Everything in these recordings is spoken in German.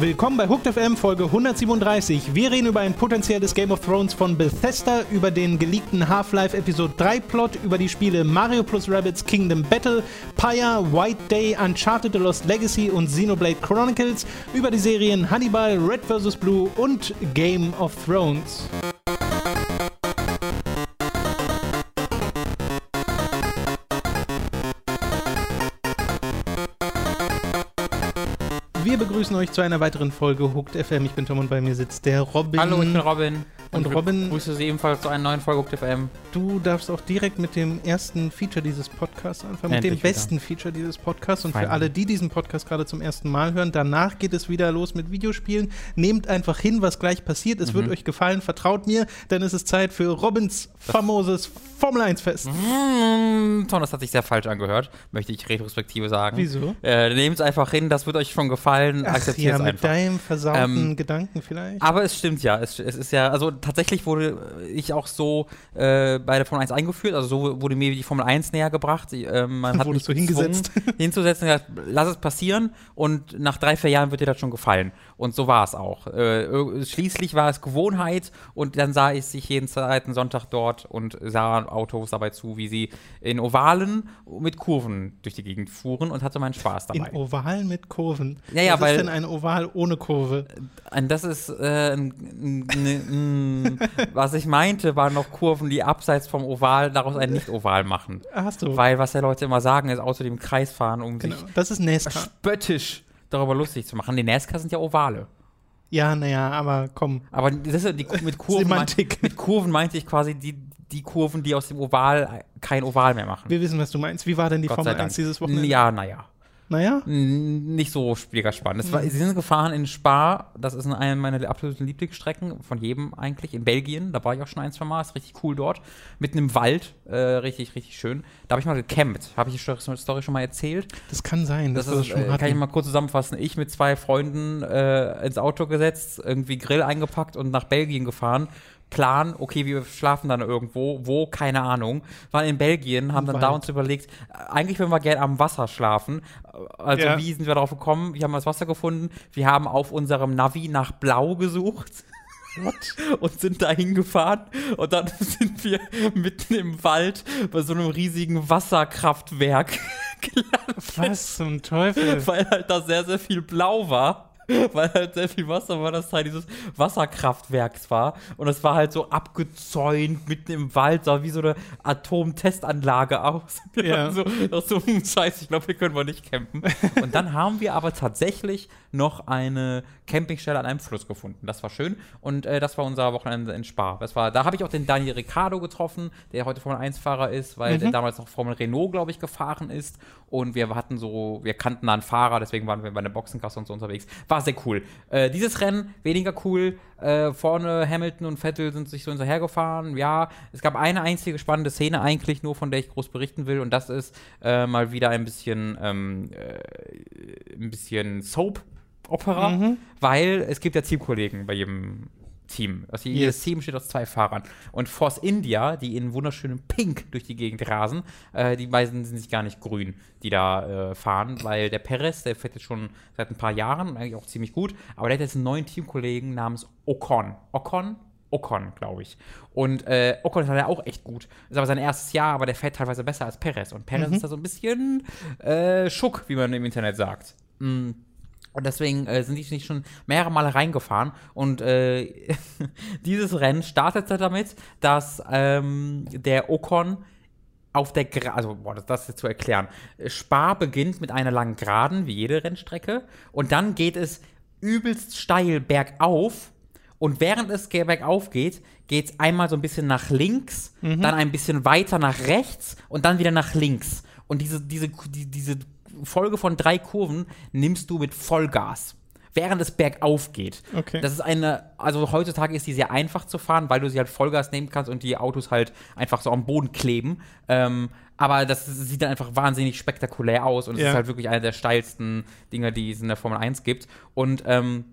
Willkommen bei Hooked FM Folge 137. Wir reden über ein potenzielles Game of Thrones von Bethesda, über den geleakten Half-Life Episode 3 Plot, über die Spiele Mario plus Rabbits Kingdom Battle, Pyre, White Day, Uncharted The Lost Legacy und Xenoblade Chronicles, über die Serien Hannibal, Red vs. Blue und Game of Thrones. Wir begrüßen euch zu einer weiteren Folge Hooked FM. Ich bin Tom und bei mir sitzt der Robin. Hallo, ich bin Robin. Und ich Robin- begrüße Sie ebenfalls zu einer neuen Folge Hooked FM. Du darfst auch direkt mit dem ersten Feature dieses Podcasts anfangen, mit dem Endlich wieder. besten Feature dieses Podcasts. Und für Finally. alle, die diesen Podcast gerade zum ersten Mal hören, danach geht es wieder los mit Videospielen. Nehmt einfach hin, was gleich passiert. Es Mhm. wird euch gefallen, vertraut mir, denn es ist Zeit für Robins famoses Formel 1 Fest. Mmh, Tom, das hat sich sehr falsch angehört, möchte ich retrospektive sagen. Wieso? Äh, Nehmt es einfach hin, das wird euch schon gefallen. Akzeptiert ja, es mit einfach. deinem versauten Ähm, Gedanken vielleicht. Aber es stimmt ja. Es, es ist ja, also tatsächlich wurde ich auch so äh, bei der Formel 1 eingeführt. Also so wurde mir die Formel 1 näher gebracht. Ähm, man hat mich gezwungen, hingesetzt? hinzusetzen und gesagt, lass es passieren und nach drei, vier Jahren wird dir das schon gefallen. Und so war es auch. Äh, schließlich war es Gewohnheit und dann sah ich sich jeden zweiten Sonntag dort und sah Autos dabei zu, wie sie in Ovalen mit Kurven durch die Gegend fuhren und hatte meinen Spaß In dabei. Ovalen mit Kurven. Ja, ja, was weil- ist denn ein Oval ohne Kurve? Und das ist, äh, was ich meinte, waren noch Kurven, die abseits vom Oval daraus ein Nicht-Oval machen. Hast du. Weil, was ja Leute immer sagen, ist außer dem Kreis fahren, um genau. sich Das ist NASCAR. spöttisch darüber lustig zu machen. Die NASCAR sind ja Ovale. Ja, naja, aber komm. Aber das ist die, mit, Kurven, Semantik. mit Kurven meinte ich quasi die, die Kurven, die aus dem Oval kein Oval mehr machen. Wir wissen, was du meinst. Wie war denn die Gott Formel sei 1 Dank. dieses Wochenende? Ja, naja. Naja, Nicht so mega spannend. Es war. Sie sind gefahren in Spa, das ist eine meiner absoluten Lieblingsstrecken, von jedem eigentlich, in Belgien. Da war ich auch schon ein, zwei Mal, ist richtig cool dort. Mitten im Wald, äh, richtig, richtig schön. Da habe ich mal gecampt. Habe ich die Sto- Story schon mal erzählt? das kann sein, Das wir ist, das schon äh, kann ich mal kurz zusammenfassen. Ich mit zwei Freunden äh, ins Auto gesetzt, irgendwie Grill eingepackt und nach Belgien gefahren. Plan, okay, wir schlafen dann irgendwo, wo, keine Ahnung. Waren in Belgien, haben dann da uns überlegt, eigentlich würden wir gerne am Wasser schlafen. Also Ja. wie sind wir darauf gekommen? Wir haben das Wasser gefunden. Wir haben auf unserem Navi nach Blau gesucht und sind da hingefahren. Und dann sind wir mitten im Wald bei so einem riesigen Wasserkraftwerk gelandet Was zum Teufel? weil halt da sehr, sehr viel blau war. Weil halt sehr viel Wasser war, das Teil dieses Wasserkraftwerks war. Und es war halt so abgezäunt mitten im Wald, sah wie so eine Atomtestanlage aus. Ja. so, so, hm, scheiße, ich glaube, hier können wir nicht campen. Und dann haben wir aber tatsächlich noch eine Campingstelle an einem Fluss gefunden. Das war schön. Und äh, das war unser Wochenende in Spa. Das war, da habe ich auch den Daniel Ricciardo getroffen, der heute Formel-1-Fahrer ist, weil der damals noch Formel Renault, glaube ich, gefahren ist. Und wir hatten so, wir kannten da einen Fahrer, deswegen waren wir bei einer Boxenkasse und so unterwegs. War sehr cool. Äh, dieses Rennen, weniger cool. Äh, vorne Hamilton und Vettel sind sich so hinterhergefahren. Ja, es gab eine einzige spannende Szene eigentlich nur, von der ich groß berichten will. Und das ist äh, mal wieder ein bisschen, ähm, äh, ein bisschen Soap-Opera, Mhm. weil es gibt ja Teamkollegen bei jedem Team. Also jedes Yes. Team steht aus zwei Fahrern. Und Force India, die in wunderschönem Pink durch die Gegend rasen, äh, die beiden sind sich gar nicht grün, die da äh, fahren, weil der Perez, der fährt jetzt schon seit ein paar Jahren, eigentlich auch ziemlich gut, aber der hat jetzt einen neuen Teamkollegen namens Ocon. Ocon? Ocon, glaube ich. Und äh, Ocon ist halt auch echt gut. Ist aber sein erstes Jahr, aber der fährt teilweise besser als Perez. Und Perez ist da so ein bisschen äh, Schuck, wie man im Internet sagt. Mm. Und deswegen äh, sind die nicht schon mehrere Male reingefahren. Und äh, dieses Rennen startete damit, dass ähm, der Ocon auf der Gra also boah, das, das jetzt zu erklären. Spa beginnt mit einer langen Geraden, wie jede Rennstrecke, und dann geht es übelst steil bergauf. Und während es bergauf geht, geht es einmal so ein bisschen nach links, dann ein bisschen weiter nach rechts und dann wieder nach links. Und diese, diese, die, diese Folge von drei Kurven nimmst du mit Vollgas. Während es bergauf geht. Okay. Das ist eine, also heutzutage ist die sehr einfach zu fahren, weil du sie halt Vollgas nehmen kannst und die Autos halt einfach so am Boden kleben. Ähm, aber das sieht dann einfach wahnsinnig spektakulär aus und es Ja. ist halt wirklich eine der steilsten Dinge, die es in der Formel 1 gibt. Und ähm,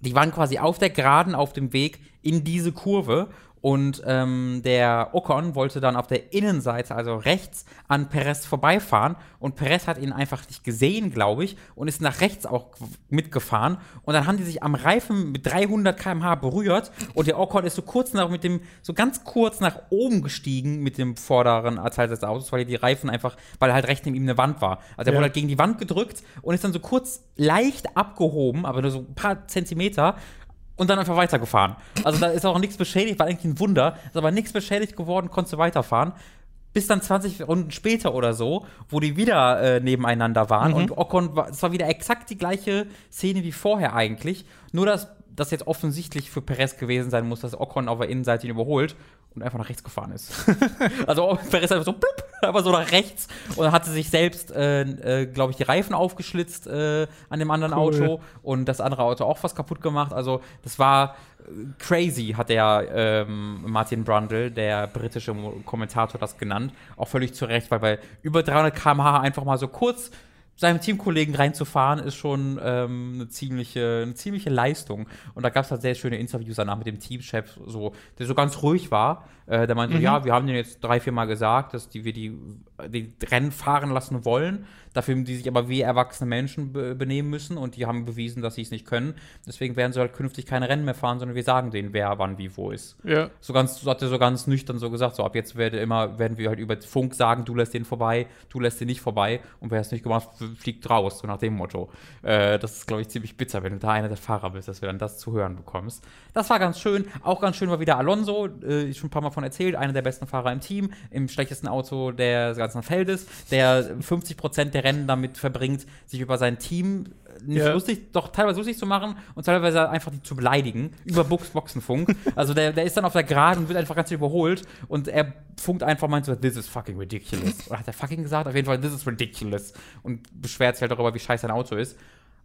die waren quasi auf der Geraden auf dem Weg in diese Kurve Und ähm, der Ocon wollte dann auf der Innenseite, also rechts, an Perez vorbeifahren. Und Perez hat ihn einfach nicht gesehen, glaube ich, und ist nach rechts auch mitgefahren. Und dann haben die sich am Reifen mit 300 km/h berührt. Und der Ocon ist so kurz nach, mit dem, so ganz kurz nach oben gestiegen mit dem vorderen Teil des Autos, weil die Reifen einfach, weil halt rechts neben ihm eine Wand war. Also er Ja. wurde halt gegen die Wand gedrückt und ist dann so kurz leicht abgehoben, aber nur so ein paar Zentimeter und dann einfach weitergefahren. Also da ist auch nichts beschädigt, war eigentlich ein Wunder, ist aber nichts beschädigt geworden, konntest du weiterfahren. Bis dann 20 Runden später oder so, wo die wieder äh, nebeneinander waren und Ocon war, es war wieder exakt die gleiche Szene wie vorher eigentlich, nur dass das jetzt offensichtlich für Perez gewesen sein muss, dass Ocon auf der Innenseite ihn überholt und einfach nach rechts gefahren ist. also Perez einfach so blub, aber so nach rechts und hatte sich selbst, äh, äh, glaube ich, die Reifen aufgeschlitzt äh, an dem anderen Cool. Auto und das andere Auto auch was kaputt gemacht. Also das war äh, crazy, hat der ähm, Martin Brundle, der britische Kommentator, das genannt. Auch völlig zu Recht, weil bei über 300 km/h einfach mal so kurz seinem Teamkollegen reinzufahren, ist schon ähm, eine, ziemliche, eine ziemliche Leistung. Und da gab es halt sehr schöne Interviews danach mit dem Teamchef, so, der so ganz ruhig war. Äh, der meinte, ja, wir haben denen jetzt drei, vier Mal gesagt, dass die, wir die, die Rennen fahren lassen wollen. Dafür die sich aber wie erwachsene Menschen be benehmen müssen und die haben bewiesen, dass sie es nicht können. Deswegen werden sie halt künftig keine Rennen mehr fahren, sondern wir sagen denen, wer wann wie wo ist Ja. so ganz, so hat er so ganz nüchtern so gesagt, so ab jetzt werde immer, werden wir halt über Funk sagen, du lässt den vorbei, du lässt den nicht vorbei und wer es nicht gemacht, fliegt raus, so nach dem Motto. Äh, das ist, glaube ich, ziemlich bitter, wenn du da einer der Fahrer bist, dass du dann das zu hören bekommst. Das war ganz schön. Auch ganz schön war wieder Alonso, äh, ich schon ein paar Mal von erzählt, einer der besten Fahrer im Team, im schlechtesten Auto des ganzen Feldes, der 50% der Rennen damit verbringt, sich über sein Team nicht Ja. lustig, doch teilweise lustig zu machen und teilweise einfach die zu beleidigen über Box Boxenfunk. Also der, der ist dann auf der Geraden und wird einfach ganz überholt und er funkt einfach meint so, this is fucking ridiculous. Oder hat er fucking gesagt? Auf jeden Fall, this is ridiculous. Und beschwert sich halt darüber, wie scheiße sein Auto ist.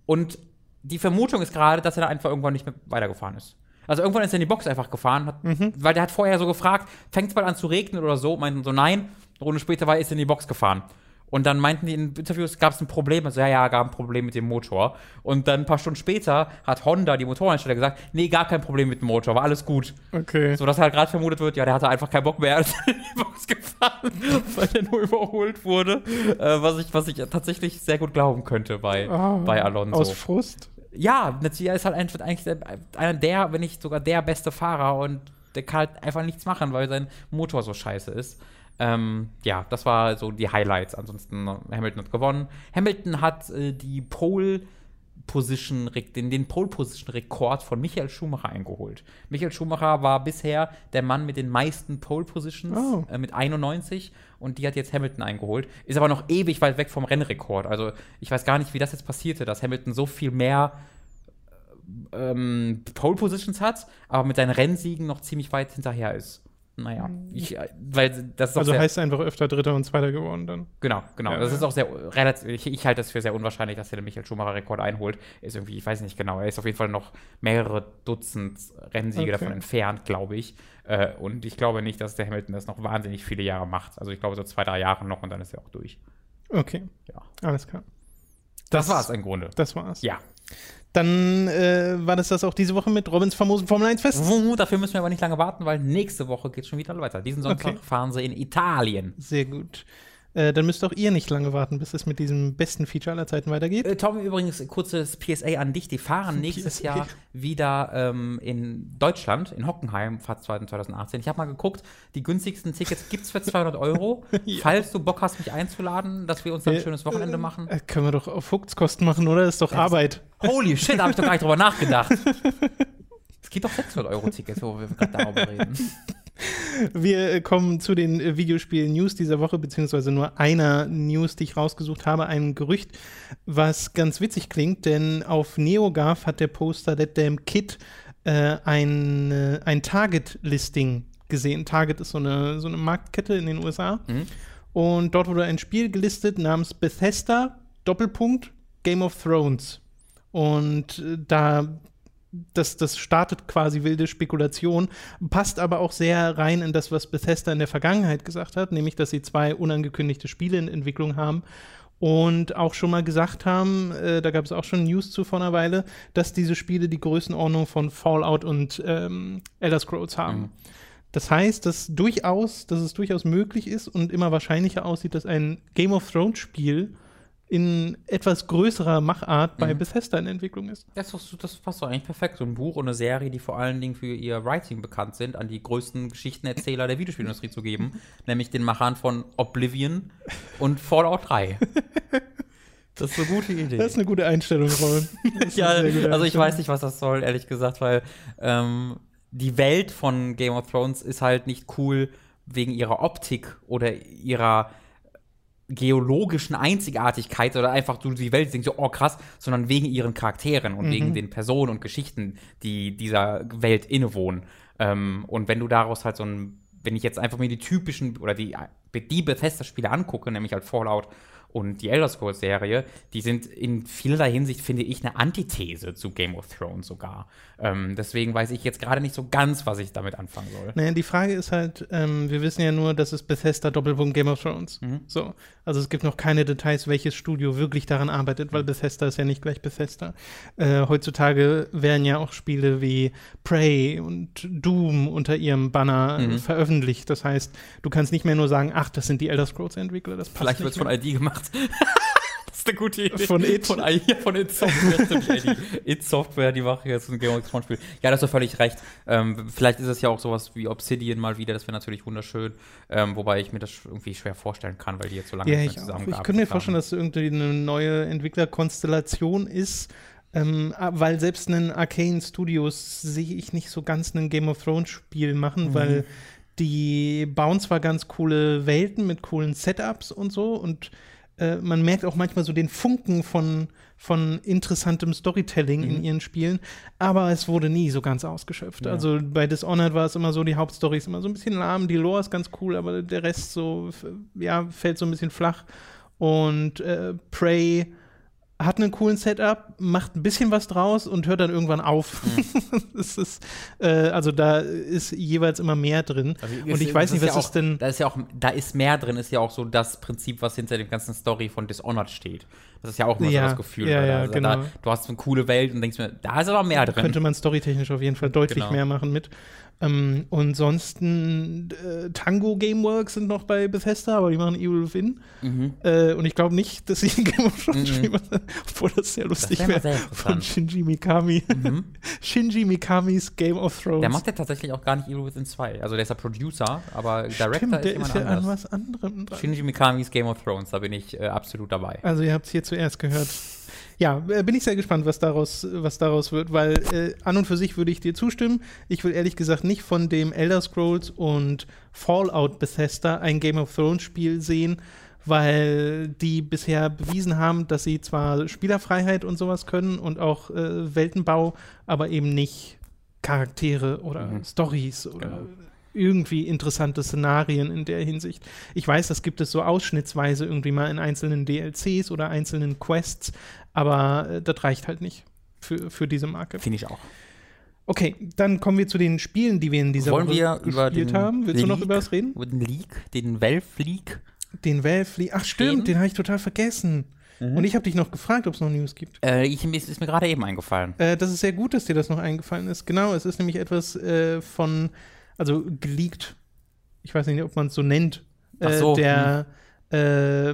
Und die Vermutung ist gerade, dass er dann einfach irgendwann nicht mehr weitergefahren ist. Also irgendwann ist er in die Box einfach gefahren, hat, weil der hat vorher so gefragt, fängt es bald an zu regnen oder so, meinten so, nein. Runde später war er ist er in die Box gefahren. Und dann meinten die in Interviews, gab es ein Problem. Also, ja, ja, gab ein Problem mit dem Motor. Und dann ein paar Stunden später hat Honda, die Motorhersteller, gesagt, nee, gar kein Problem mit dem Motor, war alles gut. Okay. So dass halt gerade vermutet wird, ja, der hatte einfach keinen Bock mehr, als in die Box gefahren, weil der nur überholt wurde. Äh, was, ich, was ich tatsächlich sehr gut glauben könnte bei, Ah, bei Alonso. Aus Frust. ja, er ist halt einfach eigentlich einer der, wenn nicht sogar der beste Fahrer und der kann halt einfach nichts machen, weil sein Motor so scheiße ist. Ähm, ja, das war so die Highlights. Ansonsten äh, Hamilton hat gewonnen. Hamilton hat äh, die Pole Position, den, den Pole Position Rekord von Michael Schumacher eingeholt. Michael Schumacher war bisher der Mann mit den meisten Pole Positions Oh. äh, mit 91 und die hat jetzt Hamilton eingeholt. Ist aber noch ewig weit weg vom Rennrekord. Also ich weiß gar nicht, wie das jetzt passierte, dass Hamilton so viel mehr ähm, Pole Positions hat, aber mit seinen Rennsiegen noch ziemlich weit hinterher ist. Naja, ich, äh, weil das ist doch Also sehr, heißt einfach öfter Dritter und Zweiter geworden dann. Genau, genau. Ja, das ja. ist auch sehr relativ. Ich, ich halte das für sehr unwahrscheinlich, dass er den Michael Schumacher-Rekord einholt. Ist irgendwie, ich weiß nicht genau. Er ist auf jeden Fall noch mehrere Dutzend Rennsiege Okay. davon entfernt, glaube ich. Äh, und ich glaube nicht, dass der Hamilton das noch wahnsinnig viele Jahre macht. Also ich glaube so zwei, drei Jahre noch und dann ist er auch durch. Okay, Ja. alles klar. Das, war's im Grunde. Das war's. Ja. Dann äh, war das das auch diese Woche mit Robins famosen Formel 1 Fest. Dafür müssen wir aber nicht lange warten, weil nächste Woche geht schon wieder weiter. Diesen Sonntag Okay. fahren sie in Italien. Sehr gut. Äh, dann müsst auch ihr nicht lange warten, bis es mit diesem besten Feature aller Zeiten weitergeht. Äh, Tom, übrigens, kurzes PSA an dich. Die fahren nächstes PSA. Jahr wieder ähm, in Deutschland, in Hockenheim, fahrt 2018. Ich habe mal geguckt, die günstigsten Tickets gibt es für 200 Euro. Falls du Bock hast, mich einzuladen, dass wir uns ein Äh, schönes Wochenende machen. Äh, können wir doch auf Fuchskosten machen, oder? Das ist doch Arbeit. Holy shit, da habe ich doch gar nicht drüber nachgedacht. Es gibt doch 600 Euro Tickets, wo wir gerade darüber reden. Wir kommen zu den äh, Videospiel-News dieser Woche, beziehungsweise nur einer News, die ich rausgesucht habe, ein Gerücht, was ganz witzig klingt, denn auf NeoGAF hat der Poster That Damn Kid äh, ein, äh, ein Target-Listing gesehen. Target ist so eine, so eine Marktkette in den USA. Mhm. Und dort wurde ein Spiel gelistet namens Bethesda, Doppelpunkt, Game of Thrones. Und äh, da das, das startet quasi wilde Spekulation, passt aber auch sehr rein in das, was Bethesda in der Vergangenheit gesagt hat, nämlich, dass sie zwei unangekündigte Spiele in Entwicklung haben und auch schon mal gesagt haben, äh, da gab es auch schon News zu vor einer Weile, dass diese Spiele die Größenordnung von Fallout und ähm, Elder Scrolls haben. Das heißt, dass durchaus, dass es durchaus möglich ist und immer wahrscheinlicher aussieht, dass ein Game of Thrones Spiel in etwas größerer Machart bei Mhm. Bethesda in Entwicklung ist. Das, passt doch eigentlich perfekt. So ein Buch und eine Serie, die vor allen Dingen für ihr Writing bekannt sind, an die größten Geschichtenerzähler der Videospielindustrie zu geben, nämlich den Machern von Oblivion und Fallout 3. Das ist eine gute Idee. Das ist eine gute Einstellung, ist ja, gute also ich Einstellung. weiß nicht, was das soll, ehrlich gesagt, weil ähm, die Welt von Game of Thrones ist halt nicht cool wegen ihrer Optik oder ihrer geologischen Einzigartigkeit oder einfach du die Welt denkst so, oh krass, sondern wegen ihren Charakteren und wegen den Personen und Geschichten, die dieser Welt innewohnen. Ähm, und wenn du daraus halt so ein, wenn ich jetzt einfach mir die typischen oder die, die Bethesda-Spiele angucke, nämlich halt Fallout und die Elder Scrolls-Serie, die sind in vielerlei Hinsicht, finde ich, eine Antithese zu Game of Thrones sogar. Ähm, deswegen weiß ich jetzt gerade nicht so ganz, was ich damit anfangen soll. Naja, die Frage ist halt, ähm, wir wissen ja nur, dass es Bethesda Doppelpunkt Game of Thrones. Mhm. So. Also es gibt noch keine Details, welches Studio wirklich daran arbeitet, weil Bethesda ist ja nicht gleich Bethesda. Äh, heutzutage werden ja auch Spiele wie Prey und Doom unter ihrem Banner äh, Mhm. veröffentlicht. Das heißt, du kannst nicht mehr nur sagen, ach, das sind die Elder Scrolls Entwickler, das passt Vielleicht wird es von. ID gemacht. das ist eine gute Idee. Von It? Von, ja, von It Software. It Software, die machen jetzt ein Game of Thrones Spiel. Ja, das ist völlig recht. Ähm, vielleicht ist es ja auch sowas wie Obsidian mal wieder. Das wäre natürlich wunderschön. Ähm, wobei ich mir das irgendwie schwer vorstellen kann, weil die jetzt so lange Ja, nicht ich, zusammengearbeitet ich könnte mir haben. vorstellen, dass es irgendwie eine neue Entwicklerkonstellation ist, ähm, ah, weil selbst einen Arcane Studios sehe ich nicht so ganz ein Game of Thrones Spiel machen, Mhm. weil die bauen zwar ganz coole Welten mit coolen Setups und so und äh, man merkt auch manchmal so den Funken von, von interessantem Storytelling in Mhm. ihren Spielen, aber es wurde nie so ganz ausgeschöpft. Ja. Also bei Dishonored war es immer so, die Hauptstory ist immer so ein bisschen lahm, die Lore ist ganz cool, aber der Rest so, ja, fällt so ein bisschen flach. Und äh, Prey hat einen coolen Setup, macht ein bisschen was draus und hört dann irgendwann auf. das ist, äh, also da ist jeweils immer mehr drin. Also, und ich weiß das nicht, ist was ja ist auch, denn. Da ist ja auch, da ist mehr drin, ist ja auch so das Prinzip, was hinter dem ganzen Story von Dishonored steht. Das ist ja auch immer Ja, so das Gefühl. ja, ja, also genau. da, du hast eine coole Welt und denkst mir, da ist aber mehr drin. Könnte man storytechnisch auf jeden Fall deutlich Genau. mehr machen mit. Ähm, und sonst äh, Tango Gameworks sind noch bei Bethesda, aber die machen Evil Within. Mhm. Äh, und ich glaube nicht, dass sie ein Game of Thrones Mhm. Spiel machen, obwohl das sehr lustig wäre. Von. Shinji Mikami. Mhm. Shinji Mikamis Game of Thrones. Der macht ja tatsächlich auch gar nicht Evil Within 2. Also der ist ja Producer, aber Director Stimmt, ist der jemand ist ja an anders. was anderem dran. Shinji Mikamis Game of Thrones, da bin ich äh, absolut dabei. Also ihr habt es hier zuerst gehört. Ja, äh, bin ich sehr gespannt, was daraus, was daraus wird, weil äh, an und für sich würde ich dir zustimmen. Ich will ehrlich gesagt nicht von dem Elder Scrolls und Fallout Bethesda ein Game of Thrones Spiel sehen, weil die bisher bewiesen haben, dass sie zwar Spielerfreiheit und sowas können und auch äh, Weltenbau, aber eben nicht Charaktere oder Mhm. Stories oder Genau. irgendwie interessante Szenarien in der Hinsicht. Ich weiß, das gibt es so ausschnittsweise irgendwie mal in einzelnen DLCs oder einzelnen Quests, aber äh, das reicht halt nicht für, für diese Marke. Finde ich auch. Okay, dann kommen wir zu den Spielen, die wir in dieser Wollen Woche wir über gespielt den haben. Willst du noch League- über was reden? Über den League, den Valve League. Den Valve League. Ach stimmt, Reden? den habe ich total vergessen. Und ich habe dich noch gefragt, ob es noch News gibt. Äh, ich, ist, ist mir gerade eben eingefallen. Äh, das ist sehr gut, dass dir das noch eingefallen ist. Genau, es ist nämlich etwas äh, von, also geleakt. Ich weiß nicht, ob man es so nennt. Äh, Ach so, Der äh,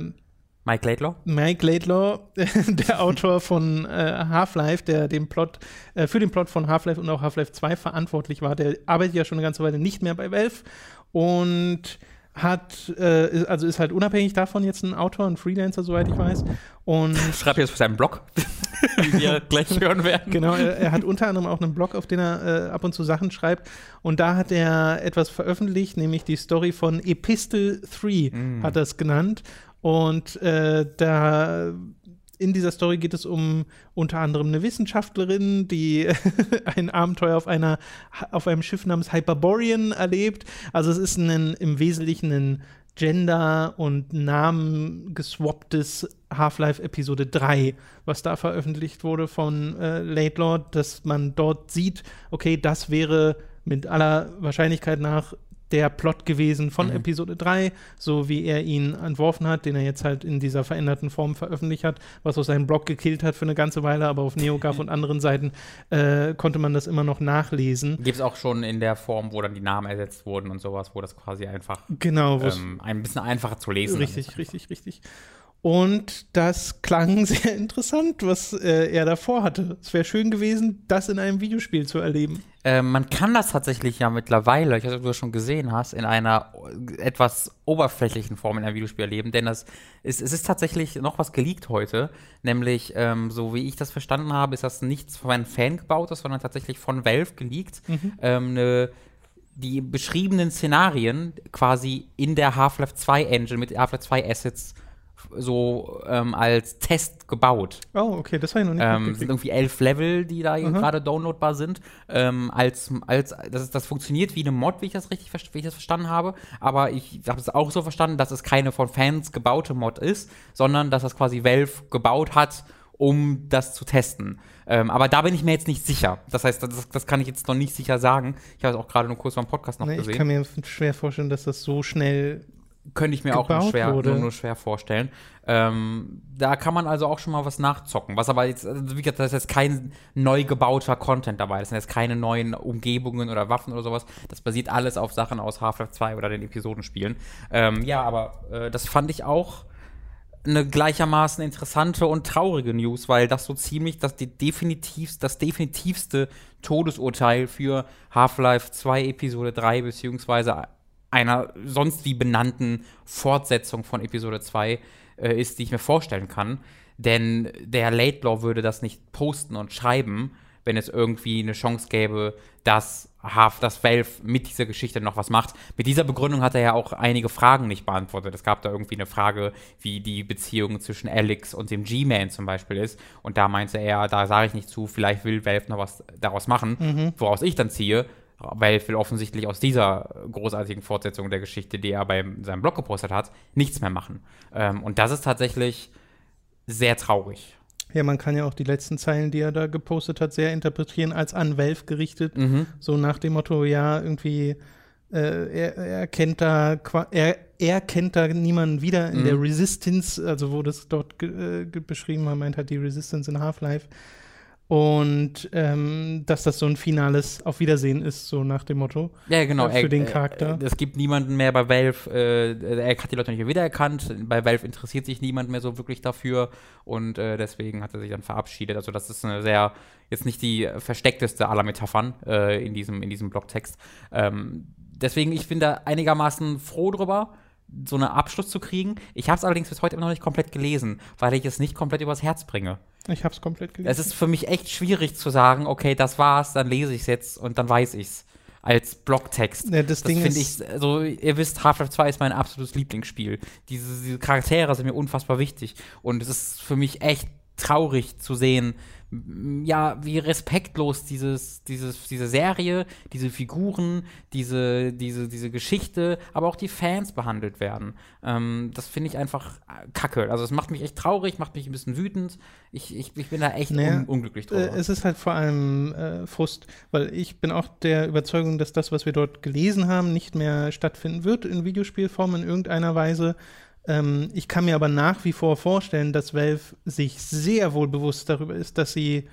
Mike Laidlaw? Mike Laidlaw, der Autor von äh, Half-Life, der den Plot, äh, für den Plot von Half-Life und auch Half-Life 2 verantwortlich war, der arbeitet ja schon eine ganze Weile nicht mehr bei Valve und hat, äh, ist- also ist halt unabhängig davon jetzt ein Autor, ein Freelancer, soweit ich weiß. Und Schreibt jetzt für seinen Blog, wie wir gleich hören werden. Genau, er, er hat unter anderem auch einen Blog, auf den er äh, ab und zu Sachen schreibt. Und da hat er etwas veröffentlicht, nämlich die Story von Epistle 3, Mm. hat er es genannt. Und äh, da in dieser Story geht es um unter anderem eine Wissenschaftlerin, die ein Abenteuer auf einer auf einem Schiff namens Hyperborean erlebt. Also es ist ein, im Wesentlichen ein Gender- und Namen geswapptes Half-Life Episode 3, was da veröffentlicht wurde von äh, Laidlaw, dass man dort sieht, okay, das wäre mit aller Wahrscheinlichkeit nach der Plot gewesen von Mhm. Episode 3, so wie er ihn entworfen hat, den er jetzt halt in dieser veränderten Form veröffentlicht hat, was auf seinem Blog gekillt hat für eine ganze Weile, aber auf NeoGAF und anderen Seiten äh, konnte man das immer noch nachlesen. Gibt es auch schon in der Form, wo dann die Namen ersetzt wurden und sowas, wo das quasi einfach Genau, ähm, ein bisschen einfacher zu lesen Richtig, ist. richtig, richtig. Und das klang sehr interessant, was äh, er davor hatte. Es wäre schön gewesen, das in einem Videospiel zu erleben. Ähm, man kann das tatsächlich ja mittlerweile, ich weiß nicht, ob du das schon gesehen hast, in einer etwas oberflächlichen Form in einem Videospiel erleben, denn das ist, es ist tatsächlich noch was geleakt heute, nämlich, ähm, so wie ich das verstanden habe, ist das nichts von einem Fan gebautes, sondern tatsächlich von Valve geleakt. Ähm, ne, die beschriebenen Szenarien quasi in der Half-Life 2 Engine mit Half-Life 2 Assets so ähm, als Test gebaut. Oh, okay, das habe ich noch nicht Ähm, sind irgendwie elf Level, die da gerade downloadbar sind. Ähm, als, als, das, das funktioniert wie eine Mod, wie ich das richtig wie ich das verstanden habe. Aber ich habe es auch so verstanden, dass es keine von Fans gebaute Mod ist, sondern dass das quasi Valve gebaut hat, um das zu testen. Ähm, aber da bin ich mir jetzt nicht sicher. Das heißt, das, das kann ich jetzt noch nicht sicher sagen. Ich habe es auch gerade nur kurz beim Podcast noch Nee, ich gesehen kann mir schwer vorstellen, dass das so schnell. Könnte ich mir auch nur schwer, nur, nur schwer vorstellen. Ähm, da kann man also auch schon mal was nachzocken. Was aber jetzt, also wie gesagt, da ist jetzt kein neu gebauter Content dabei. Das sind jetzt keine neuen Umgebungen oder Waffen oder sowas. Das basiert alles auf Sachen aus Half-Life 2 oder den Episodenspielen. Ähm, ja, aber äh, das fand ich auch eine gleichermaßen interessante und traurige News, weil das so ziemlich das, definitiv, das definitivste Todesurteil für Half-Life 2 Episode 3 beziehungsweise einer sonst wie benannten Fortsetzung von Episode 2 äh, ist, die ich mir vorstellen kann. Denn der Late Law würde das nicht posten und schreiben, wenn es irgendwie eine Chance gäbe, dass, Half, dass Valve mit dieser Geschichte noch was macht. Mit dieser Begründung hat er ja auch einige Fragen nicht beantwortet. Es gab da irgendwie eine Frage, wie die Beziehung zwischen Alex und dem G-Man zum Beispiel ist. Und da meinte er, da sage ich nicht zu, vielleicht will Valve noch was daraus machen. Woraus ich dann ziehe, Valve will offensichtlich aus dieser großartigen Fortsetzung der Geschichte, die er bei seinem Blog gepostet hat, nichts mehr machen. Ähm, und das ist tatsächlich sehr traurig. Ja, man kann ja auch die letzten Zeilen, die er da gepostet hat, sehr interpretieren als an Valve gerichtet. Mhm. So nach dem Motto, ja, irgendwie, äh, er, er kennt da, er, er kennt da niemanden wieder in Mhm. der Resistance, also wo das dort äh, beschrieben war, meint halt die Resistance in Half-Life. Und ähm, dass das so ein finales Auf Wiedersehen ist, so nach dem Motto. Ja, genau. Äh, für den Charakter. Äh, es gibt niemanden mehr bei Valve, äh, er hat die Leute nicht mehr wiedererkannt. Bei Valve interessiert sich niemand mehr so wirklich dafür und äh, deswegen hat er sich dann verabschiedet. Also, das ist eine sehr, jetzt nicht die versteckteste aller Metaphern äh, in, diesem, in diesem Blogtext. Ähm, deswegen, ich bin da einigermaßen froh drüber, so einen Abschluss zu kriegen. Ich habe es allerdings bis heute immer noch nicht komplett gelesen, weil ich es nicht komplett übers Herz bringe. Ich hab's komplett gelesen. Es ist für mich echt schwierig zu sagen, okay, das war's, dann lese ich es jetzt und dann weiß ich's. Als Blogtext. Ja, das Ding finde ich, also ihr wisst, Half-Life 2 ist mein absolutes Lieblingsspiel. Diese, diese Charaktere sind mir unfassbar wichtig. Und es ist für mich echt traurig zu sehen, ja, wie respektlos dieses, dieses, diese Serie, diese Figuren, diese, diese, diese Geschichte, aber auch die Fans behandelt werden. Ähm, das finde ich einfach äh, kacke. Also es macht mich echt traurig, macht mich ein bisschen wütend. Ich, ich, ich bin da echt Naja, un unglücklich Äh, drüber. es ist halt vor allem äh, Frust, weil ich bin auch der Überzeugung, dass das, was wir dort gelesen haben, nicht mehr stattfinden wird in Videospielform in irgendeiner Weise. Ähm, ich kann mir aber nach wie vor vorstellen, dass Valve sich sehr wohl bewusst darüber ist, dass sie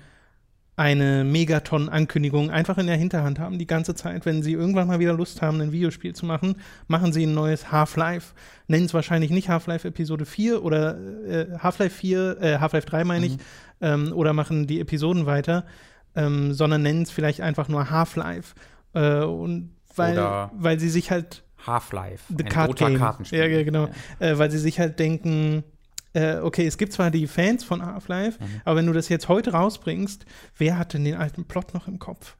eine Megaton-Ankündigung einfach in der Hinterhand haben, die ganze Zeit. Wenn sie irgendwann mal wieder Lust haben, ein Videospiel zu machen, machen sie ein neues Half-Life. Nennen es wahrscheinlich nicht Half-Life Episode 4 oder äh, Half-Life 4, äh, Half-Life 3 meine ich, ähm, oder machen die Episoden weiter, ähm, sondern nennen es vielleicht einfach nur Half-Life. Äh, und weil, Oder- weil sie sich halt Half-Life. The ein Card roter Game. Kartenspiel. Ja, ja, genau. Äh, weil sie sich halt denken, äh, okay, es gibt zwar die Fans von Half-Life, Mhm. aber wenn du das jetzt heute rausbringst, wer hat denn den alten Plot noch im Kopf?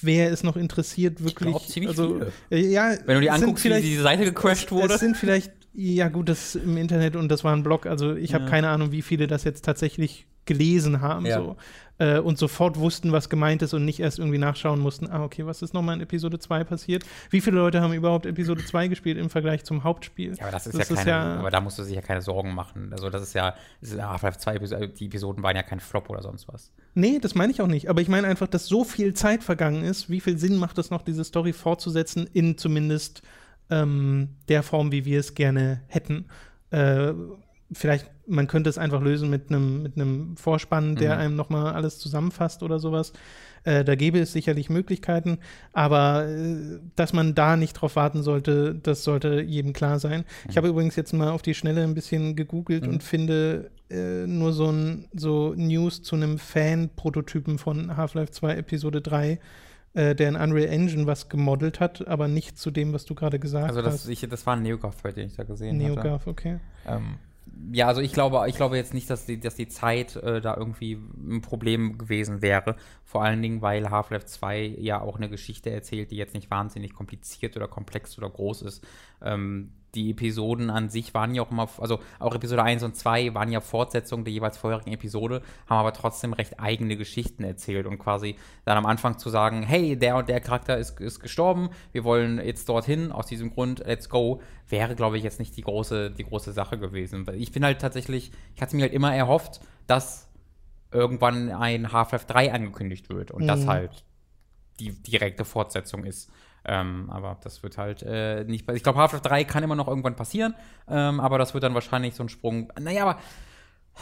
Wer ist noch interessiert, wirklich? glaub, ziemlich also, viele. äh, ja, Wenn du dir sind anguckst, wie diese Seite gecrashed wurde. Es sind vielleicht, ja gut, das im Internet und das war ein Blog, also ich habe Ja. keine Ahnung, wie viele das jetzt tatsächlich gelesen haben Ja. so, äh, und sofort wussten, was gemeint ist und nicht erst irgendwie nachschauen mussten, ah, okay, was ist nochmal in Episode 2 passiert? Wie viele Leute haben überhaupt Episode 2 gespielt im Vergleich zum Hauptspiel? Ja, aber das ist Das ja ist keine, ja- aber da musst du sich ja keine Sorgen machen. Also das ist ja, das ist ja Half-Life 2 Episoden, die Episoden waren ja kein Flop oder sonst was. Nee, das meine ich auch nicht. Aber ich meine einfach, dass so viel Zeit vergangen ist. Wie viel Sinn macht es noch, diese Story fortzusetzen, in zumindest ähm, der Form, wie wir es gerne hätten? Äh, vielleicht, man könnte es einfach lösen mit einem mit einem Vorspann, der Mhm. einem nochmal alles zusammenfasst oder sowas. Äh, da gäbe es sicherlich Möglichkeiten, aber äh, dass man da nicht drauf warten sollte, das sollte jedem klar sein. Ich habe übrigens jetzt mal auf die Schnelle ein bisschen gegoogelt Mhm. und finde äh, nur so, ein, so News zu einem Fan-Prototypen von Half-Life 2 Episode 3, äh, der in Unreal Engine was gemodelt hat, aber nicht zu dem, was du gerade gesagt Also das, hast. ich, das war ein Neogaf-Thread, den ich da gesehen hatte. NeoGAF, okay. Ähm, ja, also ich glaube, ich glaube jetzt nicht, dass die, dass die Zeit äh, da irgendwie ein Problem gewesen wäre. Vor allen Dingen, weil Half-Life 2 ja auch eine Geschichte erzählt, die jetzt nicht wahnsinnig kompliziert oder komplex oder groß ist. Ähm, die Episoden an sich waren ja auch immer, also auch Episode 1 und 2 waren ja Fortsetzungen der jeweils vorherigen Episode, haben aber trotzdem recht eigene Geschichten erzählt und quasi dann am Anfang zu sagen, hey, der und der Charakter ist, ist gestorben, wir wollen jetzt dorthin, aus diesem Grund, let's go, wäre, glaube ich, jetzt nicht die große, die große Sache gewesen. Weil Ich bin halt tatsächlich, ich hatte mir halt immer erhofft, dass irgendwann ein Half-Life 3 angekündigt wird und das Mhm. halt die direkte Fortsetzung ist. Ähm, aber das wird halt äh, nicht. Ich glaube, Half-Life 3 kann immer noch irgendwann passieren, ähm, aber das wird dann wahrscheinlich so ein Sprung. Naja, aber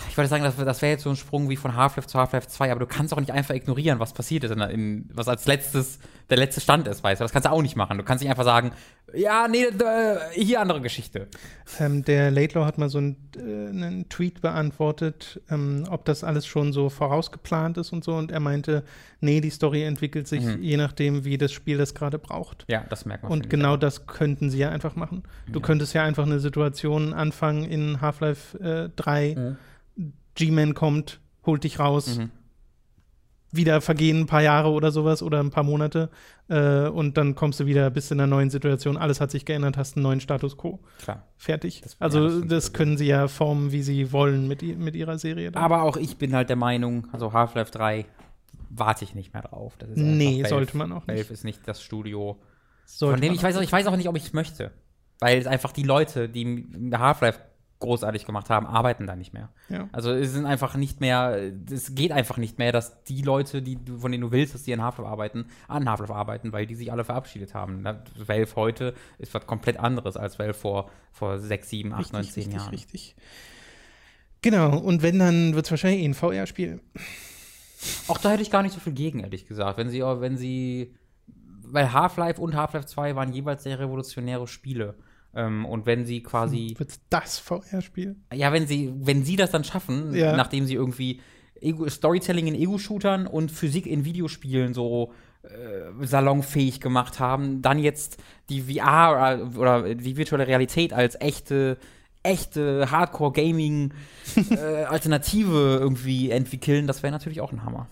ich würde sagen, das, das wäre jetzt so ein Sprung wie von Half-Life zu Half-Life 2, aber du kannst auch nicht einfach ignorieren, was passiert ist, in, in, was als letztes der letzte Stand ist, weißt du. Das kannst du auch nicht machen. Du kannst nicht einfach sagen, ja, nee, äh, hier andere Geschichte. Ähm, der Laidlaw hat mal so einen, äh, einen Tweet beantwortet, ähm, ob das alles schon so vorausgeplant ist und so. Und er meinte, nee, die Story entwickelt sich Mhm. je nachdem, wie das Spiel das gerade braucht. Ja, das merkt man. Und genau das könnten sie ja einfach machen. Du Ja. könntest ja einfach eine Situation anfangen in Half-Life äh, 3. Mhm. G-Man kommt, holt dich raus. Mhm. Wieder vergehen ein paar Jahre oder sowas oder ein paar Monate. Äh, und dann kommst du wieder, bist in einer neuen Situation. Alles hat sich geändert, hast einen neuen Status quo. Klar. Fertig. Das- also, das können sie ja formen, wie sie wollen mit, mit ihrer Serie. dann. Aber auch ich bin halt der Meinung, also Half-Life 3 warte ich nicht mehr drauf. Das nee, Valve. sollte man auch nicht. Valve ist nicht das Studio. Sollte von dem ich weiß, auch ich weiß auch nicht, ob ich möchte. Weil es einfach die Leute, die Half-Life großartig gemacht haben, arbeiten da nicht mehr. Ja. Also es sind einfach nicht mehr, es geht einfach nicht mehr, dass die Leute, die, du- von denen du willst, dass die an Half-Life arbeiten, an Half-Life arbeiten, weil die sich alle verabschiedet haben. Valve heute ist was komplett anderes als Valve vor, vor sechs, sieben, acht, Richtig, neun, zehn richtig, Jahren. richtig. Genau, und wenn, dann wird es wahrscheinlich eh ein VR-Spiel. Auch da hätte ich gar nicht so viel gegen, ehrlich gesagt. Wenn sie, wenn sie, weil Half-Life und Half-Life 2 waren jeweils sehr revolutionäre Spiele. Ähm, und wenn sie quasi, Wird das VR-Spiel? ja, wenn sie, wenn sie das dann schaffen, Ja. nachdem sie irgendwie Ego, Storytelling in Ego-Shootern und Physik in Videospielen so äh, salonfähig gemacht haben, dann jetzt die VR oder- oder die virtuelle Realität als echte echte Hardcore-Gaming-Alternative irgendwie entwickeln, das wäre natürlich auch ein Hammer.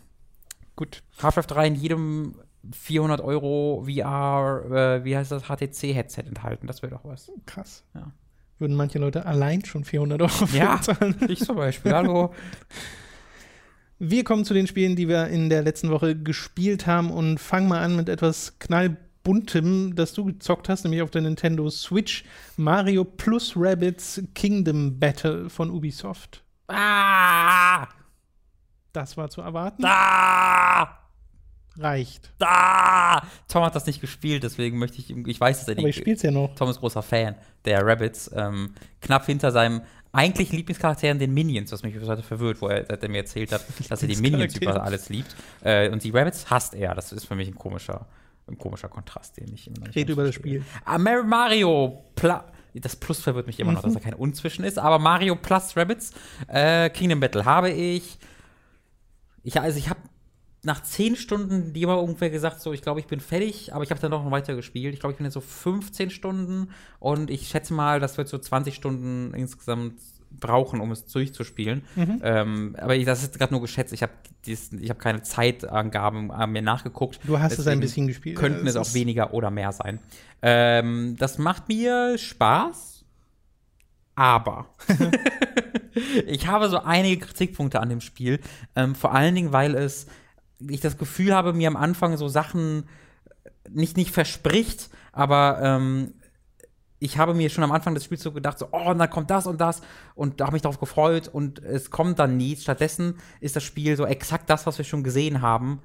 Gut. Half-Life 3 in jedem 400 Euro VR, äh, wie heißt das, HTC-Headset enthalten. Das wäre doch was. Krass. Ja. Würden manche Leute allein schon 400 Euro für Ja. zahlen. Ich zum Beispiel, hallo. Wir kommen zu den Spielen, die wir in der letzten Woche gespielt haben und fangen mal an mit etwas knallbuntem, das du gezockt hast, nämlich auf der Nintendo Switch. Mario plus Rabbids Kingdom Battle von Ubisoft. ah! Das war zu erwarten. Da! Reicht. Da! Tom hat das nicht gespielt, deswegen möchte ich ihm, ich weiß, dass er Aber ich spiel's ja noch. Tom ist großer Fan der Rabbits, ähm, knapp hinter seinem eigentlichen Lieblingscharakteren, den Minions, was mich bis heute verwirrt, wo er, seit er mir erzählt hat, dass er die Minions über alles liebt. Äh, und die Rabbits hasst er. Das ist für mich ein komischer, ein komischer Kontrast, den ich immer nicht Red über das. Spiel. Ah, Mar- Mario Pla das Plus verwirrt mich immer noch, dass da kein Und zwischen ist, aber Mario Plus Rabbits äh, Kingdom Battle habe ich. Ich, also ich habe nach zehn Stunden die immer ungefähr gesagt, so, ich glaube, ich bin fertig, aber ich habe dann noch weiter gespielt. Ich glaube, ich bin jetzt so 15 Stunden und ich schätze mal, das wird so 20 Stunden insgesamt brauchen, um es durchzuspielen. Mhm. Ähm, aber ich, das ist gerade nur geschätzt. Ich habe hab keine Zeitangaben äh, mir nachgeguckt. Du hast es ein Deswegen bisschen gespielt. Könnten es Ja, auch weniger oder mehr sein. Ähm, das macht mir Spaß, aber ich habe so einige Kritikpunkte an dem Spiel. Ähm, vor allen Dingen, weil es ich das Gefühl habe, mir am Anfang so Sachen nicht nicht verspricht, aber ähm, ich habe mir schon am Anfang des Spiels so gedacht, so, oh, und dann kommt das und das und da habe ich darauf gefreut und es kommt dann nie. Stattdessen ist das Spiel so exakt das, was wir schon gesehen haben,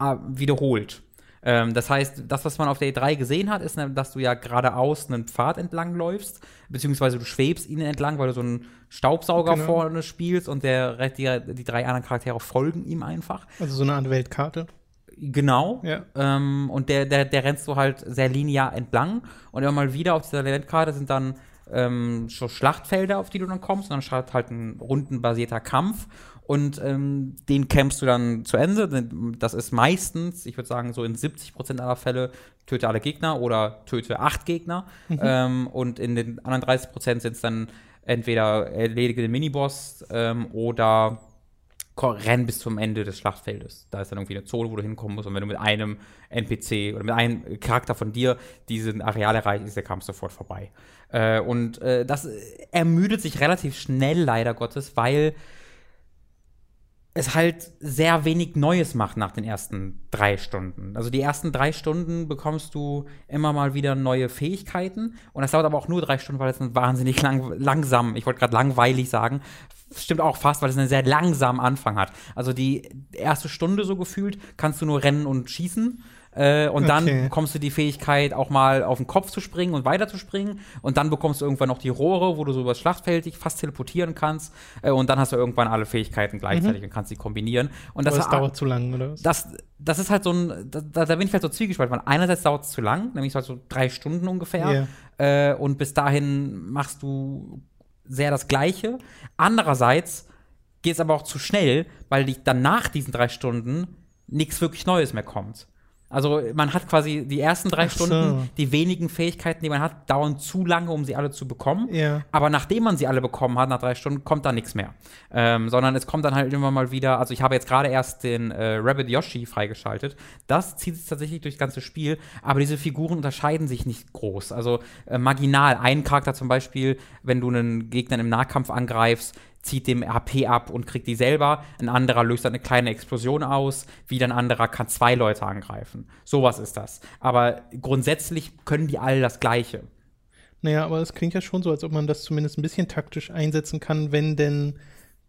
äh, wiederholt. Ähm, das heißt, das, was man auf der E3 gesehen hat, ist, dass du ja geradeaus einen Pfad entlang läufst, beziehungsweise du schwebst ihn entlang, weil du so einen Staubsauger genau. vorne spielst und der, die, die drei anderen Charaktere folgen ihm einfach. Also so eine Art Weltkarte. Genau. Ja. Ähm, und der, der, der rennst du halt sehr linear entlang. Und immer mal wieder auf dieser Landkarte sind dann ähm, so Schlachtfelder, auf die du dann kommst. Und dann startet halt ein rundenbasierter Kampf. Und ähm, den campst du dann zu Ende. Das ist meistens, ich würde sagen, so in 70% aller Fälle töte alle Gegner oder töte acht Gegner. Mhm. Ähm, und in den anderen 30% sind es dann entweder erledige den Miniboss ähm, oder renn bis zum Ende des Schlachtfeldes. Da ist dann irgendwie eine Zone, wo du hinkommen musst. Und wenn du mit einem NPC oder mit einem Charakter von dir diesen Areal erreichst, ist der Kampf sofort vorbei. Äh, und äh, das ermüdet sich relativ schnell, leider Gottes, weil es halt sehr wenig Neues macht nach den ersten drei Stunden. Also die ersten drei Stunden bekommst du immer mal wieder neue Fähigkeiten und das dauert aber auch nur drei Stunden, weil es wahnsinnig lang, langsam, ich wollte gerade langweilig sagen, stimmt auch fast, weil es einen sehr langsamen Anfang hat. Also die erste Stunde so gefühlt kannst du nur rennen und schießen. Äh, und okay. dann bekommst du die Fähigkeit, auch mal auf den Kopf zu springen und weiter zu springen. Und dann bekommst du irgendwann noch die Rohre, wo du so über das Schlachtfeld dich fast teleportieren kannst. Äh, und dann hast du irgendwann alle Fähigkeiten gleichzeitig mhm. und kannst sie kombinieren. Und das, das dauert zu lang, oder was? Das, das ist halt so ein, da, da bin ich halt so zwiegespalten. Weil einerseits dauert es zu lang, nämlich halt so drei Stunden ungefähr. Yeah. Äh, und bis dahin machst du sehr das Gleiche. Andererseits geht es aber auch zu schnell, weil dann nach diesen drei Stunden nichts wirklich Neues mehr kommt. Also man hat quasi die ersten drei so. Stunden, die wenigen Fähigkeiten, die man hat, dauern zu lange, um sie alle zu bekommen. Ja. Aber nachdem man sie alle bekommen hat, nach drei Stunden, kommt da nichts mehr. Ähm, sondern es kommt dann halt immer mal wieder, also ich habe jetzt gerade erst den äh, Rabbit Yoshi freigeschaltet. Das zieht sich tatsächlich durchs ganze Spiel, aber diese Figuren unterscheiden sich nicht groß. Also äh, marginal. Ein Charakter zum Beispiel, wenn du einen Gegner im Nahkampf angreifst, zieht dem HP ab und kriegt die selber. Ein anderer löst dann eine kleine Explosion aus. Wieder ein anderer kann zwei Leute angreifen. Sowas ist das. Aber grundsätzlich können die alle das Gleiche. Naja, aber es klingt ja schon so, als ob man das zumindest ein bisschen taktisch einsetzen kann, wenn denn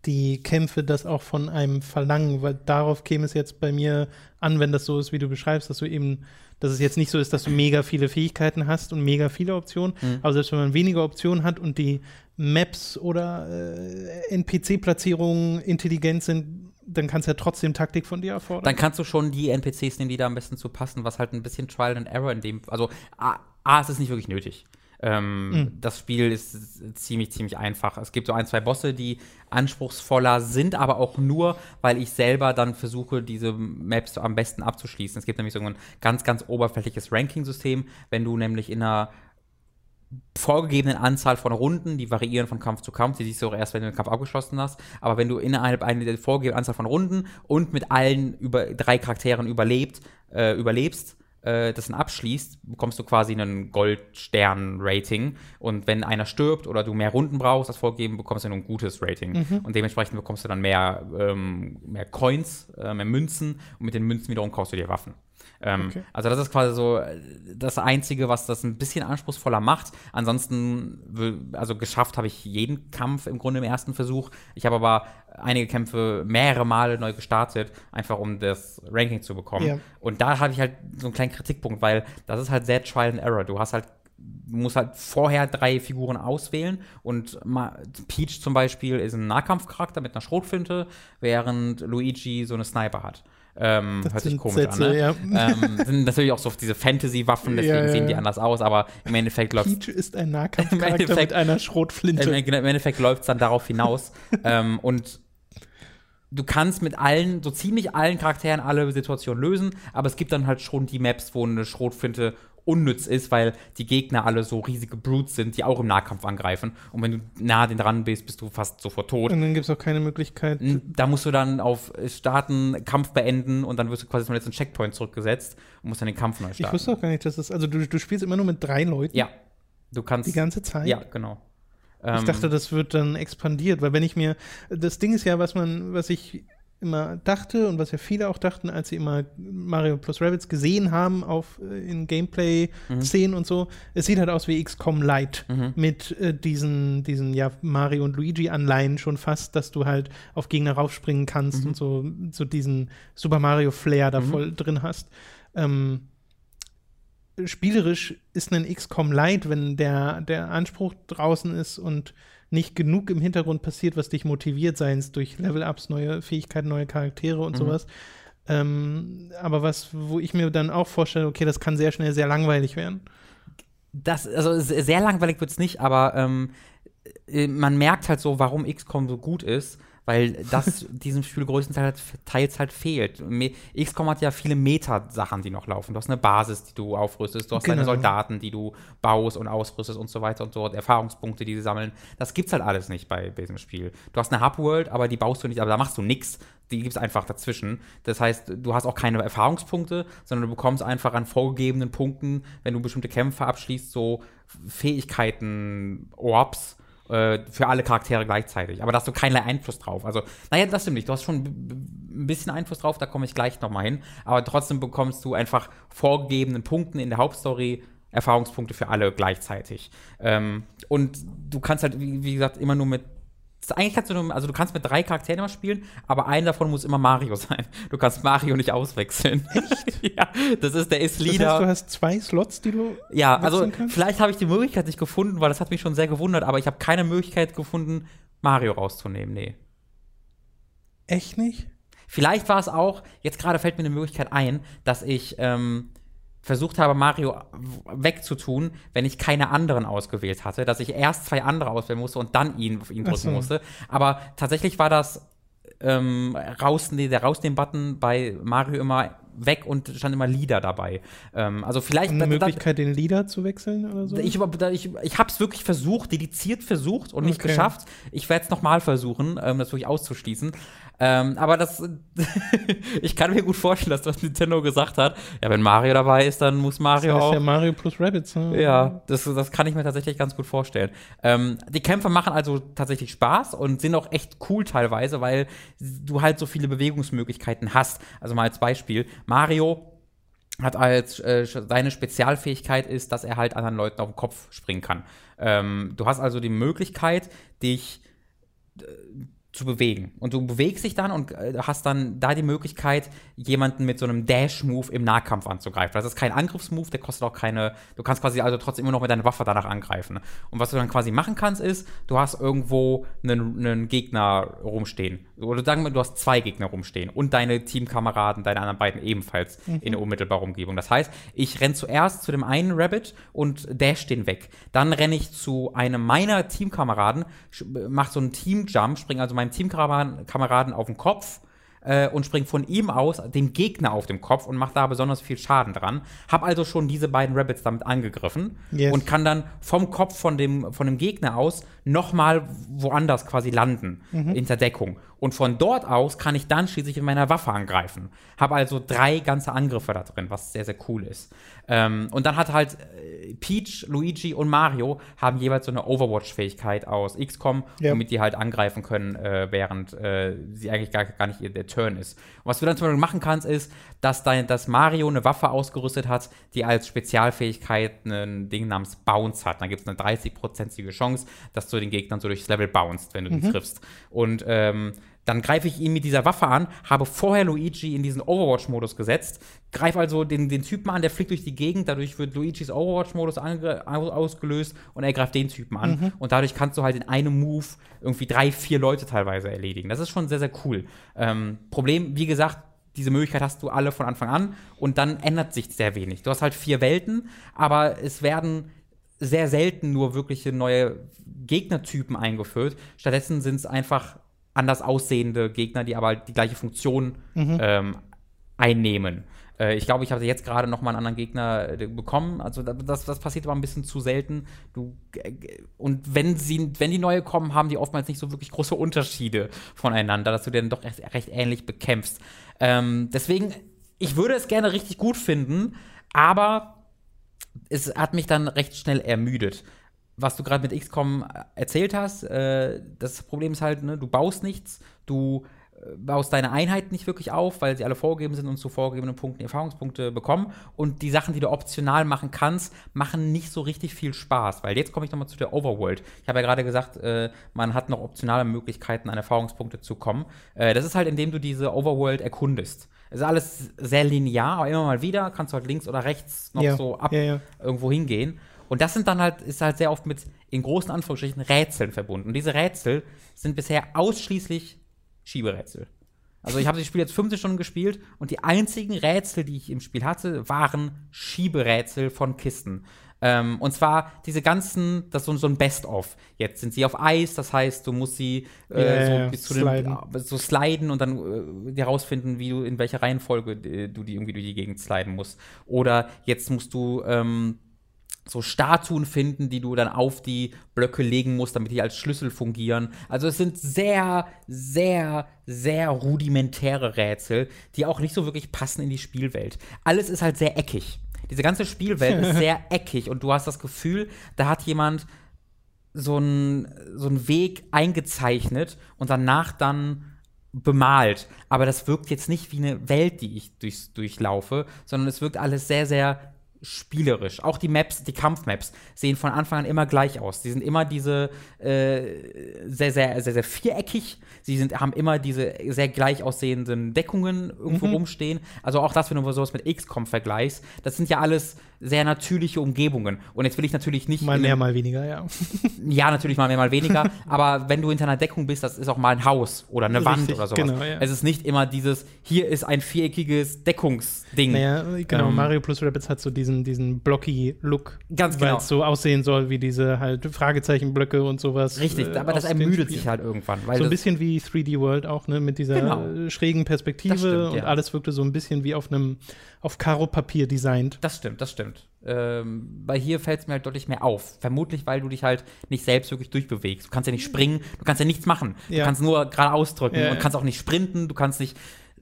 die Kämpfe das auch von einem verlangen, weil darauf käme es jetzt bei mir an, wenn das so ist, wie du beschreibst, dass du eben, dass es jetzt nicht so ist, dass du mega viele Fähigkeiten hast und mega viele Optionen, mhm. aber selbst wenn man weniger Optionen hat und die Maps oder äh, NPC-Platzierungen intelligent sind, dann kannst du ja trotzdem Taktik von dir erfordern. Dann kannst du schon die NPCs nehmen, die da am besten zu passen, was halt ein bisschen Trial and Error in dem, also A, A es ist nicht wirklich nötig. Ähm, mhm. Das Spiel ist ziemlich, ziemlich einfach. Es gibt so ein, zwei Bosse, die anspruchsvoller sind, aber auch nur, weil ich selber dann versuche, diese Maps am besten abzuschließen. Es gibt nämlich so ein ganz, ganz oberflächliches Ranking-System. Wenn du nämlich in einer vorgegebenen Anzahl von Runden, die variieren von Kampf zu Kampf, die siehst du auch erst, wenn du den Kampf abgeschlossen hast, aber wenn du innerhalb einer vorgegebenen Anzahl von Runden und mit allen über drei Charakteren überlebt, äh, überlebst, äh, das dann abschließt, bekommst du quasi einen Goldstern-Rating. Und wenn einer stirbt oder du mehr Runden brauchst, das vorgeben, bekommst du ein gutes Rating. Mhm. Und dementsprechend bekommst du dann mehr, ähm, mehr Coins, äh, mehr Münzen und mit den Münzen wiederum kaufst du dir Waffen. Ähm, okay. Also das ist quasi so äh, das Einzige, was das ein bisschen anspruchsvoller macht. Ansonsten, also geschafft habe ich jeden Kampf im Grunde im ersten Versuch. Ich habe aber einige Kämpfe mehrere Male neu gestartet, einfach um das Ranking zu bekommen. Yeah. Und da hatte ich halt so einen kleinen Kritikpunkt, weil das ist halt sehr Trial and Error. Du hast halt du musst halt vorher drei Figuren auswählen und Peach zum Beispiel ist ein Nahkampfcharakter mit einer Schrotflinte, während Luigi so eine Sniper hat. Ähm, hört sich komisch Sätze, an, ne? ja. ähm, sind natürlich auch so diese Fantasy-Waffen, deswegen ja, ja, sehen die anders aus, aber im Endeffekt läuft Peach ist ein Nahkampfcharakter mit einer Schrotflinte. Im, im Endeffekt läuft es dann darauf hinaus. ähm, und du kannst mit allen, so ziemlich allen Charakteren alle Situationen lösen, aber es gibt dann halt schon die Maps, wo eine Schrotflinte unnütz ist, weil die Gegner alle so riesige Brutes sind, die auch im Nahkampf angreifen. Und wenn du nah den dran bist, bist du fast sofort tot. Und dann gibt es auch keine Möglichkeit. Da musst du dann auf Starten, Kampf beenden und dann wirst du quasi zum letzten Checkpoint zurückgesetzt und musst dann den Kampf neu starten. Ich wusste auch gar nicht, dass das. Also du, du spielst immer nur mit drei Leuten. Ja. Du kannst. Die ganze Zeit? Ja, genau. Ich dachte, das wird dann expandiert, weil wenn ich mir. Das Ding ist ja, was man, was ich immer dachte und was ja viele auch dachten, als sie immer Mario plus Rabbits gesehen haben auf äh, in Gameplay-Szenen und so, es sieht halt aus wie XCOM Lite mit äh, diesen, diesen ja Mario und Luigi-Anleihen schon fast, dass du halt auf Gegner raufspringen kannst und so, so diesen Super Mario Flair da voll drin hast. Ähm, spielerisch ist ein XCOM Lite, wenn der, der Anspruch draußen ist und nicht genug im Hintergrund passiert, was dich motiviert, seien es durch Level-Ups, neue Fähigkeiten, neue Charaktere und sowas. Ähm, aber was, wo ich mir dann auch vorstelle, okay, das kann sehr schnell sehr langweilig werden. Das, also se- sehr langweilig wird es nicht, aber ähm, äh, man merkt halt so, warum XCOM so gut ist, weil das diesem Spiel größtenteils teils halt fehlt. XCOM hat ja viele Meta-Sachen, die noch laufen. Du hast eine Basis, die du aufrüstest, du hast deine Genau. Soldaten, die du baust und ausrüstest und so weiter und so fort, Erfahrungspunkte, die sie sammeln. Das gibt's halt alles nicht bei, bei diesem Spiel. Du hast eine Hub-World, aber die baust du nicht, aber da machst du nichts. Die gibt's einfach dazwischen. Das heißt, du hast auch keine Erfahrungspunkte, sondern du bekommst einfach an vorgegebenen Punkten, wenn du bestimmte Kämpfe abschließt, so Fähigkeiten, Orbs äh, für alle Charaktere gleichzeitig. Aber da hast du keinerlei Einfluss drauf. Also, naja, das stimmt nicht. Du hast schon ein bisschen Einfluss drauf, da komme ich gleich nochmal hin. Aber trotzdem bekommst du einfach vorgegebenen Punkten in der Hauptstory Erfahrungspunkte für alle gleichzeitig. Ähm, und du kannst halt, wie, wie gesagt, immer nur mit eigentlich kannst du nur, also du kannst mit drei Charakteren immer spielen, aber einer davon muss immer Mario sein. Du kannst Mario nicht auswechseln. Echt? ja, das ist, der ist Das Leader. heißt, du hast zwei Slots, die du Ja, also kannst? vielleicht habe ich die Möglichkeit nicht gefunden, weil das hat mich schon sehr gewundert, aber ich habe keine Möglichkeit gefunden, Mario rauszunehmen, nee. echt nicht? Vielleicht war es auch, jetzt gerade fällt mir eine Möglichkeit ein, dass ich ähm, versucht habe, Mario wegzutun, wenn ich keine anderen ausgewählt hatte, dass ich erst zwei andere auswählen musste und dann ihn, ihn drücken so. musste. Aber tatsächlich war das ähm, rausne der Rausnehmen-Button bei Mario immer weg und stand immer Leader dabei. Ähm, also vielleicht Eine da- da- Möglichkeit, den Leader zu wechseln oder so? Ich, da- ich, ich habe es wirklich versucht, dediziert versucht und nicht Okay. geschafft. Ich werde es nochmal versuchen, ähm, das wirklich auszuschließen. Ähm, aber das, ich kann mir gut vorstellen, dass das Nintendo gesagt hat, ja, wenn Mario dabei ist, dann muss das Mario heißt auch. ja Mario plus Rabbits. Ne? Ja, das, das kann ich mir tatsächlich ganz gut vorstellen. Ähm, die Kämpfe machen also tatsächlich Spaß und sind auch echt cool teilweise, weil du halt so viele Bewegungsmöglichkeiten hast. Also mal als Beispiel, Mario hat als äh, seine Spezialfähigkeit ist, dass er halt anderen Leuten auf den Kopf springen kann. Ähm, du hast also die Möglichkeit, dich zu bewegen. Und du bewegst dich dann und äh, hast dann da die Möglichkeit, jemanden mit so einem Dash-Move im Nahkampf anzugreifen. Das ist kein Angriffsmove, der kostet auch keine. Du kannst quasi also trotzdem immer noch mit deiner Waffe danach angreifen. Und was du dann quasi machen kannst, ist, du hast irgendwo einen, einen Gegner rumstehen. Oder sagen wir, du hast zwei Gegner rumstehen und deine Teamkameraden, deine anderen beiden ebenfalls in der unmittelbaren Umgebung. Das heißt, ich renne zuerst zu dem einen Rabbit und dash den weg. Dann renne ich zu einem meiner Teamkameraden, mach so einen Teamjump, spring also meinem Teamkameraden Kameraden auf den Kopf äh, und spring von ihm aus dem Gegner auf den Kopf und mach da besonders viel Schaden dran. Hab also schon diese beiden Rabbits damit angegriffen Yes. und kann dann vom Kopf von dem, von dem Gegner aus nochmal woanders quasi landen, hinter Deckung. Und von dort aus kann ich dann schließlich mit meiner Waffe angreifen. Habe also drei ganze Angriffe da drin, was sehr, sehr cool ist. Ähm, und dann hat halt äh, Peach, Luigi und Mario haben jeweils so eine Overwatch-Fähigkeit aus XCOM, Ja. womit die halt angreifen können, äh, während äh, sie eigentlich gar, gar nicht ihr der Turn ist. Und was du dann zum Beispiel machen kannst, ist, dass, dein, dass Mario eine Waffe ausgerüstet hat, die als Spezialfähigkeit ein Ding namens Bounce hat. Dann gibt es eine 30-prozentige Chance, dass du den Gegnern so durchs Level bounced, wenn du ihn triffst. Und ähm, dann greife ich ihn mit dieser Waffe an, habe vorher Luigi in diesen Overwatch-Modus gesetzt, greife also den, den Typen an, der fliegt durch die Gegend, dadurch wird Luigis Overwatch-Modus ausgelöst und er greift den Typen an. Und dadurch kannst du halt in einem Move irgendwie drei, vier Leute teilweise erledigen. Das ist schon sehr, sehr cool. Ähm, Problem, wie gesagt, diese Möglichkeit hast du alle von Anfang an und dann ändert sich sehr wenig. Du hast halt vier Welten, aber es werden sehr selten nur wirkliche neue Gegnertypen eingeführt. Stattdessen sind es einfach anders aussehende Gegner, die aber die gleiche Funktion ähm, einnehmen. Äh, ich glaube, ich habe jetzt gerade noch mal einen anderen Gegner äh, bekommen. Also da- das, das passiert aber ein bisschen zu selten. Du, äh, und wenn sie, wenn die neue kommen, haben die oftmals nicht so wirklich große Unterschiede voneinander, dass du den doch recht, recht ähnlich bekämpfst. Ähm, deswegen, ich würde es gerne richtig gut finden, aber es hat mich dann recht schnell ermüdet. Was du gerade mit XCOM erzählt hast, äh, das Problem ist halt, ne, du baust nichts, du baust deine Einheiten nicht wirklich auf, weil sie alle vorgegeben sind und zu vorgegebenen Punkten Erfahrungspunkte bekommen. Und die Sachen, die du optional machen kannst, machen nicht so richtig viel Spaß. Weil jetzt komme ich nochmal zu der Overworld. Ich habe ja gerade gesagt, äh, man hat noch optionale Möglichkeiten, an Erfahrungspunkte zu kommen. Äh, das ist halt, indem du diese Overworld erkundest. Es ist alles sehr linear, aber immer mal wieder kannst du halt links oder rechts noch Ja, so ab ja, ja. irgendwo hingehen. Und das sind dann halt, ist halt sehr oft mit in großen Anführungsstrichen Rätseln verbunden. Und diese Rätsel sind bisher ausschließlich Schieberätsel. Also ich habe das Spiel jetzt 15 Stunden gespielt und die einzigen Rätsel, die ich im Spiel hatte, waren Schieberätsel von Kisten. Ähm, und zwar diese ganzen, das ist so, so ein Best-of. Jetzt sind sie auf Eis, das heißt, du musst sie äh, Ja, so bis zu sliden. dem, so sliden und dann äh, dir rausfinden, wie du in welcher Reihenfolge äh, du die irgendwie durch die Gegend sliden musst. Oder jetzt musst du ähm, so Statuen finden, die du dann auf die Blöcke legen musst, damit die als Schlüssel fungieren. Also es sind sehr, sehr, sehr rudimentäre Rätsel, die auch nicht so wirklich passen in die Spielwelt. Alles ist halt sehr eckig. Diese ganze Spielwelt ist sehr eckig und du hast das Gefühl, da hat jemand so einen so einen Weg eingezeichnet und danach dann bemalt. Aber das wirkt jetzt nicht wie eine Welt, die ich durchs, durchlaufe, sondern es wirkt alles sehr, sehr spielerisch. Auch die Maps, die Kampfmaps sehen von Anfang an immer gleich aus. Die sind immer diese äh, sehr, sehr, sehr, sehr viereckig. Sie sind, haben immer diese sehr gleich aussehenden Deckungen irgendwo rumstehen. Also auch das, wenn du sowas mit XCOM vergleichst, das sind ja alles sehr natürliche Umgebungen. Und jetzt will ich natürlich nicht Mal mehr, mal weniger, ja. ja, natürlich mal mehr, mal weniger. aber wenn du hinter einer Deckung bist, das ist auch mal ein Haus oder eine Wand Richtig, oder sowas. genau, ja. Es ist nicht immer dieses, hier ist ein viereckiges Deckungsding. Naja, genau, Ähm, Mario plus Rabbits hat so diesen, diesen blocky-Look. Ganz Weil genau. es so aussehen soll wie diese halt Fragezeichenblöcke und sowas. Richtig, äh, aber das ermüdet sich halt irgendwann. Weil So ein bisschen wie 3D World auch, ne, mit dieser Genau. schrägen Perspektive stimmt, und ja. alles wirkte so ein bisschen wie auf einem, auf Karo-Papier designt. das stimmt, das stimmt. Ähm, weil hier fällt es mir halt deutlich mehr auf. Vermutlich, weil du dich halt nicht selbst wirklich durchbewegst. Du kannst ja nicht springen, du kannst ja nichts machen. Ja. Du kannst nur geradeaus drücken Ja, und kannst auch nicht sprinten, du kannst nicht.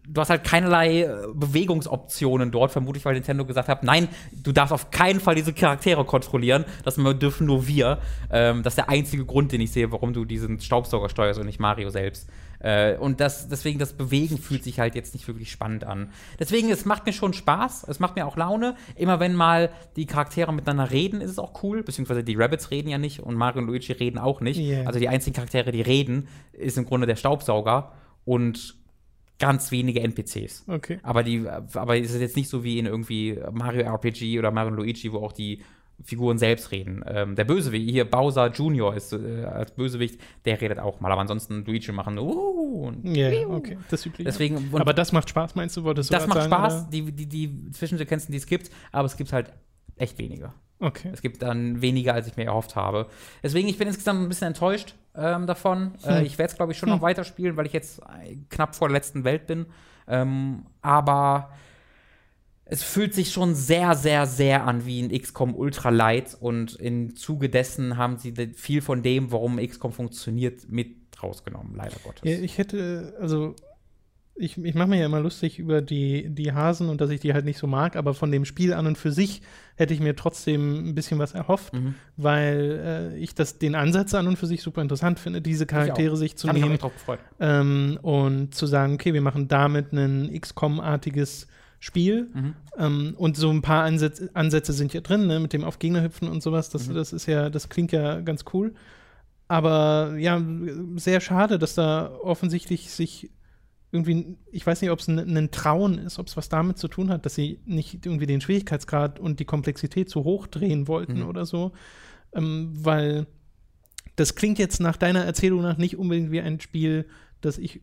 Du hast halt keinerlei äh, Bewegungsoptionen dort, vermutlich, weil Nintendo gesagt hat, nein, du darfst auf keinen Fall diese Charaktere kontrollieren, das dürfen nur wir. Ähm, das ist der einzige Grund, den ich sehe, warum du diesen Staubsauger steuerst und nicht Mario selbst. Äh, und das, deswegen, das Bewegen fühlt sich halt jetzt nicht wirklich spannend an. Deswegen, es macht mir schon Spaß, es macht mir auch Laune. Immer wenn mal die Charaktere miteinander reden, ist es auch cool. Beziehungsweise die Rabbits reden ja nicht und Mario und Luigi reden auch nicht. Yeah. Also die einzigen Charaktere, die reden, ist im Grunde der Staubsauger und ganz wenige NPCs. Okay. Aber die, aber es ist jetzt nicht so wie in irgendwie Mario RPG oder Mario Luigi, wo auch die Figuren selbst reden. Ähm, der Bösewicht, hier Bowser Junior ist äh, als Bösewicht, der redet auch mal. Aber ansonsten Luigi machen uh, Ja, yeah, okay, das übliche. Deswegen, aber das macht Spaß, meinst du? Wolltest du das macht sagen, Spaß, die, die, die Zwischensequenzen, die es gibt, aber es gibt halt echt wenige. Oder? Okay. Es gibt dann weniger, als ich mir erhofft habe. Deswegen, ich bin insgesamt ein bisschen enttäuscht ähm, davon. Äh, Hm. ich werde es, glaube ich, schon noch weiterspielen, weil ich jetzt äh, knapp vor der letzten Welt bin. Ähm, aber es fühlt sich schon sehr, sehr, sehr an wie ein XCOM Ultra Light und im Zuge dessen haben sie viel von dem, warum XCOM funktioniert, mit rausgenommen, leider Gottes. Ja, ich hätte, also ich, ich mache mir ja immer lustig über die, die Hasen und dass ich die halt nicht so mag, aber von dem Spiel an und für sich hätte ich mir trotzdem ein bisschen was erhofft, Mhm. weil äh, ich das, den Ansatz an und für sich super interessant finde, diese Charaktere sich zu Hab nehmen ähm, und zu sagen, okay, wir machen damit ein XCOM-artiges Spiel Mhm. ähm, und so ein paar Ansätze, Ansätze sind ja drin, ne, mit dem auf Gegner hüpfen und sowas, das, Mhm. das ist ja, das klingt ja ganz cool. Aber ja, sehr schade, dass da offensichtlich sich irgendwie, ich weiß nicht, ob es ein, ein Trauen ist, ob es was damit zu tun hat, dass sie nicht irgendwie den Schwierigkeitsgrad und die Komplexität zu hoch drehen wollten Mhm. oder so. Ähm, weil das klingt jetzt nach deiner Erzählung nach nicht unbedingt wie ein Spiel, das ich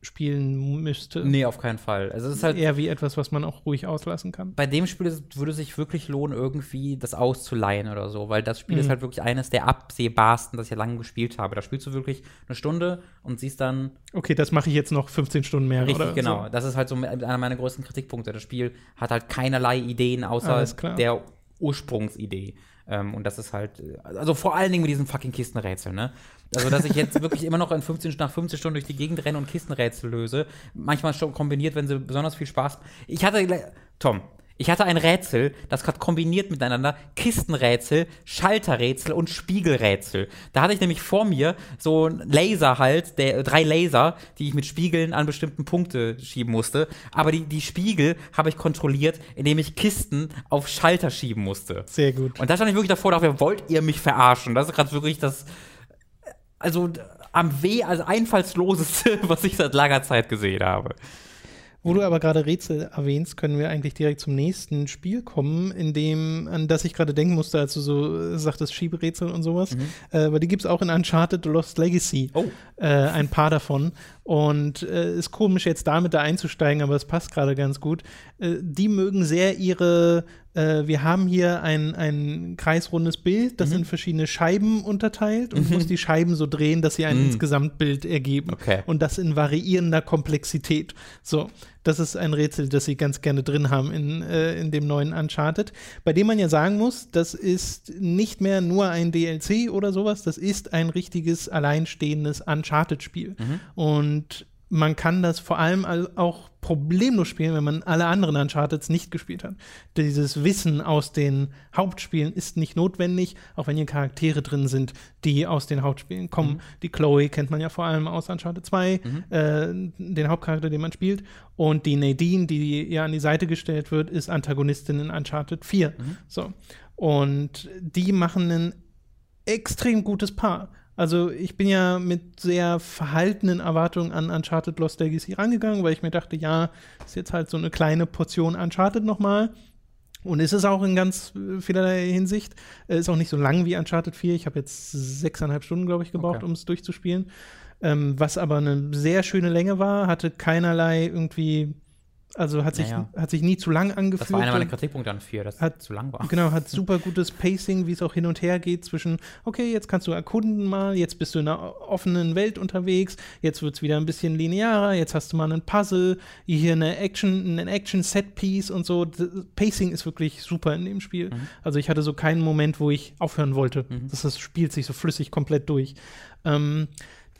spielen müsste. Nee, auf keinen Fall. Also es ist halt Eher wie etwas, was man auch ruhig auslassen kann. bei dem Spiel würde es sich wirklich lohnen, irgendwie das auszuleihen oder so, weil das Spiel Mhm. ist halt wirklich eines der absehbarsten, das ich ja lange gespielt habe. Da spielst du wirklich eine Stunde und siehst dann Okay, das mache ich jetzt noch 15 Stunden mehr. richtig oder genau. So. Das ist halt so einer meiner größten Kritikpunkte. Das Spiel hat halt keinerlei Ideen außer der Ursprungsidee. Ähm, und das ist halt, also vor allen Dingen mit diesen fucking Kistenrätseln, ne? Also, dass ich jetzt wirklich immer noch in 15, nach 15 Stunden durch die Gegend renne und Kistenrätsel löse. Manchmal schon kombiniert, wenn sie besonders viel Spaß. Ich hatte, Tom, Ich hatte ein Rätsel, das gerade kombiniert miteinander Kistenrätsel, Schalterrätsel und Spiegelrätsel. Da hatte ich nämlich vor mir so ein Laser halt, der, drei Laser, die ich mit Spiegeln an bestimmten Punkte schieben musste. Aber die, die Spiegel habe ich kontrolliert, indem ich Kisten auf Schalter schieben musste. Sehr gut. Und da stand ich wirklich davor, dachte, wollt ihr mich verarschen? Das ist gerade wirklich das, also am weh, also einfallsloseste, was ich seit langer Zeit gesehen habe. Wo du aber gerade Rätsel erwähnst, können wir eigentlich direkt zum nächsten Spiel kommen, in dem, an das ich gerade denken musste, als du so äh, sagtest, Schieberätsel und sowas. Mhm. Äh, aber die gibt es auch in Uncharted Lost Legacy. Oh. Äh, ein paar davon. Und äh, ist komisch, jetzt damit da einzusteigen, aber es passt gerade ganz gut. Äh, die mögen sehr ihre äh, wir haben hier ein, ein kreisrundes Bild, das mhm. in verschiedene Scheiben unterteilt und mhm. muss die Scheiben so drehen, dass sie ein mhm. Insgesamtbild ergeben. Okay. Und das in variierender Komplexität. So, das ist ein Rätsel, das sie ganz gerne drin haben in, äh, in dem neuen Uncharted, bei dem man ja sagen muss, das ist nicht mehr nur ein DLC oder sowas, das ist ein richtiges alleinstehendes Uncharted-Spiel. Mhm. Und man kann das vor allem auch problemlos spielen, wenn man alle anderen Uncharted nicht gespielt hat. Dieses Wissen aus den Hauptspielen ist nicht notwendig, auch wenn hier Charaktere drin sind, die aus den Hauptspielen kommen. Mhm. Die Chloe kennt man ja vor allem aus Uncharted 2, mhm. äh, den Hauptcharakter, den man spielt. Und die Nadine, die ja an die Seite gestellt wird, ist Antagonistin in Uncharted 4. Mhm. So. Und die machen ein extrem gutes Paar. Also ich bin ja mit sehr verhaltenen Erwartungen an Uncharted Lost Legacy rangegangen, weil ich mir dachte, ja, ist jetzt halt so eine kleine Portion Uncharted nochmal. Und ist es auch in ganz äh, vielerlei Hinsicht. Ist auch nicht so lang wie Uncharted 4. Ich habe jetzt sechseinhalb Stunden, glaube ich, gebraucht, okay. um es durchzuspielen. Ähm, was aber eine sehr schöne Länge war, hatte keinerlei irgendwie also hat sich, naja. hat sich nie zu lang angefühlt. Das war einer meiner Kritikpunkte an vier, dass hat, es zu lang war. Genau, hat super gutes Pacing, wie es auch hin und her geht zwischen, okay, jetzt kannst du erkunden mal, jetzt bist du in einer offenen Welt unterwegs, jetzt wird es wieder ein bisschen linearer, jetzt hast du mal einen Puzzle, hier eine Action, ein Action-Set-Piece und so. Das Pacing ist wirklich super in dem Spiel. Mhm. Also ich hatte so keinen Moment, wo ich aufhören wollte. Mhm. Das, das spielt sich so flüssig komplett durch. Ähm,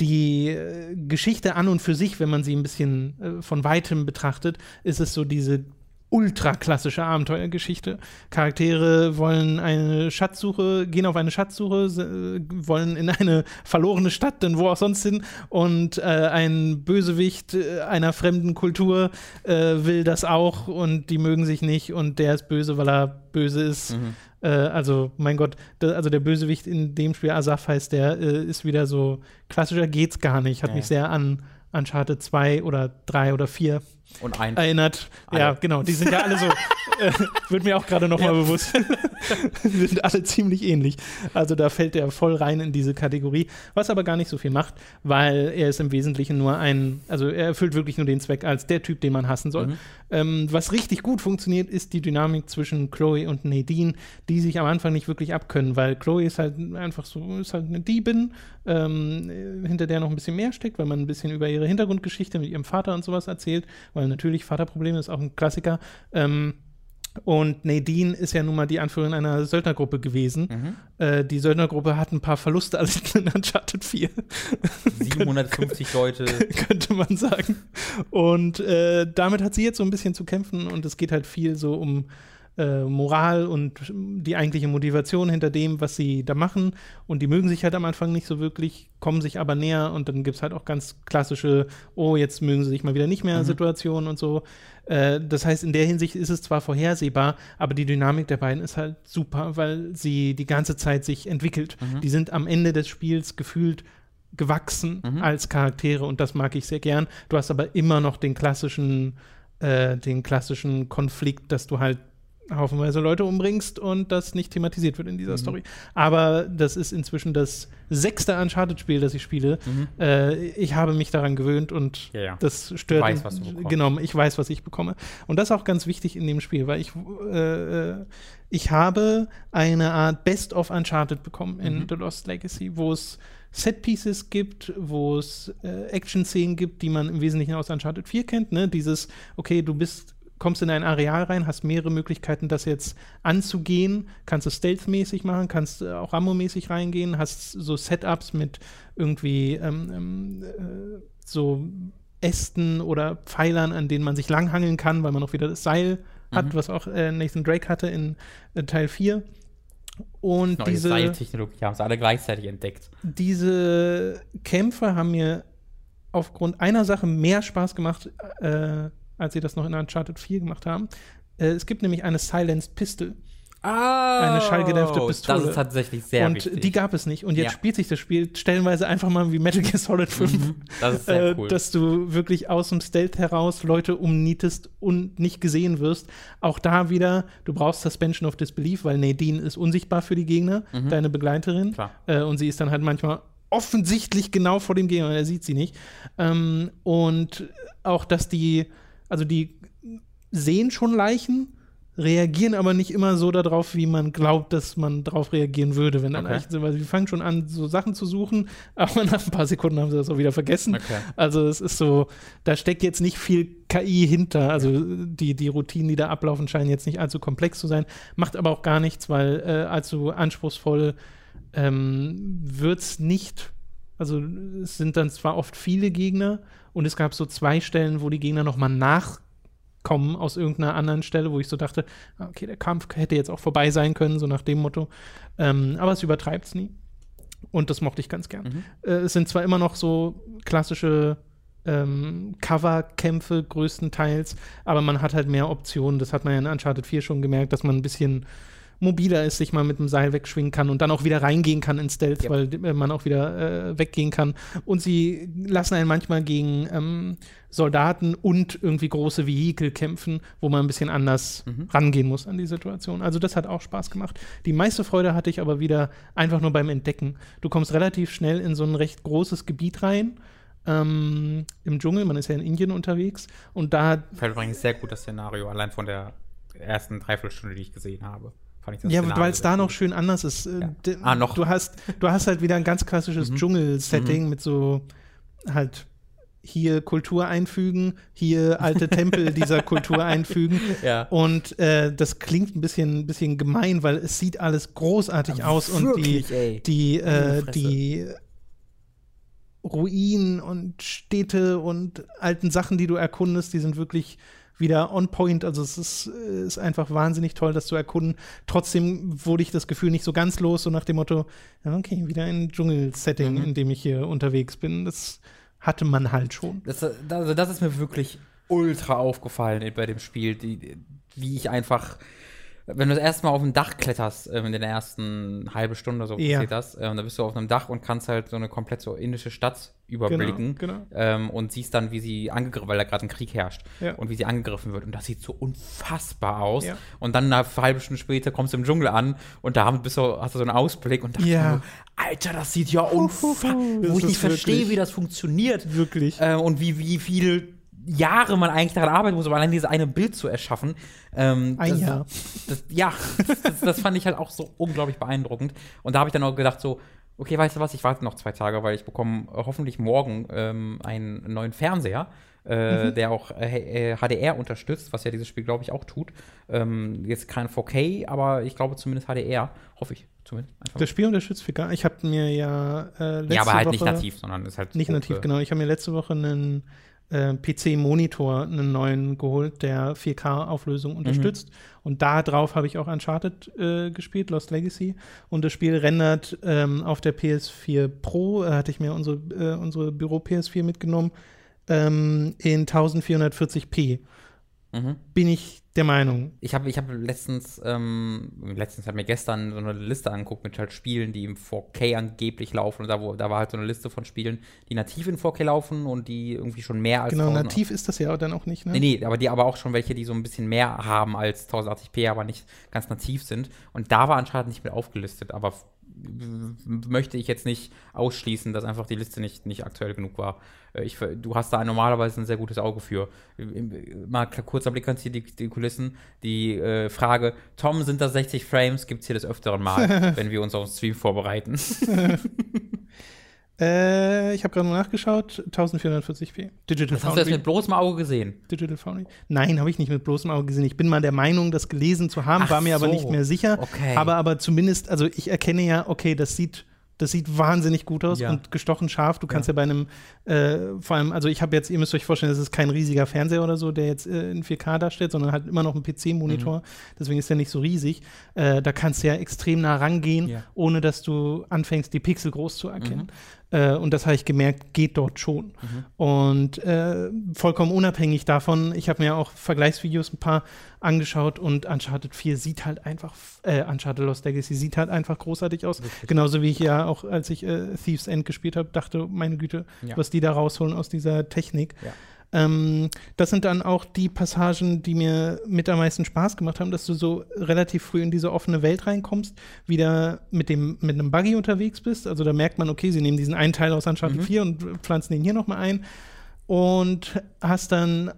die äh, Geschichte an und für sich, wenn man sie ein bisschen äh, von weitem betrachtet, ist es so diese ultra klassische Abenteuergeschichte. Charaktere wollen eine Schatzsuche, gehen auf eine Schatzsuche, äh, wollen in eine verlorene Stadt, denn wo auch sonst hin, und äh, ein Bösewicht äh, einer fremden Kultur äh, will das auch und die mögen sich nicht und der ist böse, weil er böse ist. Mhm. Äh, also, mein Gott, da, also der Bösewicht in dem Spiel, Asaf heißt der, äh, ist wieder so klassischer geht's gar nicht. Hat ja. mich sehr an Uncharted 2 oder 3 oder 4 und eins. erinnert. Alle. Ja, genau. Die sind ja alle so, äh, wird mir auch gerade nochmal ja. bewusst. die sind alle ziemlich ähnlich. Also da fällt er voll rein in diese Kategorie, was aber gar nicht so viel macht, weil er ist im Wesentlichen nur ein, also er erfüllt wirklich nur den Zweck als der Typ, den man hassen soll. Mhm. Ähm, was richtig gut funktioniert, ist die Dynamik zwischen Chloe und Nadine, die sich am Anfang nicht wirklich abkönnen, weil Chloe ist halt einfach so, ist halt eine Diebin, ähm, hinter der noch ein bisschen mehr steckt, weil man ein bisschen über ihre Hintergrundgeschichte mit ihrem Vater und sowas erzählt, weil natürlich Vaterprobleme ist auch ein Klassiker. Ähm, und Nadine ist ja nun mal die Anführerin einer Söldnergruppe gewesen. Mhm. Äh, die Söldnergruppe hat ein paar Verluste alles in Uncharted 4. 750 Leute. Könnte man sagen. Und äh, damit hat sie jetzt so ein bisschen zu kämpfen und es geht halt viel so um äh, Moral und die eigentliche Motivation hinter dem, was sie da machen. Und die mögen sich halt am Anfang nicht so wirklich, kommen sich aber näher und dann gibt es halt auch ganz klassische, oh, jetzt mögen sie sich mal wieder nicht mehr mhm. Situationen und so. Äh, das heißt, in der Hinsicht ist es zwar vorhersehbar, aber die Dynamik der beiden ist halt super, weil sie die ganze Zeit sich entwickelt. Mhm. Die sind am Ende des Spiels gefühlt gewachsen mhm. als Charaktere und das mag ich sehr gern. Du hast aber immer noch den klassischen, äh, den klassischen Konflikt, dass du halt haufenweise Leute umbringst und das nicht thematisiert wird in dieser mhm. Story. Aber das ist inzwischen das sechste Uncharted-Spiel, das ich spiele. Mhm. Äh, ich habe mich daran gewöhnt und ja, ja. das stört. Du weißt, was du bekommst. Genau, ich weiß, was ich bekomme. Und das ist auch ganz wichtig in dem Spiel, weil ich, äh, äh ich habe eine Art Best of Uncharted bekommen in mhm. The Lost Legacy, wo es Set-Pieces gibt, wo es äh, Action-Szenen gibt, die man im Wesentlichen aus Uncharted 4 kennt. Ne? Dieses, okay, du bist kommst in ein Areal rein, hast mehrere Möglichkeiten, das jetzt anzugehen. Kannst du stealth-mäßig machen, kannst auch Rambo-mäßig reingehen, hast so Setups mit irgendwie ähm, ähm, äh, so Ästen oder Pfeilern, an denen man sich langhangeln kann, weil man auch wieder das Seil hat, Mhm. was auch äh, Nathan Drake hatte in äh, Teil 4. Und Neue diese, Seiltechnologie haben sie alle gleichzeitig entdeckt. diese Kämpfe haben mir aufgrund einer Sache mehr Spaß gemacht, äh, als sie das noch in Uncharted 4 gemacht haben. Äh, es gibt nämlich eine Silenced Pistol. Ah, Eine schallgedämpfte Pistole. Das ist tatsächlich sehr und wichtig. die gab es nicht. Und jetzt Ja. spielt sich das Spiel stellenweise einfach mal wie Metal Gear Solid 5. Mhm, das ist sehr äh, cool. Dass du wirklich aus dem Stealth heraus Leute umnietest und nicht gesehen wirst. Auch da wieder, du brauchst Suspension of Disbelief, weil Nadine ist unsichtbar für die Gegner, deine Begleiterin. Mhm. Klar. Äh, und sie ist dann halt manchmal offensichtlich genau vor dem Gegner, er sieht sie nicht. Ähm, und auch, dass die, also die sehen schon Leichen, reagieren aber nicht immer so darauf, wie man glaubt, dass man darauf reagieren würde, wenn da Okay. Leichen sind. Weil sie fangen schon an, so Sachen zu suchen, aber nach ein paar Sekunden haben sie das auch wieder vergessen. Okay. Also es ist so, da steckt jetzt nicht viel KI hinter. Also die, die Routinen, die da ablaufen, scheinen jetzt nicht allzu komplex zu sein. Macht aber auch gar nichts, weil äh, allzu anspruchsvoll ähm, wird es nicht. Also es sind dann zwar oft viele Gegner und es gab so zwei Stellen, wo die Gegner nochmal nachkommen aus irgendeiner anderen Stelle, wo ich so dachte, ah, okay, der Kampf hätte jetzt auch vorbei sein können, so nach dem Motto. Ähm, aber es übertreibt es nie. Und das mochte ich ganz gern. Mhm. Äh, es sind zwar immer noch so klassische ähm, Cover-Kämpfe größtenteils, aber man hat halt mehr Optionen. Das hat man ja in Uncharted 4 schon gemerkt, dass man ein bisschen mobiler ist, sich mal mit dem Seil wegschwingen kann und dann auch wieder reingehen kann in Stealth, Ja. weil äh, man auch wieder äh, weggehen kann. Und sie lassen einen manchmal gegen ähm, Soldaten und irgendwie große Vehikel kämpfen, wo man ein bisschen anders rangehen muss an die Situation. Also das hat auch Spaß gemacht. Die meiste Freude hatte ich aber wieder einfach nur beim Entdecken. Du kommst relativ schnell in so ein recht großes Gebiet rein. Ähm, Im Dschungel, man ist ja in Indien unterwegs und da Fällt übrigens sehr gut das Szenario, allein von der ersten Dreiviertelstunde, die ich gesehen habe. Ja, weil es da noch schön anders ist. Äh, Ja. Ah, noch. Mhm. Du hast, du hast halt wieder ein ganz klassisches Dschungel-Setting mit so halt hier Kultur einfügen, hier alte Tempel dieser Kultur einfügen. Ja. Und äh, das klingt ein bisschen, bisschen gemein, weil es sieht alles großartig aus und die, ey. die, äh, die Ruinen und Städte und alten Sachen, die du erkundest, die sind wirklich wieder on point. Also es ist, äh, ist einfach wahnsinnig toll, das zu erkunden. Trotzdem wurde ich das Gefühl nicht so ganz los, so nach dem Motto, okay, wieder ein Dschungel-Setting, Mhm. in dem ich hier unterwegs bin. Das hatte man halt schon. Das, also das ist mir wirklich ultra aufgefallen bei dem Spiel, die, wie ich einfach, wenn du das erste Mal auf ein Dach kletterst, ähm, in der ersten halbe Stunde so Ja. passiert das, ähm, da bist du auf einem Dach und kannst halt so eine komplett so indische Stadt überblicken Genau, genau. Und siehst dann, wie sie angegriffen, weil da gerade ein Krieg herrscht Ja. und wie sie angegriffen wird und das sieht so unfassbar aus Ja. und dann eine halbe Stunde später kommst du im Dschungel an und da bist du, hast du so einen Ausblick und dachte Ja. Alter, das sieht ja unfassbar, wo ich nicht verstehe, wie das funktioniert Wirklich. äh, und wie, wie viel Jahre man eigentlich daran arbeiten muss, um allein dieses eine Bild zu erschaffen. Ähm, Ein das, Jahr. Das, ja, das, das fand ich halt auch so unglaublich beeindruckend. Und da habe ich dann auch gedacht, so, okay, weißt du was, ich warte noch zwei Tage, weil ich bekomme äh, hoffentlich morgen ähm, einen neuen Fernseher. Äh, der auch äh, äh, HDR unterstützt, was ja dieses Spiel, glaube ich, auch tut. Ähm, jetzt kein 4K, aber ich glaube zumindest HDR. Hoffe ich zumindest. Einfach. Das Spiel unterstützt viel gar Ich habe mir ja äh, letzte ja, aber halt Woche nicht nativ, sondern ist halt. Nicht nativ, äh, genau. Ich habe mir letzte Woche einen äh, PC-Monitor, einen neuen geholt, der 4K-Auflösung Mhm. unterstützt. Und da drauf habe ich auch Uncharted äh, gespielt, Lost Legacy. Und das Spiel rendert ähm, auf der PS4 Pro, äh, hatte ich mir unsere, äh, unsere Büro-PS4 mitgenommen, ähm, in 1440p. Mhm. Bin ich der Meinung. Ich habe ich hab letztens, ähm, letztens hat mir gestern so eine Liste angeguckt mit halt Spielen, die im 4K angeblich laufen. Und da, wo, da war halt so eine Liste von Spielen, die nativ in 4K laufen und die irgendwie schon mehr als Genau, 1000 nativ ist das ja dann auch nicht, ne? Nee, nee, aber die aber auch schon welche, die so ein bisschen mehr haben als 1080p, aber nicht ganz nativ sind. Und da war anscheinend nicht mit aufgelistet, aber möchte ich jetzt nicht ausschließen, dass einfach die Liste nicht, nicht aktuell genug war. Äh, Ich, du hast da normalerweise ein sehr gutes Auge für. Mal kurzer Blick ans hier die, die Kulissen. Die äh, Frage, Tom, sind das 60 Frames? Gibt es hier des Öfteren mal, wenn wir uns auf den Stream vorbereiten. Äh, ich habe gerade mal nachgeschaut, 1440p. Digital Das hast du jetzt mit bloßem Auge gesehen. Digital Foundry? Nein, habe ich nicht mit bloßem Auge gesehen. Ich bin mal der Meinung, das gelesen zu haben, Ach war mir aber so. nicht mehr sicher. Okay. Aber, aber zumindest, also ich erkenne ja, okay, das sieht Das sieht wahnsinnig gut aus Ja. und gestochen scharf. Du kannst ja, bei einem, äh, vor allem, also ich habe jetzt, ihr müsst euch vorstellen, das ist kein riesiger Fernseher oder so, der jetzt äh, in 4K darstellt, sondern halt immer noch ein PC-Monitor. Deswegen ist der nicht so riesig. Äh, da kannst du ja extrem nah rangehen, Ja. ohne dass du anfängst, die Pixel groß zu erkennen. Äh, und das habe ich gemerkt, geht dort schon. Und äh, vollkommen unabhängig davon, ich habe mir auch Vergleichsvideos ein paar angeschaut und Uncharted 4 sieht halt einfach, äh, Uncharted Lost Legacy sieht halt einfach großartig aus. Genauso wie ich ja auch, als ich äh, Thieves End gespielt habe, dachte, meine Güte, Ja. was die da rausholen aus dieser Technik. Ja. Ähm, das sind dann auch die Passagen, die mir mit am meisten Spaß gemacht haben, dass du so relativ früh in diese offene Welt reinkommst, wieder mit dem mit einem Buggy unterwegs bist. Also da merkt man, okay, sie nehmen diesen einen Teil aus Uncharted 4 und pflanzen den hier nochmal ein und hast dann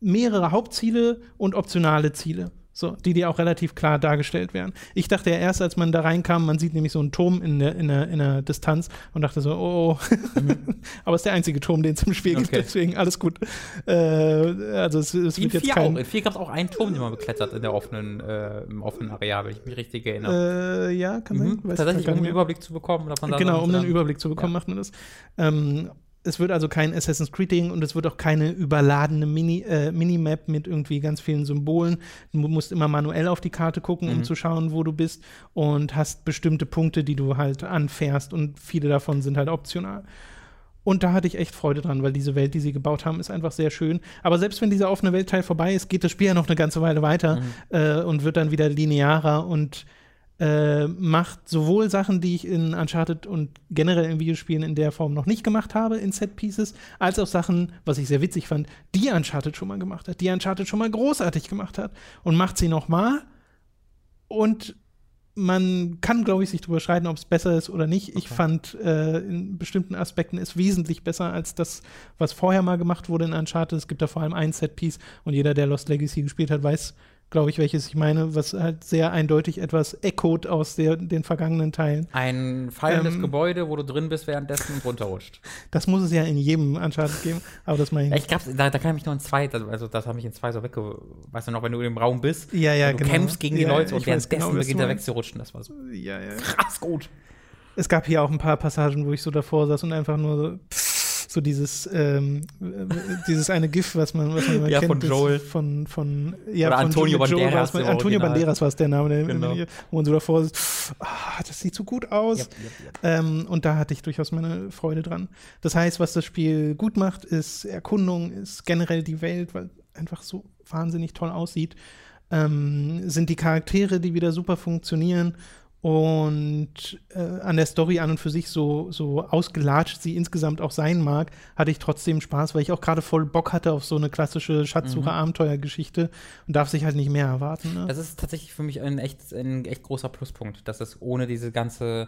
mehrere Hauptziele und optionale Ziele. So, die dir auch relativ klar dargestellt werden. Ich dachte ja erst, als man da reinkam, man sieht nämlich so einen Turm in der, in der, in der Distanz und dachte so, oh, oh. aber es ist der einzige Turm, den es im Spiel gibt, Okay. deswegen alles gut. Äh, also es, es wird jetzt 4 kein, auch. In 4 gab es auch einen Turm, den man beklettert in der offenen, äh, im offenen Areal, wenn ich mich richtig erinnere. äh, ja, kann sein. mhm. Tatsächlich, um einen. Überblick zu bekommen. Man da Genau, um einen Überblick zu bekommen, Ja. macht man das. Ähm, es wird also kein Assassin's Creed-Ding und es wird auch keine überladene Mini, äh, Minimap mit irgendwie ganz vielen Symbolen. Du musst immer manuell auf die Karte gucken, um Mhm. zu schauen, wo du bist und hast bestimmte Punkte, die du halt anfährst und viele davon sind halt optional. Und da hatte ich echt Freude dran, weil diese Welt, die sie gebaut haben, ist einfach sehr schön. Aber selbst wenn dieser offene Weltteil vorbei ist, geht das Spiel ja noch eine ganze Weile weiter äh, und wird dann wieder linearer und äh, macht sowohl Sachen, die ich in Uncharted und generell in Videospielen in der Form noch nicht gemacht habe, in Set Pieces, als auch Sachen, was ich sehr witzig fand, die Uncharted schon mal gemacht hat, die Uncharted schon mal großartig gemacht hat und macht sie noch mal und man kann, glaube ich, sich darüber streiten, ob es besser ist oder nicht. Ich Okay. fand äh, in bestimmten Aspekten es wesentlich besser als das, was vorher mal gemacht wurde in Uncharted. Es gibt da vor allem ein Set-Piece und jeder, der Lost Legacy gespielt hat, weiß, glaube ich, welches ich meine, was halt sehr eindeutig etwas echot aus der, den vergangenen Teilen. Ein fallendes Ähm, Gebäude, wo du drin bist, währenddessen runterrutscht. Das muss es ja in jedem Uncharted geben, aber das meine ich nicht. ich glaube, da, da kann ich mich noch in zwei, also- das habe ich in zwei so wegge... Weißt du noch, wenn du im Raum bist, Ja, ja, du genau. kämpfst gegen die Ja, Leute und währenddessen genau, beginnt er wegzurutschen. Das war so Ja, ja. krass gut. Es gab hier auch ein paar Passagen, wo ich so davor saß und einfach nur so, so dieses, ähm, äh, dieses eine GIF, was man, was man immer Ja, kennt. von Joel. Von, von, ja, Oder von Antonio Joel Banderas im Antonio Original. Banderas war es der Name, der, Genau. wo man so davor sitzt, ah, das sieht so gut aus. Yep, yep, yep. Ähm, und da hatte ich durchaus meine Freude dran. Das heißt, was das Spiel gut macht, ist Erkundung, ist generell die Welt, weil einfach so wahnsinnig toll aussieht. Ähm, sind die Charaktere, die wieder super funktionieren und äh, an der Story an und für sich so, so ausgelatscht sie insgesamt auch sein mag, hatte ich trotzdem Spaß, weil ich auch gerade voll Bock hatte auf so eine klassische Schatzsucher-Abenteuergeschichte und darf sich halt nicht mehr erwarten. Ne? Das ist tatsächlich für mich ein echt, ein echt großer Pluspunkt, dass es ohne diese ganze,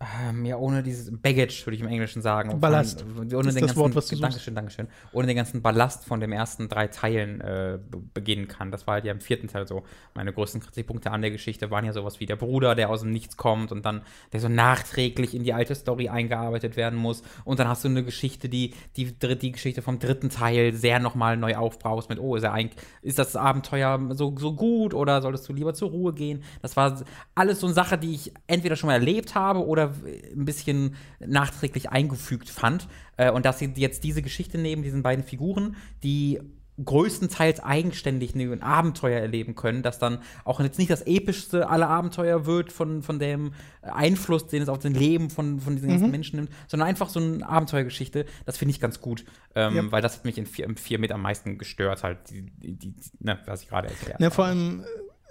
ähm, ja, ohne dieses Baggage, würde ich im Englischen sagen. Ballast. Von, ohne ist den das ganzen, Wort, was du. Dankeschön, Dankeschön. Ohne den ganzen Ballast von den ersten drei Teilen äh, be- beginnen kann. Das war halt ja im vierten Teil so. Meine größten Kritikpunkte an der Geschichte waren ja sowas wie der Bruder, der aus dem Nichts kommt und dann, der so nachträglich in die alte Story eingearbeitet werden muss. Und dann hast du eine Geschichte, die die, die Geschichte vom dritten Teil sehr nochmal neu aufbrauchst mit, oh, ist, er eigentlich, ist das Abenteuer so, so gut oder solltest du lieber zur Ruhe gehen? Das war alles so eine Sache, die ich entweder schon mal erlebt habe oder ein bisschen nachträglich eingefügt fand. Äh, und dass sie jetzt diese Geschichte nehmen, diesen beiden Figuren, die größtenteils eigenständig ein Abenteuer erleben können, das dann auch jetzt nicht das epischste aller Abenteuer wird von, von dem Einfluss, den es auf das Leben von, von diesen Mhm. ganzen Menschen nimmt, sondern einfach so eine Abenteuergeschichte, das finde ich ganz gut, ähm, Ja. weil das hat mich in vier, mit am meisten gestört, halt, die, die, die, ne, was ich gerade erklärt Ja, habe. vor allem,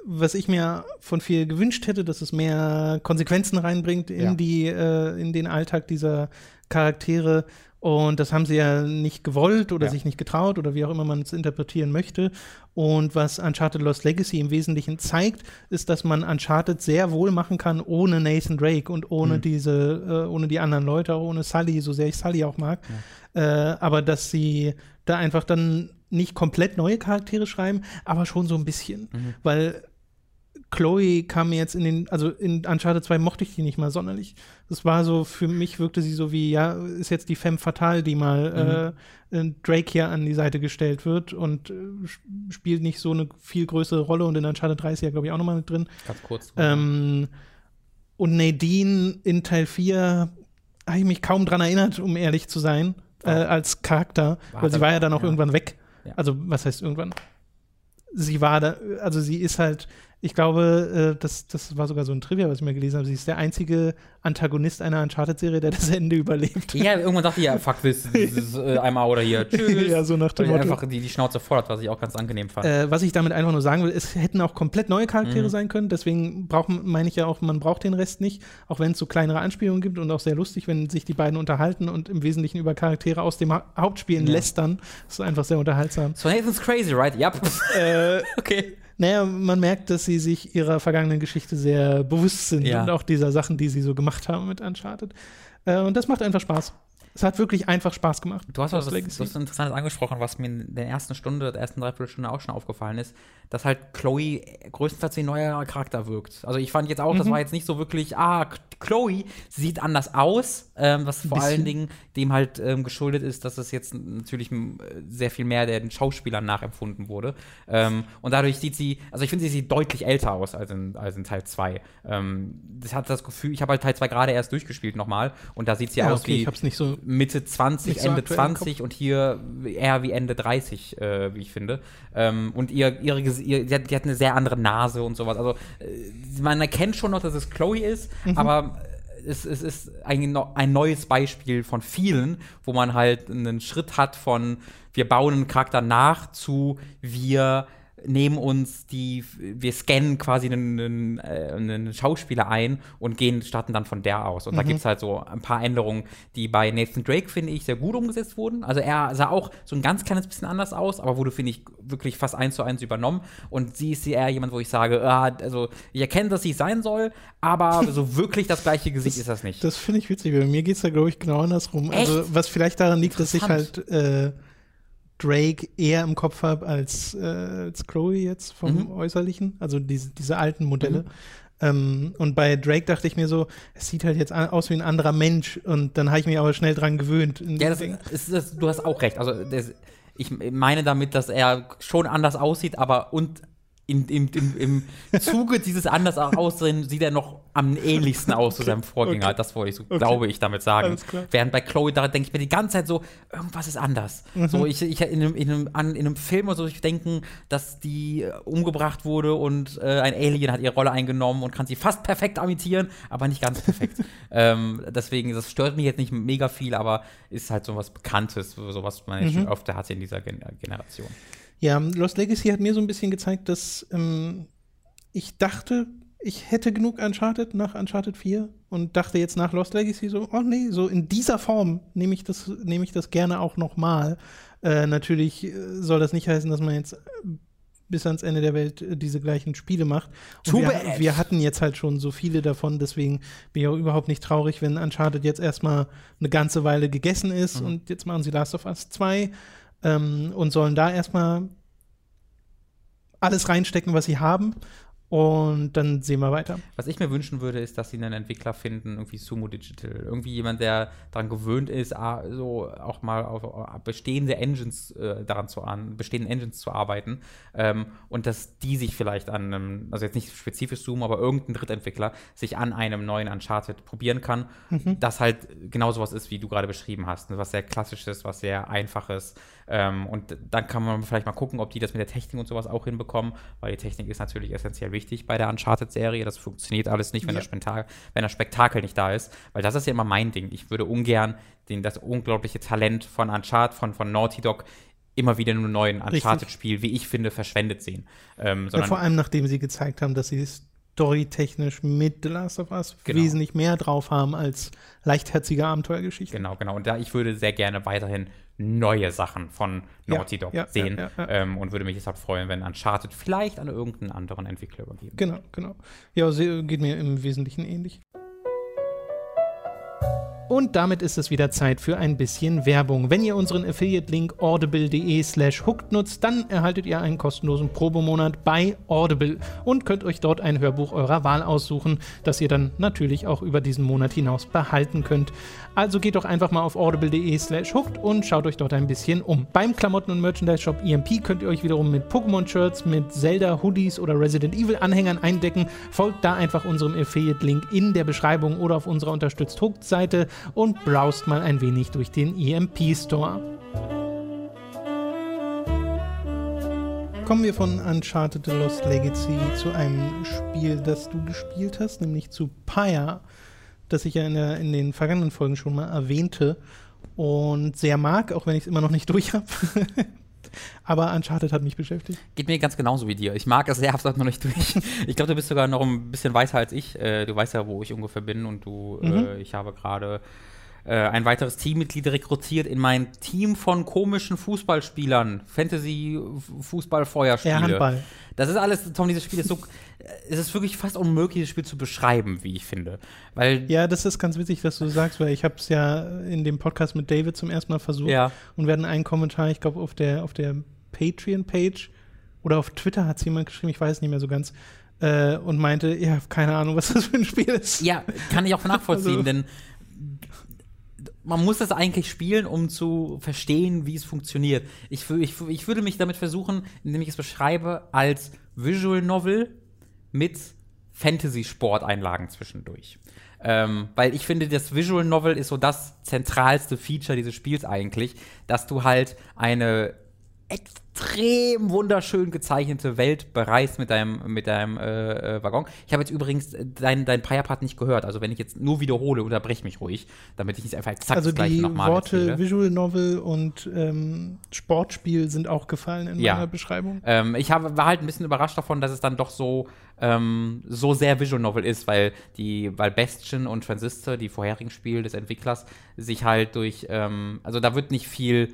was ich mir von viel gewünscht hätte, dass es mehr Konsequenzen reinbringt in Ja. die, äh, in den Alltag dieser Charaktere. Und das haben sie ja nicht gewollt oder Ja. sich nicht getraut oder wie auch immer man es interpretieren möchte. Und was Uncharted Lost Legacy im Wesentlichen zeigt, ist, dass man Uncharted sehr wohl machen kann ohne Nathan Drake und ohne Mhm. diese, äh, ohne die anderen Leute, auch ohne Sully, so sehr ich Sully auch mag. Äh, aber dass sie da einfach dann nicht komplett neue Charaktere schreiben, aber schon so ein bisschen. Mhm. Weil Chloe kam mir jetzt in den, also in Uncharted 2 mochte ich die nicht mal sonderlich. Das war so, für mich wirkte sie so wie, ja, ist jetzt die Femme fatale, die mal äh, äh, Drake hier an die Seite gestellt wird und äh, sp- spielt nicht so eine viel größere Rolle und in Uncharted 3 ist sie ja, glaube ich, auch nochmal mit drin. Ganz kurz. Ähm, und Nadine in Teil 4 habe ich mich kaum dran erinnert, um ehrlich zu sein, äh, als Charakter, War weil sie war ja dann auch ja. irgendwann weg. Ja. Also, was heißt irgendwann? Sie war da, also sie ist halt, ich glaube, äh, das, das war sogar so ein Trivia, was ich mal gelesen habe, sie ist der einzige Antagonist einer Uncharted-Serie, der das Ende überlebt. Ja, irgendwann dachte ich, ja, fuck this, dieses äh, einmal oder hier, tschüss. ja, so nach dem Motto. einfach die, die Schnauze hat, was ich auch ganz angenehm fand. Äh, was ich damit einfach nur sagen will, es hätten auch komplett neue Charaktere Mhm. sein können. Deswegen braucht, meine ich ja auch, man braucht den Rest nicht. Auch wenn es so kleinere Anspielungen gibt und auch sehr lustig, wenn sich die beiden unterhalten und im Wesentlichen über Charaktere aus dem ha Hauptspiel Ja. lästern. Das ist einfach sehr unterhaltsam. so Nathan's crazy, right? Ja. äh, okay. Naja, man merkt, dass sie sich ihrer vergangenen Geschichte sehr bewusst sind Ja. und auch dieser Sachen, die sie so gemacht haben mit Uncharted. Äh, und das macht einfach Spaß. Es hat wirklich einfach Spaß gemacht. Du hast was, du hast Interessantes angesprochen, was mir in der ersten Stunde, der ersten Dreiviertelstunde auch schon aufgefallen ist, dass halt Chloe größtenteils wie ein neuer Charakter wirkt. Also ich fand jetzt auch, Mhm. das war jetzt nicht so wirklich, ah, Chloe sieht anders aus, ähm, was vor allen Dingen dem halt ähm, geschuldet ist, dass es jetzt natürlich m, sehr viel mehr den Schauspielern nachempfunden wurde. Ähm, und dadurch sieht sie, also ich finde, sie sieht deutlich älter aus als in, als in Teil 2. Ähm, das hat das Gefühl, ich habe halt Teil 2 gerade erst durchgespielt nochmal und da sieht sie Ja, aus okay, wie ich hab's nicht so. Mitte 20, Nicht so Ende aktuell im 20 und hier eher wie Ende 30, äh, wie ich finde. Ähm, und ihr, ihre, ihr, die, hat, die hat eine sehr andere Nase und sowas. Also äh, man erkennt schon noch, dass es Chloe ist, Mhm. aber es, es ist ein, ein neues Beispiel von vielen, wo man halt einen Schritt hat von wir bauen einen Charakter nach zu wir nehmen uns die, wir scannen quasi einen, einen, äh, einen Schauspieler ein und gehen, starten dann von der aus. Und da gibt es halt so ein paar Änderungen, die bei Nathan Drake, finde ich, sehr gut umgesetzt wurden. Also er sah auch so ein ganz kleines bisschen anders aus, aber wurde, finde ich, wirklich fast eins zu eins übernommen. Und sie ist eher jemand, wo ich sage, ah, also ich erkenne, dass sie sein soll, aber so wirklich das gleiche Gesicht ist das nicht. Das finde ich witzig, weil mir geht es da, glaube ich, genau andersrum. Also, Echt? was vielleicht daran liegt, dass ich halt äh, Drake eher im Kopf habe als, äh, als Chloe jetzt vom Mhm. Äußerlichen, also diese, diese alten Modelle. Ähm, und bei Drake dachte ich mir so, es sieht halt jetzt aus wie ein anderer Mensch und dann habe ich mich aber schnell dran gewöhnt. Ja, das, ist, das, du hast auch recht. Also das, ich meine damit, dass er schon anders aussieht, aber und in, im, im, im Zuge dieses anders aussehen sieht er noch am ähnlichsten aus zu seinem Vorgänger. okay. Das wollte ich so, glaube ich, damit sagen. Während bei Chloe, da denke ich mir die ganze Zeit so, irgendwas ist anders. Mhm. So, ich, ich in, einem, in, einem, an, in einem Film oder so, ich denken, dass die äh, umgebracht wurde und äh, ein Alien hat ihre Rolle eingenommen und kann sie fast perfekt imitieren, aber nicht ganz perfekt. ähm, deswegen, das stört mich jetzt nicht mega viel, aber ist halt so was Bekanntes, so was man Mhm. schon öfter hatte in dieser Gen Generation. Ja, Lost Legacy hat mir so ein bisschen gezeigt, dass ähm, ich dachte, ich hätte genug Uncharted nach Uncharted 4 und dachte jetzt nach Lost Legacy so, oh nee, so in dieser Form nehme ich das, nehme ich das gerne auch nochmal. Äh, natürlich äh, soll das nicht heißen, dass man jetzt äh, bis ans Ende der Welt äh, diese gleichen Spiele macht. Wir, wir hatten jetzt halt schon so viele davon, deswegen bin ich auch überhaupt nicht traurig, wenn Uncharted jetzt erstmal eine ganze Weile gegessen ist Mhm. und jetzt machen sie Last of Us 2 ähm, und sollen da erstmal alles reinstecken, was sie haben. Und dann sehen wir weiter. Was ich mir wünschen würde, ist, dass sie einen Entwickler finden, irgendwie Sumo Digital. Irgendwie jemand, der daran gewöhnt ist, so auch mal auf, auf bestehende Engines äh, daran zu an, bestehenden Engines zu arbeiten. Ähm, und dass die sich vielleicht an einem, also jetzt nicht spezifisch Sumo, aber irgendein Drittentwickler sich an einem neuen Uncharted probieren kann. Das halt genau sowas ist, wie du gerade beschrieben hast. ne? Was sehr klassisches, was sehr einfaches. Ähm, und dann kann man vielleicht mal gucken, ob die das mit der Technik und sowas auch hinbekommen, weil die Technik ist natürlich essentiell wichtig bei der Uncharted-Serie. Das funktioniert alles nicht, wenn, Ja. das Spektakel, wenn das Spektakel nicht da ist, weil das ist ja immer mein Ding. Ich würde ungern den, das unglaubliche Talent von Uncharted, von, von Naughty Dog immer wieder in einem neuen. Uncharted-Spiel, wie ich finde, verschwendet sehen. Ähm, Ja, vor allem, nachdem sie gezeigt haben, dass sie storytechnisch mit The Last of Us Genau. wesentlich mehr drauf haben als leichtherzige Abenteuergeschichten. Genau, genau. Und da ich würde sehr gerne weiterhin neue Sachen von Naughty Dog ja, ja, sehen ja. Ähm, und würde mich deshalb freuen, wenn Uncharted vielleicht an irgendeinen anderen Entwickler übergeben. Genau, genau. Ja, sie, geht mir im Wesentlichen ähnlich. Und damit ist es wieder Zeit für ein bisschen Werbung. Wenn ihr unseren Affiliate-Link audible.de slash hooked nutzt, dann erhaltet ihr einen kostenlosen Probemonat bei Audible und könnt euch dort ein Hörbuch eurer Wahl aussuchen, das ihr dann natürlich auch über diesen Monat hinaus behalten könnt. Also geht doch einfach mal auf audible.de slash hooked und schaut euch dort ein bisschen um. Beim Klamotten- und Merchandise-Shop EMP könnt ihr euch wiederum mit Pokémon-Shirts, mit Zelda-Hoodies oder Resident Evil-Anhängern eindecken. Folgt da einfach unserem Affiliate-Link in der Beschreibung oder auf unserer Unterstützt Hooked-Seite und browst mal ein wenig durch den EMP Store. Kommen wir von Uncharted The Lost Legacy zu einem Spiel, das du gespielt hast, nämlich zu Pyre, das ich ja in, der, in den vergangenen Folgen schon mal erwähnte und sehr mag, auch wenn ich es immer noch nicht durch habe. Aber Uncharted hat mich beschäftigt. Geht mir ganz genauso wie dir. Ich mag es sehr, hab's noch nicht durch. Ich glaube, du bist sogar noch ein bisschen weißer als ich. Äh, du weißt ja, wo ich ungefähr bin und du, Mhm. äh, ich habe gerade äh, ein weiteres Teammitglied rekrutiert in mein Team von komischen Fußballspielern. Fantasy-Fußball-Feuerspiele. Ja, Handball. Das ist alles, Tom, dieses Spiel ist so, es ist wirklich fast unmöglich, das Spiel zu beschreiben, wie ich finde. Weil, Ja, das ist ganz witzig, dass du sagst, weil ich habe es ja in dem Podcast mit David zum ersten Mal versucht ja, und wir hatten einen Kommentar, ich glaube auf der, auf der Patreon-Page oder auf Twitter hat es jemand geschrieben, ich weiß nicht mehr so ganz, äh, und meinte, ja, keine Ahnung, was das für ein Spiel ist. ja, kann ich auch nachvollziehen, Also- denn man muss das eigentlich spielen, um zu verstehen, wie es funktioniert. Ich, ich, ich würde mich damit versuchen, indem ich es beschreibe, als Visual Novel mit Fantasy-Sport-Einlagen zwischendurch. Ähm, weil ich finde, das Visual Novel ist so das zentralste Feature dieses Spiels eigentlich, dass du halt eine extrem wunderschön gezeichnete Welt bereist mit deinem, mit deinem äh, äh, Waggon. Ich habe jetzt übrigens äh, dein, dein Pia-Part nicht gehört. Also wenn ich jetzt nur wiederhole, unterbrech mich ruhig, damit ich nicht einfach exakt Also das gleiche die nochmal Worte erzähle. Visual Novel und ähm, Sportspiel sind auch gefallen in Ja. meiner Beschreibung. Ähm, ich habe, war halt ein bisschen überrascht davon, dass es dann doch so, ähm, so sehr Visual Novel ist, weil die, weil Bastion und Transistor, die vorherigen Spiele des Entwicklers, sich halt durch, ähm, also da wird nicht viel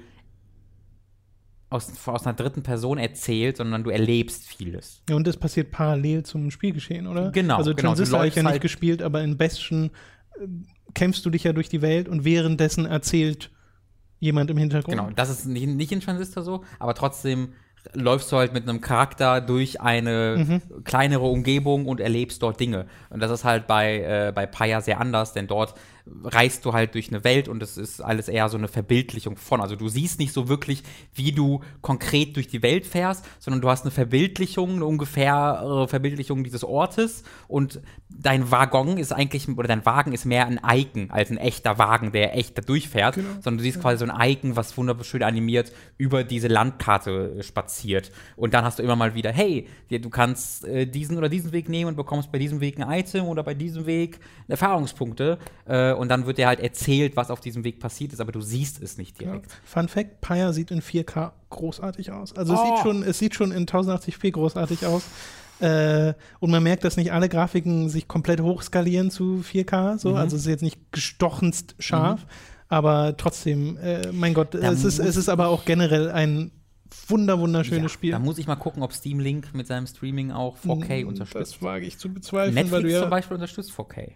aus, aus einer dritten Person erzählt, sondern du erlebst vieles. Ja, und das passiert parallel zum Spielgeschehen, oder? Genau, Also genau, Transistor habe ich ja nicht halt- gespielt, aber in Bastion äh, kämpfst du dich ja durch die Welt und währenddessen erzählt jemand im Hintergrund. Genau, das ist nicht, nicht in Transistor so, aber trotzdem läufst du halt mit einem Charakter durch eine kleinere Umgebung und erlebst dort Dinge. Und das ist halt bei, äh, bei Paya sehr anders, denn dort reist du halt durch eine Welt und es ist alles eher so eine Verbildlichung von. Also du siehst nicht so wirklich, wie du konkret durch die Welt fährst, sondern du hast eine Verbildlichung, eine ungefähre Verbildlichung dieses Ortes und dein Waggon ist eigentlich, oder dein Wagen ist mehr ein Icon als ein echter Wagen, der echt da durchfährt, sondern du siehst quasi so ein Icon, was wunderschön animiert über diese Landkarte äh, spaziert. Und dann hast du immer mal wieder, hey, du kannst äh, diesen oder diesen Weg nehmen und bekommst bei diesem Weg ein Item oder bei diesem Weg Erfahrungspunkte. Äh, und dann wird dir halt erzählt, was auf diesem Weg passiert ist, aber du siehst es nicht Ja. direkt. Fun Fact: Pyre sieht in 4K großartig aus. Also es, Oh. sieht schon, es sieht schon in 1080p großartig aus. Äh, und man merkt, dass nicht alle Grafiken sich komplett hochskalieren zu 4K. So. Mhm. Also es ist jetzt nicht gestochenst scharf, aber trotzdem, äh, mein Gott, Da es ist, es ist aber auch generell ein wunder, wunderschönes Ja, Spiel. Da muss ich mal gucken, ob Steam Link mit seinem Streaming auch 4K Mm, unterstützt. Das wage ich zu bezweifeln, Netflix weil du ja. zum Beispiel unterstützt 4K.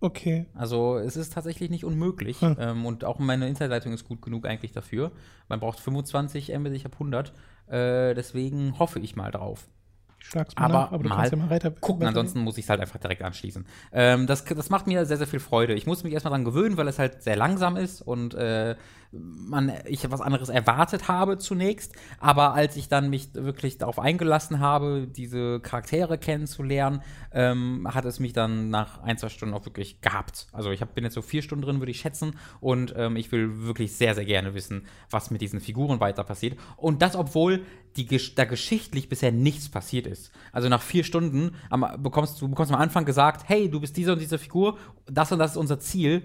Okay. Also es ist tatsächlich nicht unmöglich. Hm. Ähm, und auch meine Internetleitung ist gut genug eigentlich dafür. Man braucht 25 Mbit, ich habe 100. Äh, deswegen hoffe ich mal drauf. Ich schlag's mal Aber nach, aber du mal kannst ja mal weiter Gucken, weiter- ansonsten muss ich es halt einfach direkt anschließen. Ähm, das, das macht mir sehr, sehr viel Freude. Ich muss mich erstmal dran gewöhnen, weil es halt sehr langsam ist und äh, man, ich was anderes erwartet habe zunächst. Aber als ich dann mich wirklich darauf eingelassen habe, diese Charaktere kennenzulernen, ähm, hat es mich dann nach ein, zwei Stunden auch wirklich gehabt. Also ich hab, bin jetzt so vier Stunden drin, würde ich schätzen. Und ähm, ich will wirklich sehr, sehr gerne wissen, was mit diesen Figuren weiter passiert. Und das, obwohl die, da geschichtlich bisher nichts passiert ist. Also nach vier Stunden am, bekommst du bekommst am Anfang gesagt, hey, du bist diese und diese Figur, das und das ist unser Ziel.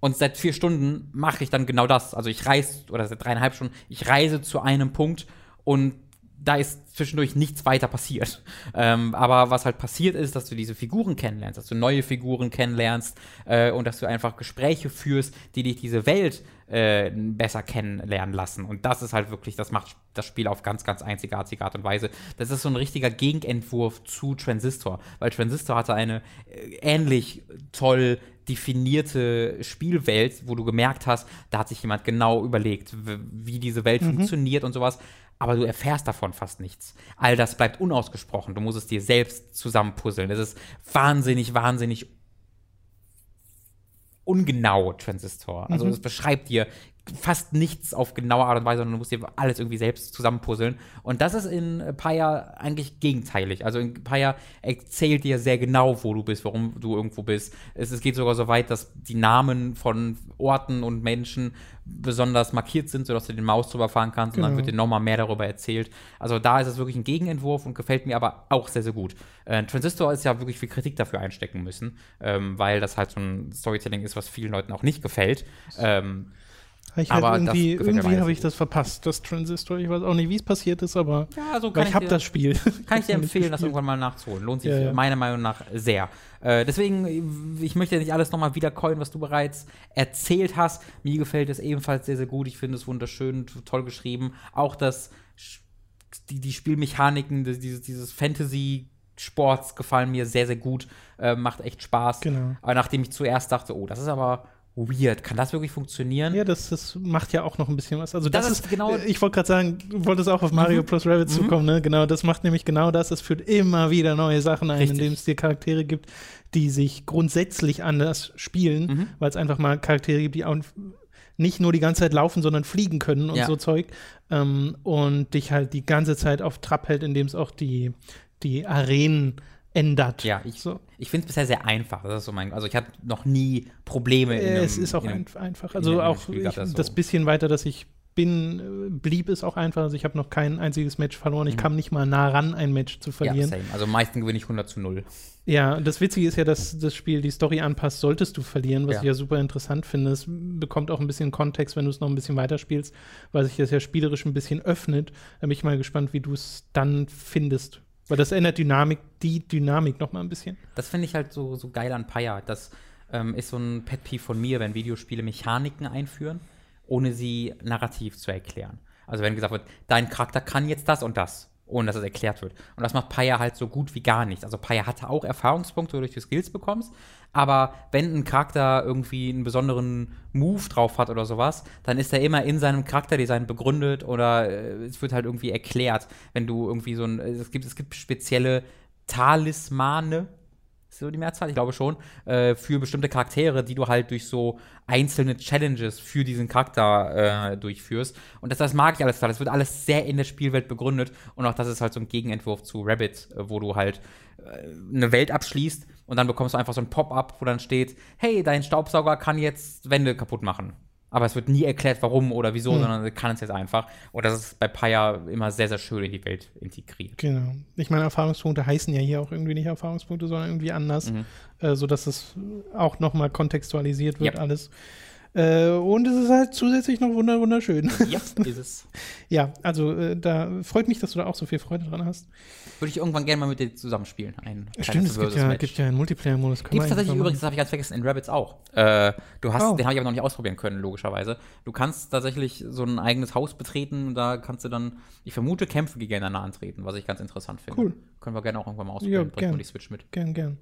Und seit vier Stunden mache ich dann genau das. Also ich reise, oder seit dreieinhalb Stunden, ich reise zu einem Punkt und da ist zwischendurch nichts weiter passiert. Ähm, aber was halt passiert ist, dass du diese Figuren kennenlernst, dass du neue Figuren kennenlernst äh, und dass du einfach Gespräche führst, die dich diese Welt äh, besser kennenlernen lassen. Und das ist halt wirklich, das macht das Spiel auf ganz, ganz einzigartige Art und Weise. Das ist so ein richtiger Gegenentwurf zu Transistor, weil Transistor hatte eine äh, ähnlich toll definierte Spielwelt, wo du gemerkt hast, da hat sich jemand genau überlegt, wie diese Welt mhm. funktioniert und sowas. Aber du erfährst davon fast nichts. All das bleibt unausgesprochen. Du musst es dir selbst zusammenpuzzeln. Es ist wahnsinnig, wahnsinnig ungenau Transistor. Also mhm. es beschreibt dir fast nichts auf genaue Art und Weise, sondern du musst dir alles irgendwie selbst zusammenpuzzeln. Und das ist in Paya eigentlich gegenteilig. Also in Paya erzählt dir sehr genau, wo du bist, warum du irgendwo bist. Es, es geht sogar so weit, dass die Namen von Orten und Menschen besonders markiert sind, sodass du den Maus drüber fahren kannst genau. und dann wird dir nochmal mehr darüber erzählt. Also da ist es wirklich ein Gegenentwurf und gefällt mir aber auch sehr, sehr gut. Äh, Transistor ist ja wirklich viel Kritik dafür einstecken müssen, ähm, weil das halt so ein Storytelling ist, was vielen Leuten auch nicht gefällt. Ähm, ich halt irgendwie irgendwie habe ich das verpasst, das Transistor. Ich weiß auch nicht, wie es passiert ist, aber ja, also ich, ich habe das Spiel. Kann ich dir empfehlen, das irgendwann mal nachzuholen. Lohnt sich ja, ja. meiner Meinung nach sehr. Äh, deswegen, ich möchte nicht alles nochmal wiedercoin, was du bereits erzählt hast. Mir gefällt es ebenfalls sehr, sehr gut. Ich finde es wunderschön, toll geschrieben. Auch das, die, die Spielmechaniken, dieses, dieses Fantasy- Sports gefallen mir sehr, sehr gut. Äh, macht echt Spaß. Genau. Aber nachdem ich zuerst dachte, oh, das ist aber weird. Kann das wirklich funktionieren? Ja, das, das macht ja auch noch ein bisschen was. Also das, das ist genau. Ich wollte gerade sagen, du wolltest auch auf Mario mhm. plus Rabbit mhm. zukommen, ne? Genau, das macht nämlich genau das. Es führt immer wieder neue Sachen ein, Richtig. indem es dir Charaktere gibt, die sich grundsätzlich anders spielen, mhm. weil es einfach mal Charaktere gibt, die auch nicht nur die ganze Zeit laufen, sondern fliegen können und ja. so Zeug. Ähm, und dich halt die ganze Zeit auf Trab hält, indem es auch die, die Arenen ändert. Ja, ich, so. ich finde es bisher sehr einfach. Das ist so mein, also ich hatte noch nie Probleme. In einem, es ist auch ein, einfach. Also auch ich, das, so. das bisschen weiter, dass ich bin, blieb es auch einfach. Also ich habe noch kein einziges Match verloren. Ich mhm. kam nicht mal nah ran, ein Match zu verlieren. Ja, same. Also meistens gewinne ich 100 zu 0. Ja, das Witzige ist ja, dass das Spiel die Story anpasst, solltest du verlieren, was ja. ich ja super interessant finde. Es bekommt auch ein bisschen Kontext, wenn du es noch ein bisschen weiterspielst, weil sich das ja spielerisch ein bisschen öffnet. Da bin ich mal gespannt, wie du es dann findest, weil das ändert Dynamik, die Dynamik noch mal ein bisschen. Das finde ich halt so, so geil an Paya. Das ähm, ist so ein Pet Peeve von mir, wenn Videospiele Mechaniken einführen, ohne sie narrativ zu erklären. Also wenn gesagt wird, dein Charakter kann jetzt das und das ohne dass es erklärt wird. Und das macht Paya halt so gut wie gar nicht. Also Paya hatte auch Erfahrungspunkte, wodurch du Skills bekommst, aber wenn ein Charakter irgendwie einen besonderen Move drauf hat oder sowas, dann ist er immer in seinem Charakterdesign begründet oder äh, es wird halt irgendwie erklärt, wenn du irgendwie so ein, es gibt, es gibt spezielle Talismane, so die Mehrzahl, ich glaube schon, äh, für bestimmte Charaktere, die du halt durch so einzelne Challenges für diesen Charakter äh, durchführst. Und das, das mag ich alles total. Das wird alles sehr in der Spielwelt begründet. Und auch das ist halt so ein Gegenentwurf zu Rabbit, äh, wo du halt äh, eine Welt abschließt und dann bekommst du einfach so ein Pop-up, wo dann steht, hey, dein Staubsauger kann jetzt Wände kaputt machen. Aber es wird nie erklärt, warum oder wieso, hm. sondern kann es jetzt einfach. Und das ist bei Paya immer sehr, sehr schön in die Welt integriert. Genau. Ich meine, Erfahrungspunkte heißen ja hier auch irgendwie nicht Erfahrungspunkte, sondern irgendwie anders, mhm. äh, sodass es auch nochmal kontextualisiert wird, ja. alles. Äh, und es ist halt zusätzlich noch wunderschön. Ja, ist es. ja, also äh, da freut mich, dass du da auch so viel Freude dran hast. Würde ich irgendwann gerne mal mit dir zusammenspielen. Ein Stimmt, es gibt ja, gibt ja, einen Multiplayer-Modus. Gibt es tatsächlich übrigens, das habe ich ganz vergessen, in Rabbits auch. Äh, du hast, oh. Den habe ich aber noch nicht ausprobieren können, logischerweise. Du kannst tatsächlich so ein eigenes Haus betreten und da kannst du dann, ich vermute, Kämpfe gegeneinander antreten, was ich ganz interessant finde. Cool. Können wir gerne auch irgendwann mal ausprobieren. Ja, Bringt mal die Switch mit. Gern, gern.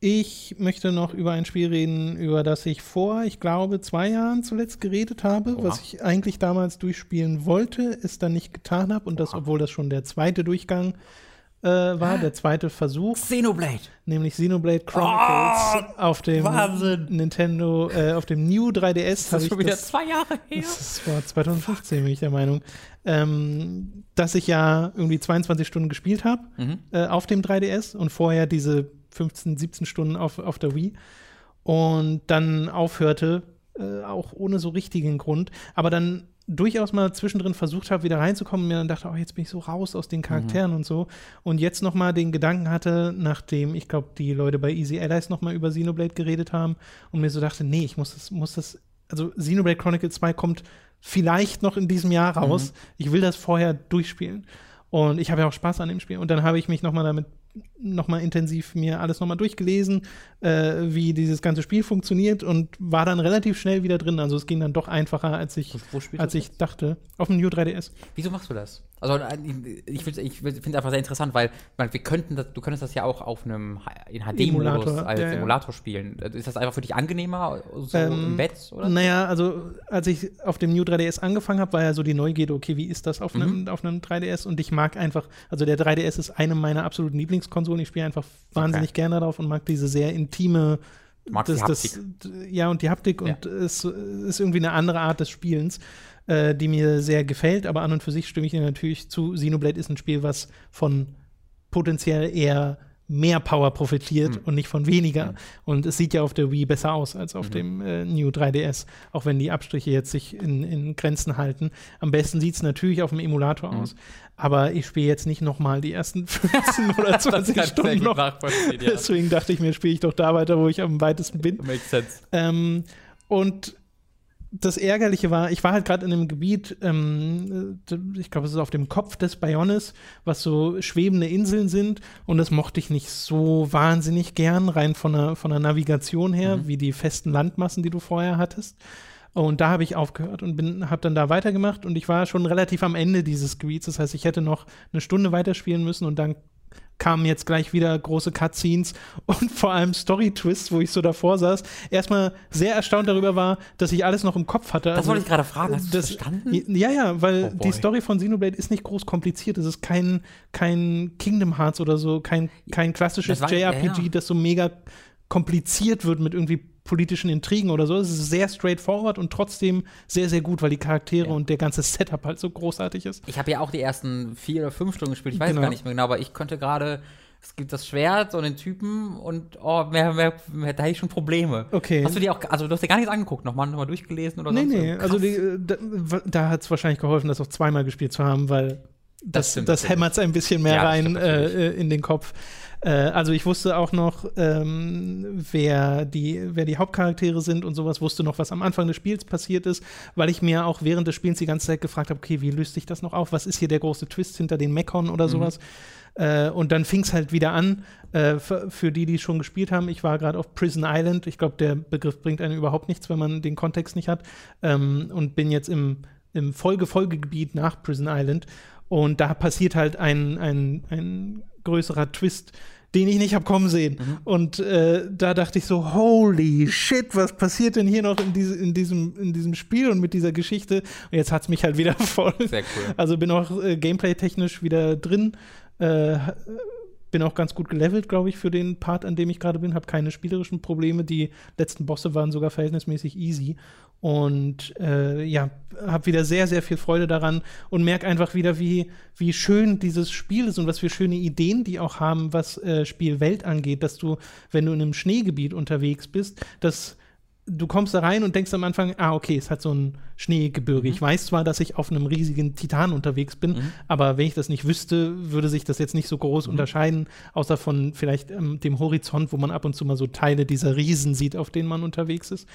Ich möchte noch über ein Spiel reden, über das ich vor, ich glaube, zwei Jahren zuletzt geredet habe, Oha. was ich eigentlich damals durchspielen wollte, es dann nicht getan habe und das, Oha. obwohl das schon der zweite Durchgang äh, war, der zweite Versuch. Xenoblade. Nämlich Xenoblade Chronicles oh, auf dem Wahnsinn. Nintendo, äh, auf dem New 3DS. Das ist schon wieder das, zwei Jahre her. Das war 2015, bin ich der Meinung. Ähm, dass ich ja irgendwie 22 Stunden gespielt habe mhm. äh, auf dem 3DS und vorher diese 15, 17 Stunden auf, auf der Wii und dann aufhörte, äh, auch ohne so richtigen Grund, aber dann durchaus mal zwischendrin versucht habe, wieder reinzukommen und mir dann dachte, oh, jetzt bin ich so raus aus den Charakteren mhm. und so. Und jetzt noch mal den Gedanken hatte, nachdem, ich glaube, die Leute bei Easy Allies noch mal über Xenoblade geredet haben und mir so dachte, nee, ich muss das, muss das, also Xenoblade Chronicles 2 kommt vielleicht noch in diesem Jahr raus. Mhm. Ich will das vorher durchspielen. Und ich habe ja auch Spaß an dem Spiel. Und dann habe ich mich nochmal damit nochmal intensiv mir alles nochmal durchgelesen, äh, wie dieses ganze Spiel funktioniert und war dann relativ schnell wieder drin. Also es ging dann doch einfacher, als ich, als ich dachte. Auf dem New 3DS. Wieso machst du das? Also äh, ich, ich, finde es einfach sehr interessant, weil man, wir könnten das, du könntest das ja auch auf einem in HD-Modus als ja, Emulator spielen. Ist das einfach für dich angenehmer so ähm, im Bett? Oder? Naja, also als ich auf dem New 3DS angefangen habe, war ja so die Neugierde, okay, wie ist das auf, mhm. einem, auf einem 3DS? Und ich mag einfach, also der 3DS ist eine meiner absoluten Lieblingskonsolen. Ich spiele einfach wahnsinnig okay. gerne darauf und mag diese sehr intime das, das, ja, und die Haptik ja. und es ist irgendwie eine andere Art des Spielens äh, die mir sehr gefällt, aber an und für sich stimme ich dir natürlich zu. Xenoblade ist ein Spiel, was von potenziell eher mehr Power profitiert mhm. und nicht von weniger. Mhm. Und es sieht ja auf der Wii besser aus als auf mhm. dem äh, New 3DS, auch wenn die Abstriche jetzt sich in, in Grenzen halten. Am besten sieht es natürlich auf dem Emulator aus. Aber ich spiele jetzt nicht noch mal die ersten 15 oder 20 Stunden noch. Ja. Deswegen dachte ich mir, spiele ich doch da weiter, wo ich am weitesten bin. Makes sense. Ähm, und das Ärgerliche war, ich war halt gerade in einem Gebiet, ähm, äh, ich glaube, es ist auf dem Kopf des Bionis, was so schwebende Inseln sind. Und das mochte ich nicht so wahnsinnig gern, rein von der, von der Navigation her, mhm. wie die festen Landmassen, die du vorher hattest. Und da habe ich aufgehört und habe dann da weitergemacht und ich war schon relativ am Ende dieses Gebiets. Das heißt, ich hätte noch eine Stunde weiterspielen müssen und dann kamen jetzt gleich wieder große Cutscenes und vor allem Story-Twists, wo ich so davor saß. Erstmal sehr erstaunt darüber war, dass ich alles noch im Kopf hatte. Das also, wollte ich gerade fragen. Hast du das verstanden? Ja, ja, weil oh die Story von Xenoblade ist nicht groß kompliziert. Es ist kein, kein Kingdom Hearts oder so, kein, kein klassisches war, JRPG, ja, ja. das so mega kompliziert wird mit irgendwie politischen Intrigen oder so. Es ist sehr straightforward und trotzdem sehr, sehr gut, weil die Charaktere ja. und der ganze Setup halt so großartig ist. Ich habe ja auch die ersten vier oder fünf Stunden gespielt, ich weiß genau. gar nicht mehr genau, aber ich konnte gerade es gibt das Schwert und den Typen und oh, mehr, mehr, mehr, da habe ich schon Probleme. Okay. Hast du dir auch, also du hast dir gar nichts angeguckt, nochmal noch mal durchgelesen oder so? Nee, nee, also die, da, da hat es wahrscheinlich geholfen, das auch zweimal gespielt zu haben, weil das, das, das hämmert es ein bisschen mehr ja, rein äh, in den Kopf. Äh, also ich wusste auch noch, ähm, wer, die, wer die Hauptcharaktere sind und sowas, wusste noch, was am Anfang des Spiels passiert ist, weil ich mir auch während des Spiels die ganze Zeit gefragt habe, okay, wie löst sich das noch auf? Was ist hier der große Twist hinter den Mechon oder mhm. sowas? Äh, und dann fing es halt wieder an, äh, für, für, die, die schon gespielt haben. Ich war gerade auf Prison Island. Ich glaube, der Begriff bringt einem überhaupt nichts, wenn man den Kontext nicht hat. Ähm, und bin jetzt im, im Folge-Folgegebiet nach Prison Island. Und da passiert halt ein, ein, ein größerer Twist, den ich nicht habe kommen sehen. Mhm. Und äh, da dachte ich so, holy shit, was passiert denn hier noch in, diese, in, diesem, in diesem Spiel und mit dieser Geschichte? Und jetzt hat es mich halt wieder voll. Sehr cool. Also bin auch äh, gameplay-technisch wieder drin. Äh, bin auch ganz gut gelevelt, glaube ich, für den Part, an dem ich gerade bin. Habe keine spielerischen Probleme. Die letzten Bosse waren sogar verhältnismäßig easy. Und äh, ja, habe wieder sehr, sehr viel Freude daran und merke einfach wieder, wie, wie schön dieses Spiel ist und was für schöne Ideen die auch haben, was äh, Spielwelt angeht, dass du, wenn du in einem Schneegebiet unterwegs bist, dass du kommst da rein und denkst am Anfang, ah, okay, es hat so ein Schneegebirge. Mhm. Ich weiß zwar, dass ich auf einem riesigen Titan unterwegs bin, mhm. aber wenn ich das nicht wüsste, würde sich das jetzt nicht so groß mhm. unterscheiden, außer von vielleicht ähm, dem Horizont, wo man ab und zu mal so Teile dieser Riesen sieht, auf denen man unterwegs ist.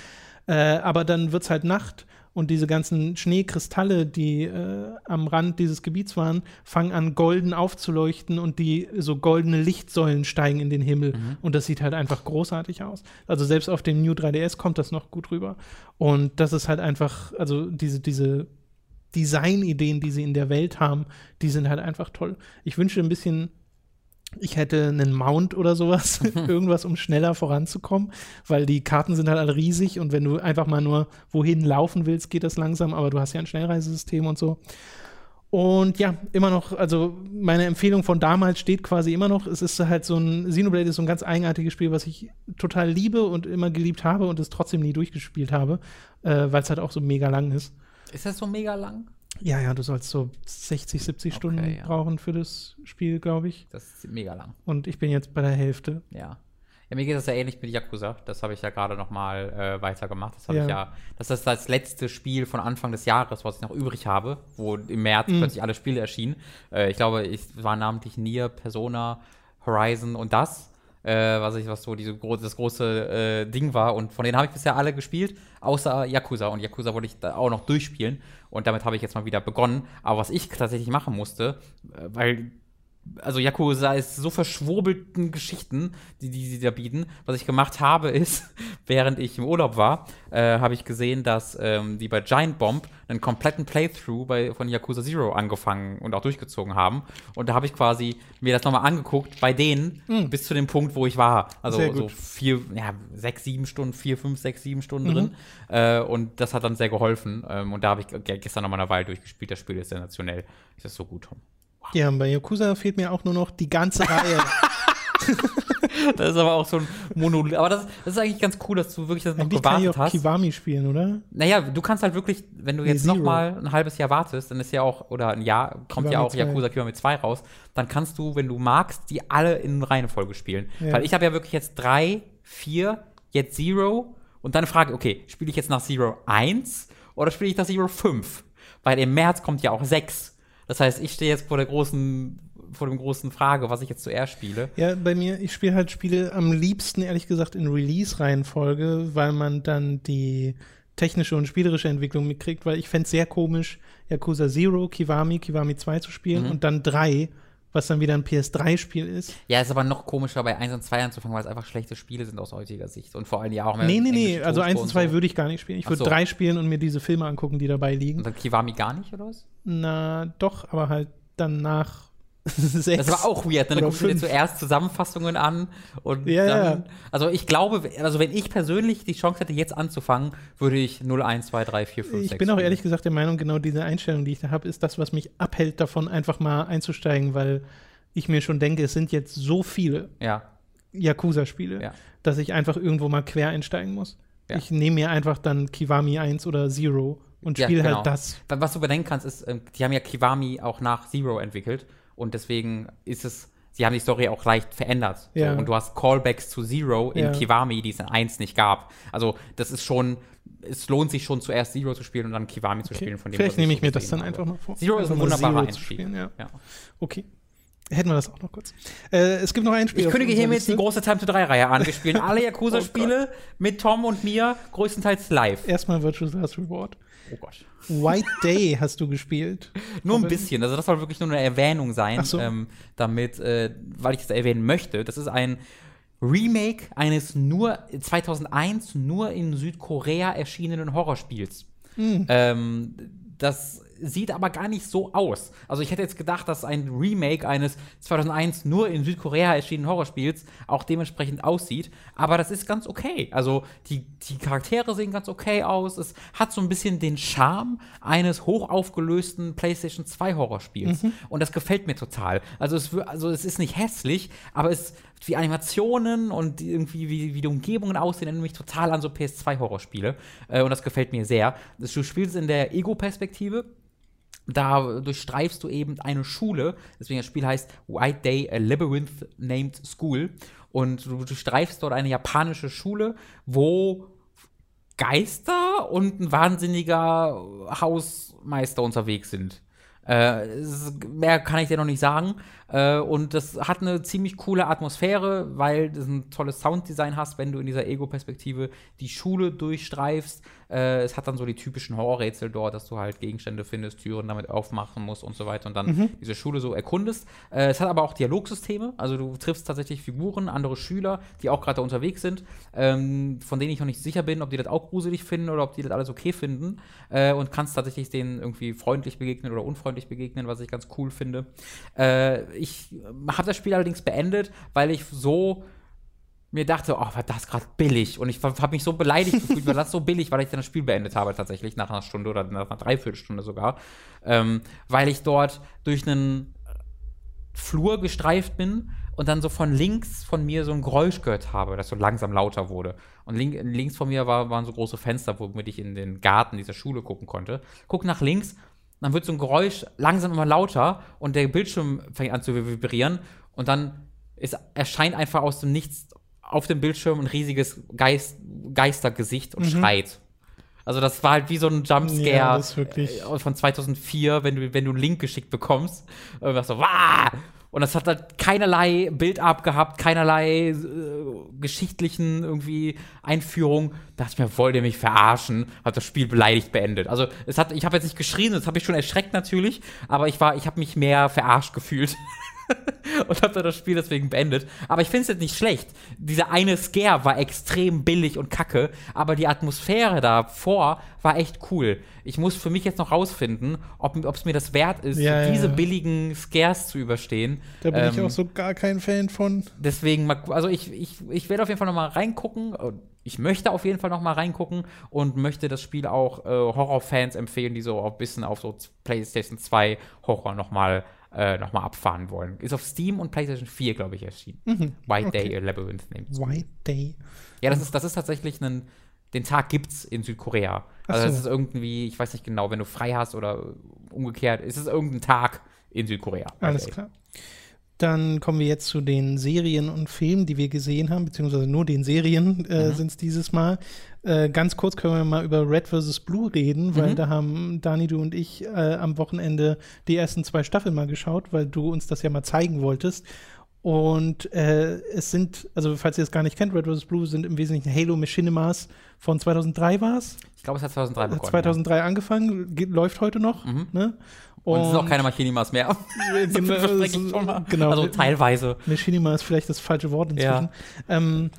Äh, aber dann wird es halt Nacht und diese ganzen Schneekristalle, die äh, am Rand dieses Gebiets waren, fangen an golden aufzuleuchten und die so goldene Lichtsäulen steigen in den Himmel mhm. und das sieht halt einfach großartig aus. Also selbst auf dem New 3DS kommt das noch gut rüber und das ist halt einfach, also diese diese Designideen, die sie in der Welt haben, die sind halt einfach toll. Ich wünsche ein bisschen ich hätte einen Mount oder sowas, irgendwas, um schneller voranzukommen, weil die Karten sind halt alle riesig und wenn du einfach mal nur wohin laufen willst, geht das langsam, aber du hast ja ein Schnellreisesystem und so. Und ja, immer noch, also meine Empfehlung von damals steht quasi immer noch. Es ist halt so ein, Xenoblade ist so ein ganz eigenartiges Spiel, was ich total liebe und immer geliebt habe und es trotzdem nie durchgespielt habe, äh, weil es halt auch so mega lang ist. Ist das so mega lang? Ja, ja, du sollst so 60, 70 okay, Stunden ja. brauchen für das Spiel, glaube ich. Das ist mega lang. Und ich bin jetzt bei der Hälfte. Ja. Ja, mir geht das ja ähnlich mit Yakuza. Das habe ich ja gerade noch mal äh, weitergemacht. Das habe ja. ich ja. Das ist das letzte Spiel von Anfang des Jahres, was ich noch übrig habe, wo im März mhm. plötzlich alle Spiele erschienen. Äh, ich glaube, es war namentlich Nier, Persona, Horizon und das. Äh, was ich, was so diese gro das große äh, Ding war. Und von denen habe ich bisher alle gespielt, außer Yakuza. Und Yakuza wollte ich da auch noch durchspielen. Und damit habe ich jetzt mal wieder begonnen. Aber was ich tatsächlich machen musste, äh, weil also Yakuza ist so verschwurbelten Geschichten, die, die sie da bieten. Was ich gemacht habe, ist, während ich im Urlaub war, äh, habe ich gesehen, dass ähm, die bei Giant Bomb einen kompletten Playthrough bei, von Yakuza Zero angefangen und auch durchgezogen haben. Und da habe ich quasi mir das nochmal angeguckt bei denen Mhm. bis zu dem Punkt, wo ich war. Also so vier, ja, sechs, sieben Stunden, vier, fünf, sechs, sieben Stunden Mhm. drin. Äh, und das hat dann sehr geholfen. Ähm, und da habe ich ge- gestern nochmal eine Weile durchgespielt. Das Spiel ist sensationell. Ist das so gut, Tom? Ja, bei Yakuza fehlt mir auch nur noch die ganze Reihe. Das ist aber auch so ein Monolith. Aber das, das ist eigentlich ganz cool, dass du wirklich das noch Eigentlich kann ich gewartet auch hast. Kiwami spielen, oder? Naja, du kannst halt wirklich, wenn du Nee, jetzt noch Zero. mal ein halbes Jahr wartest, dann ist ja auch, oder ein Jahr, kommt ja Kiwami auch 2. Yakuza Kiwami 2 raus, dann kannst du, wenn du magst, die alle in Reihenfolge spielen. Ja. Weil ich habe ja wirklich jetzt drei, vier, jetzt Zero und dann Frage, okay, spiele ich jetzt nach Zero 1 oder spiele ich nach Zero 5? Weil im März kommt ja auch 6. Das heißt, ich stehe jetzt vor der großen, vor dem großen Frage, was ich jetzt zuerst spiele. Ja, bei mir, ich spiele halt Spiele am liebsten, ehrlich gesagt, in Release-Reihenfolge, weil man dann die technische und spielerische Entwicklung mitkriegt, weil ich fände es sehr komisch, Yakuza Zero, Kiwami, Kiwami 2 zu Mhm. spielen und dann 3, was dann wieder ein PS3-Spiel ist. Ja, ist aber noch komischer, bei 1 und 2 anzufangen, weil es einfach schlechte Spiele sind aus heutiger Sicht. Und vor allem ja auch mehr Nee, nee, nee, also 1 Tonspur und 2 so. würde ich gar nicht spielen. Ich würde so. 3 spielen und mir diese Filme angucken, die dabei liegen. Und dann Kiwami gar nicht, oder was? Na, doch, aber halt dann nach 6. Das war auch weird. ne? Dann guckst du dir fünf. zuerst Zusammenfassungen an und Ja, dann. ja. Also ich glaube, also wenn ich persönlich die Chance hätte, jetzt anzufangen, würde ich 0, 1, 2, 3, 4, 5, 6. Ich bin auch ehrlich gesagt der Meinung, genau diese Einstellung, die ich da habe, ist das, was mich abhält, davon einfach mal einzusteigen, weil ich mir schon denke, es sind jetzt so viele Ja. Yakuza-Spiele, Ja. dass ich einfach irgendwo mal quer einsteigen muss. Ja. Ich nehme mir einfach dann Kiwami 1 oder Zero und spiele genau. halt das. Wa- Was du bedenken kannst, ist, ähm, die haben ja Kiwami auch nach Zero entwickelt und deswegen ist es, sie haben die Story auch leicht verändert. Ja. So, und du hast Callbacks zu Zero in Ja. Kiwami, die es in 1 nicht gab. Also das ist schon, es lohnt sich schon zuerst Zero zu spielen und dann Kiwami zu Okay. spielen. Von dem, Vielleicht nehme ich mir das dann habe. einfach mal vor. Zero ist ein wunderbarer Zero Einstieg. spielen, ja. Ja. Okay. Hätten wir das auch noch kurz. Äh, es gibt noch ein Spiel. Ich kündige hiermit die große Time to 3 Reihe an. Wir spielen alle Yakuza-Spiele mit Tom und mir, größtenteils live. Erstmal Virtuous Last Reward. Oh Gott. White Day hast du gespielt. Nur ein bisschen. Also das soll wirklich nur eine Erwähnung sein, so. ähm, damit, äh, weil ich das erwähnen möchte. Das ist ein Remake eines nur 2001 nur in Südkorea erschienenen Horrorspiels. Hm. Ähm, das sieht aber gar nicht so aus. Also ich hätte jetzt gedacht, dass ein Remake eines 2001 nur in Südkorea erschienenen Horrorspiels auch dementsprechend aussieht. Aber das ist ganz okay. Also die, die Charaktere sehen ganz okay aus. Es hat so ein bisschen den Charme eines hochaufgelösten PlayStation 2 Horrorspiels. Und das gefällt mir total. Also es, also es ist nicht hässlich, aber es die Animationen und irgendwie wie, wie die Umgebungen aussehen, erinnern mich total an so PS2-Horrorspiele. Äh, und das gefällt mir sehr. Das- Du spielst in der Ego-Perspektive. Da durchstreifst du eben eine Schule, deswegen das Spiel heißt White Day, a Labyrinth Named School. Und du durchstreifst dort eine japanische Schule, wo Geister und ein wahnsinniger Hausmeister unterwegs sind. Äh, mehr kann ich dir noch nicht sagen. Äh, und das hat eine ziemlich coole Atmosphäre, weil du ein tolles Sounddesign hast, wenn du in dieser Ego-Perspektive die Schule durchstreifst. Äh, es hat dann so die typischen Horrorrätsel dort, dass du halt Gegenstände findest, Türen damit aufmachen musst und so weiter und dann diese Schule so erkundest. Äh, es hat aber auch Dialogsysteme, also du triffst tatsächlich Figuren, andere Schüler, die auch gerade unterwegs sind, ähm, von denen ich noch nicht sicher bin, ob die das auch gruselig finden oder ob die das alles okay finden äh, und kannst tatsächlich denen irgendwie freundlich begegnen oder unfreundlich begegnen, was ich ganz cool finde. Äh, ich habe das Spiel allerdings beendet, weil ich so mir dachte, oh, war das gerade billig. Und ich habe mich so beleidigt gefühlt, weil das so billig, weil ich dann das Spiel beendet habe, tatsächlich nach einer Stunde oder nach einer Dreiviertelstunde sogar. Ähm, weil ich dort durch einen Flur gestreift bin und dann so von links von mir so ein Geräusch gehört habe, das so langsam lauter wurde. Und link, links von mir war, waren so große Fenster, womit ich in den Garten dieser Schule gucken konnte. Guck nach links, dann wird so ein Geräusch langsam immer lauter und der Bildschirm fängt an zu vibrieren und dann ist, erscheint einfach aus dem Nichts auf dem Bildschirm ein riesiges Geist, Geistergesicht und schreit. Also das war halt wie so ein Jumpscare Mhm. Ja, äh, von 2004, wenn du, wenn du einen Link geschickt bekommst. Und was so, Wah! Und das hat halt keinerlei Build-up gehabt, keinerlei äh, geschichtlichen irgendwie Einführung. Da dachte ich mir, wollt ihr mich verarschen? Hat das Spiel beleidigt beendet. Also es hat, ich habe jetzt nicht geschrien, das habe ich schon erschreckt natürlich, aber ich war, ich habe mich mehr verarscht gefühlt. und habe dann das Spiel deswegen beendet. Aber ich finde es jetzt nicht schlecht. Dieser eine Scare war extrem billig und kacke, aber die Atmosphäre davor war echt cool. Ich muss für mich jetzt noch rausfinden, ob es mir das wert ist, Ja, diese ja. billigen Scares zu überstehen. Da bin ich Ähm, auch so gar kein Fan von. Deswegen, also ich, ich, ich werde auf jeden Fall noch mal reingucken. Ich möchte auf jeden Fall noch mal reingucken und möchte das Spiel auch äh, Horrorfans empfehlen, die so ein bisschen auf so PlayStation 2 Horror noch mal, äh, noch mal abfahren wollen. Ist auf Steam und PlayStation 4, glaube ich, erschienen. White Day Labyrinth es. White Day. Ja, das ist, das ist tatsächlich ein. Den Tag gibt's in Südkorea. Also so. das ist irgendwie, ich weiß nicht genau, wenn du frei hast oder umgekehrt, ist es irgendein Tag in Südkorea. Alles Day. klar. Dann kommen wir jetzt zu den Serien und Filmen, die wir gesehen haben, beziehungsweise nur den Serien äh, Mhm. sind es dieses Mal. Äh, ganz kurz können wir mal über Red vs. Blue reden, weil Mhm. da haben Dani, du und ich äh, am Wochenende die ersten zwei Staffeln mal geschaut, weil du uns das ja mal zeigen wolltest. Und äh, es sind, also falls ihr es gar nicht kennt, Red vs. Blue sind im Wesentlichen Halo Machinimas von 2003 war es. Ich glaube, es hat 2003 begonnen. 2003 angefangen, geht, läuft heute noch. Mhm. Ne? Und, es sind auch keine Machinimas mehr. so. Genau. Also teilweise. Machinima ist vielleicht das falsche Wort inzwischen. Ja. Ähm,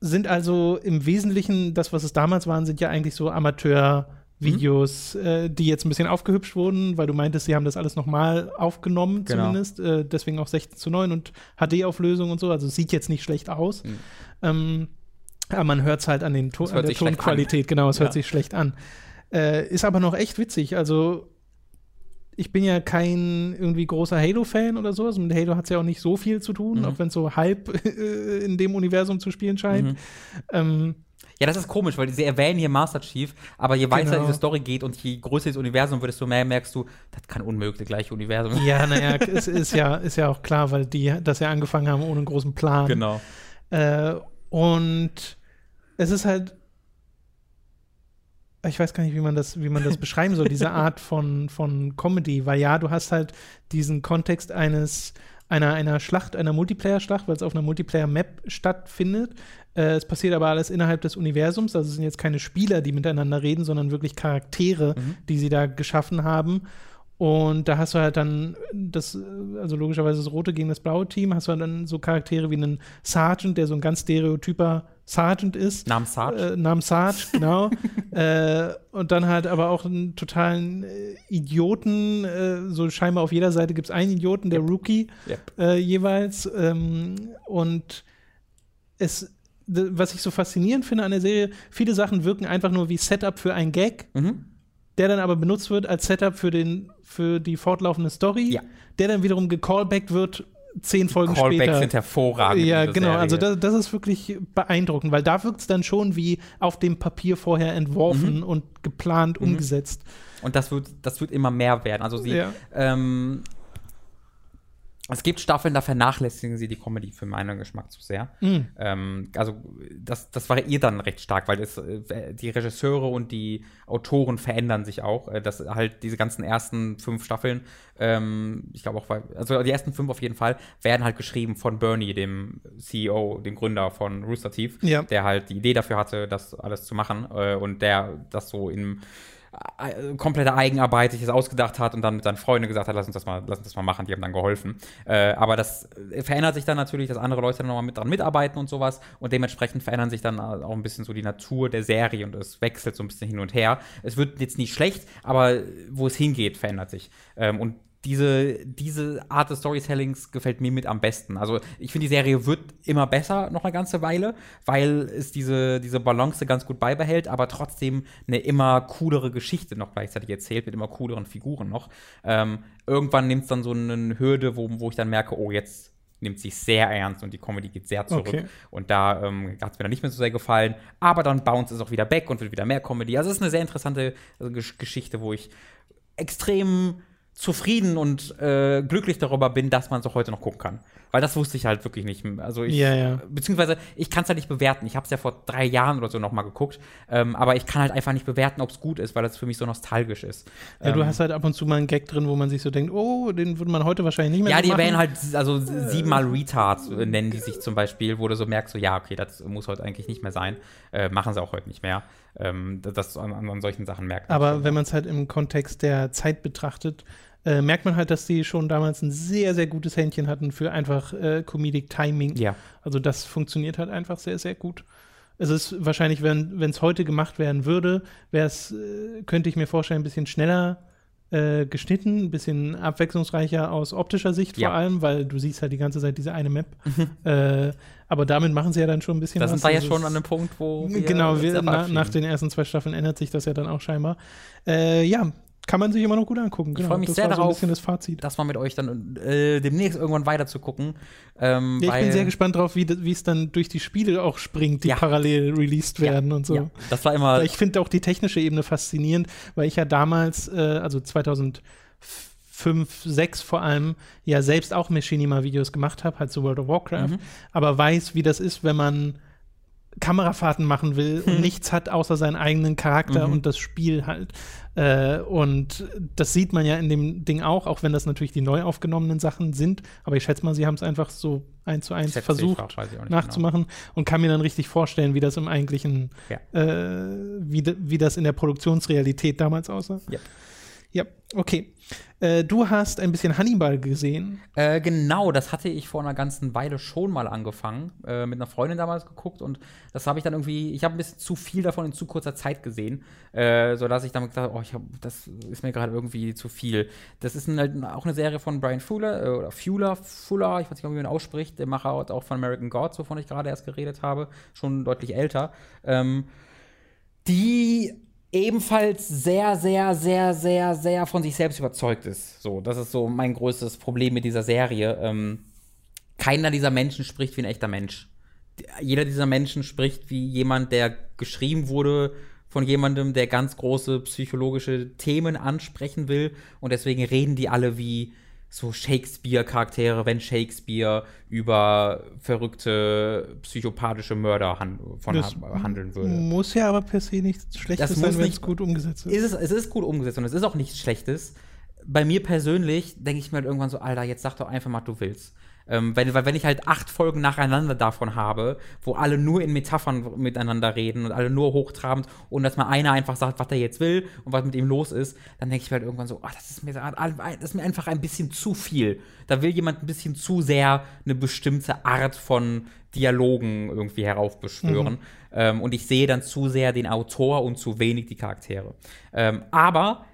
sind also im Wesentlichen, das, was es damals waren, sind ja eigentlich so Amateur-Videos, Mhm. äh, die jetzt ein bisschen aufgehübscht wurden, weil du meintest, sie haben das alles nochmal aufgenommen, Genau. zumindest. Äh, deswegen auch 16 zu 9 und HD-Auflösung und so. Also sieht jetzt nicht schlecht aus. Mhm. Ähm, aber man hört es halt an, den to hört an der Tonqualität, genau, es hört Ja. sich schlecht an. Äh, ist aber noch echt witzig. Also ich bin ja kein irgendwie großer Halo-Fan oder so. Also mit Halo hat es ja auch nicht so viel zu tun, Mhm. auch wenn es so halb äh, in dem Universum zu spielen scheint. Mhm. Ähm, Ja, das ist komisch, weil sie erwähnen hier Master Chief, aber je weiter Genau. diese Story geht und je größer das Universum wird, desto mehr merkst du, das kann unmöglich das gleiche Universum sein. ja, naja, es ist ja, ist ja auch klar, weil die das ja angefangen haben ohne einen großen Plan. Genau. Äh, und es ist halt, ich weiß gar nicht, wie man das, wie man das beschreiben soll, diese Art von, von Comedy, weil ja, du hast halt diesen Kontext eines, einer, einer Schlacht, einer Multiplayer-Schlacht, weil es auf einer Multiplayer-Map stattfindet. Äh, es passiert aber alles innerhalb des Universums, also es sind jetzt keine Spieler, die miteinander reden, sondern wirklich Charaktere, Mhm. die sie da geschaffen haben. Und da hast du halt dann das, also logischerweise das rote gegen das blaue Team, hast du halt dann so Charaktere wie einen Sergeant, der so ein ganz stereotyper Sergeant ist. Namens Sarge. Äh, namens Sarge, genau. äh, und dann halt aber auch einen totalen äh, Idioten, äh, so scheinbar auf jeder Seite gibt es einen Idioten, der Rookie Yep. äh, jeweils. Ähm, und es, was ich so faszinierend finde an der Serie, viele Sachen wirken einfach nur wie Setup für einen Gag, Mhm. Der dann aber benutzt wird als Setup für, den, für die fortlaufende Story, Ja. der dann wiederum gecallbackt wird zehn Folgen Callbacks später. sind hervorragend. Ja, genau. Serie. Also das, das ist wirklich beeindruckend, weil da wirkt es dann schon wie auf dem Papier vorher entworfen und geplant Mhm. umgesetzt. Und das wird, das wird immer mehr werden. Also sie, Ja. ähm, es gibt Staffeln, da vernachlässigen sie die Comedy für meinen Geschmack zu sehr. Mhm. Ähm, also das, das variiert dann recht stark, weil es, äh, die Regisseure und die Autoren verändern sich auch. Äh, dass halt diese ganzen ersten fünf Staffeln, ähm, ich glaube auch, also die ersten fünf auf jeden Fall, werden halt geschrieben von Bernie, dem CEO, dem Gründer von Rooster Teeth, Ja. der halt die Idee dafür hatte, das alles zu machen äh, und der das so in äh, komplette Eigenarbeit sich das ausgedacht hat und dann mit seinen Freunden gesagt hat, lass uns das mal, lass uns das mal machen, die haben dann geholfen. Äh, aber das äh, verändert sich dann natürlich, dass andere Leute dann nochmal mit dran mitarbeiten und sowas und dementsprechend verändern sich dann auch ein bisschen so die Natur der Serie und es wechselt so ein bisschen hin und her. Es wird jetzt nicht schlecht, aber wo es hingeht, verändert sich. Ähm, und diese, diese Art des Storytellings gefällt mir mit am besten. Also ich finde, die Serie wird immer besser noch eine ganze Weile, weil es diese, diese Balance ganz gut beibehält, aber trotzdem eine immer coolere Geschichte noch gleichzeitig erzählt, mit immer cooleren Figuren noch. Ähm, irgendwann nimmt es dann so eine Hürde, wo, wo ich dann merke, oh, jetzt nimmt sich sehr ernst und die Comedy geht sehr zurück. Okay. Und da ähm, hat es mir dann nicht mehr so sehr gefallen. Aber dann bounce es auch wieder back und wird wieder mehr Comedy. Also es ist eine sehr interessante äh, Gesch Geschichte, wo ich extrem zufrieden und äh, glücklich darüber bin, dass man es auch heute noch gucken kann. Weil das wusste ich halt wirklich nicht. Also ich, Ja, ja. beziehungsweise ich kann es halt nicht bewerten. Ich habe es ja vor drei Jahren oder so noch mal geguckt, ähm, aber ich kann halt einfach nicht bewerten, ob es gut ist, weil das für mich so nostalgisch ist. Ja, du Ähm, hast halt ab und zu mal einen Gag drin, wo man sich so denkt, oh, den würde man heute wahrscheinlich nicht mehr Ja, die machen. werden halt also siebenmal Retards äh, nennen die sich zum Beispiel, wo du so merkst, so ja, okay, das muss heute eigentlich nicht mehr sein. Äh, machen sie auch heute nicht mehr. Ähm, das an, an solchen Sachen merkt man Aber schon. wenn man es halt im Kontext der Zeit betrachtet, äh, merkt man halt, dass die schon damals ein sehr, sehr gutes Händchen hatten für einfach äh, Comedic Timing. Ja. Also das funktioniert halt einfach sehr, sehr gut. Es ist wahrscheinlich, wenn es heute gemacht werden würde, wäre es, äh, könnte ich mir vorstellen, ein bisschen schneller äh, geschnitten, ein bisschen abwechslungsreicher aus optischer Sicht Ja. vor allem, weil du siehst halt die ganze Zeit diese eine Map. äh, aber damit machen sie ja dann schon ein bisschen Da was. sind wir ja Also schon an einem Punkt, wo wir genau, wir, na, nach den ersten zwei Staffeln ändert sich das ja dann auch scheinbar. Äh, ja, kann man sich immer noch gut angucken. Genau, freu mich das sehr war so ein darauf, bisschen das Fazit. das mal mit euch dann äh, demnächst irgendwann weiter zu gucken. Ähm, Ja, ich bin sehr gespannt drauf, wie, es dann durch die Spiele auch springt, die Ja. parallel released werden und so. Ja, das war immer. Ich finde auch die technische Ebene faszinierend, weil ich ja damals, äh, also 2005, 6 vor allem, ja selbst auch Machinima-Videos gemacht habe, halt zu World of Warcraft, Mhm. aber weiß, wie das ist, wenn man Kamerafahrten machen will und nichts hat außer seinen eigenen Charakter Mhm. und das Spiel halt. Äh, und das sieht man ja in dem Ding auch, auch wenn das natürlich die neu aufgenommenen Sachen sind. Aber ich schätze mal, sie haben es einfach so eins zu eins Schätze versucht auch, nachzumachen und kann mir dann richtig vorstellen, wie das im eigentlichen, Ja. äh, wie, wie das in der Produktionsrealität damals aussah. Ja. Ja, okay. Äh, du hast ein bisschen Hannibal gesehen. Äh, genau, das hatte ich vor einer ganzen Weile schon mal angefangen. Äh, mit einer Freundin damals geguckt und das habe ich dann irgendwie, ich habe ein bisschen zu viel davon in zu kurzer Zeit gesehen, äh, sodass ich dann gedacht habe, oh, hab, das ist mir gerade irgendwie zu viel. Das ist ein, halt auch eine Serie von Brian Fuller, äh, oder Fuller, Fuller, ich weiß nicht, wie man ihn ausspricht, der Macher auch von American Gods, wovon ich gerade erst geredet habe, schon deutlich älter. Ähm, die ebenfalls sehr, sehr, sehr, sehr, sehr von sich selbst überzeugt ist. So, das ist so mein größtes Problem mit dieser Serie. Ähm, keiner dieser Menschen spricht wie ein echter Mensch. Jeder dieser Menschen spricht wie jemand, der geschrieben wurde von jemandem, der ganz große psychologische Themen ansprechen will. Und deswegen reden die alle wie so Shakespeare-Charaktere, wenn Shakespeare über verrückte psychopathische Mörder han von Das ha handeln würde. Muss ja aber per se nichts Schlechtes Das sein, muss wenn nicht- es gut umgesetzt ist. Ist es, es ist gut umgesetzt und es ist auch nichts Schlechtes. Bei mir persönlich denke ich mir halt irgendwann so, Alter, jetzt sag doch einfach mal, du willst. Ähm, weil, weil wenn ich halt acht Folgen nacheinander davon habe, wo alle nur in Metaphern miteinander reden und alle nur hochtrabend und dass mal einer einfach sagt, was er jetzt will und was mit ihm los ist, dann denke ich mir halt irgendwann so, ah, das ist mir, das ist mir einfach ein bisschen zu viel. Da will jemand ein bisschen zu sehr eine bestimmte Art von Dialogen irgendwie heraufbeschwören. Ähm, und ich sehe dann zu sehr den Autor und zu wenig die Charaktere. Ähm, aber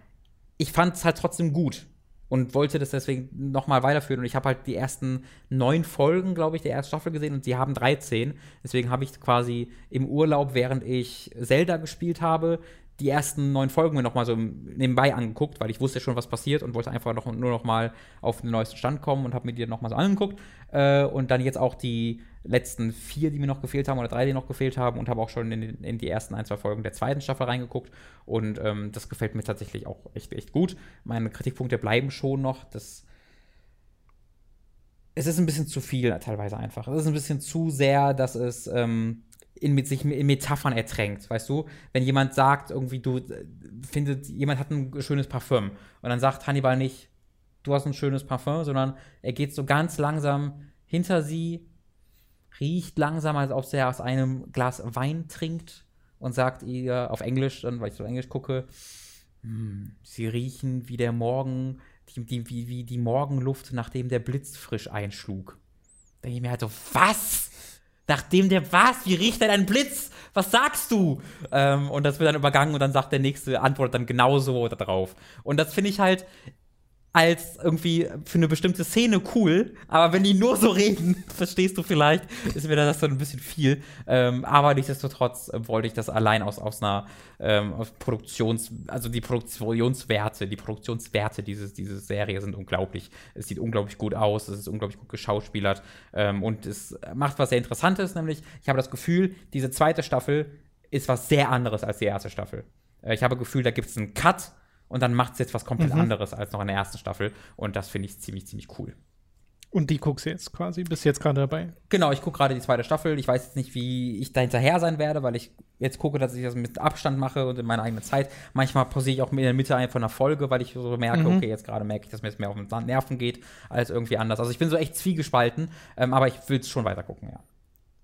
ich fand es halt trotzdem gut und wollte das deswegen nochmal weiterführen. Und ich habe halt die ersten neun Folgen, glaube ich, der ersten Staffel gesehen und sie haben 13. Deswegen habe ich quasi im Urlaub, während ich Zelda gespielt habe, die ersten neun Folgen mir nochmal so nebenbei angeguckt, weil ich wusste schon, was passiert und wollte einfach noch, nur noch mal auf den neuesten Stand kommen und habe mir die nochmal so angeguckt. Äh, und dann jetzt auch die letzten vier, die mir noch gefehlt haben oder drei, die noch gefehlt haben und habe auch schon in, in die ersten ein, zwei Folgen der zweiten Staffel reingeguckt. Und ähm, das gefällt mir tatsächlich auch echt, echt gut. Meine Kritikpunkte bleiben schon noch. Das es ist ein bisschen zu viel teilweise einfach. Es ist ein bisschen zu sehr, dass es ähm, in, mit sich in Metaphern ertränkt, weißt du? Wenn jemand sagt, irgendwie, du äh, findet, jemand hat ein schönes Parfüm und dann sagt Hannibal nicht, du hast ein schönes Parfüm, sondern er geht so ganz langsam hinter sie, riecht langsam, als ob er aus einem Glas Wein trinkt und sagt ihr auf Englisch, dann, weil ich so Englisch gucke, "Hm, sie riechen wie der Morgen, die, die, wie, wie die Morgenluft, nachdem der Blitz frisch einschlug. Da denke ich mir halt so, was? Nachdem der was? Wie riecht denn ein Blitz? Was sagst du? Ähm, und das wird dann übergangen und dann sagt der nächste, antwortet dann genauso darauf. Und das finde ich halt als irgendwie für eine bestimmte Szene cool, aber wenn die nur so reden, verstehst du vielleicht, ist mir das so ein bisschen viel. Ähm, aber nichtsdestotrotz äh, wollte ich das allein aus, aus einer ähm, aus Produktions-, also die Produktionswerte, die Produktionswerte dieses, dieser Serie sind unglaublich. Es sieht unglaublich gut aus, es ist unglaublich gut geschauspielert ähm, und es macht was sehr Interessantes, nämlich ich habe das Gefühl, diese zweite Staffel ist was sehr anderes als die erste Staffel. Äh, ich habe das Gefühl, da gibt es einen Cut und dann macht es jetzt was komplett anderes als noch in der ersten Staffel. Und das finde ich ziemlich, ziemlich cool. Und die guckst du jetzt quasi, bist jetzt gerade dabei. Genau, ich gucke gerade die zweite Staffel. Ich weiß jetzt nicht, wie ich da hinterher sein werde, weil ich jetzt gucke, dass ich das mit Abstand mache und in meiner eigenen Zeit. Manchmal pausiere ich auch in der Mitte einfach einer Folge, weil ich so merke, Mhm. okay, jetzt gerade merke ich, dass mir es mehr auf den Nerven geht als irgendwie anders. Also ich bin so echt zwiegespalten, ähm, aber ich will es schon weiter gucken, ja.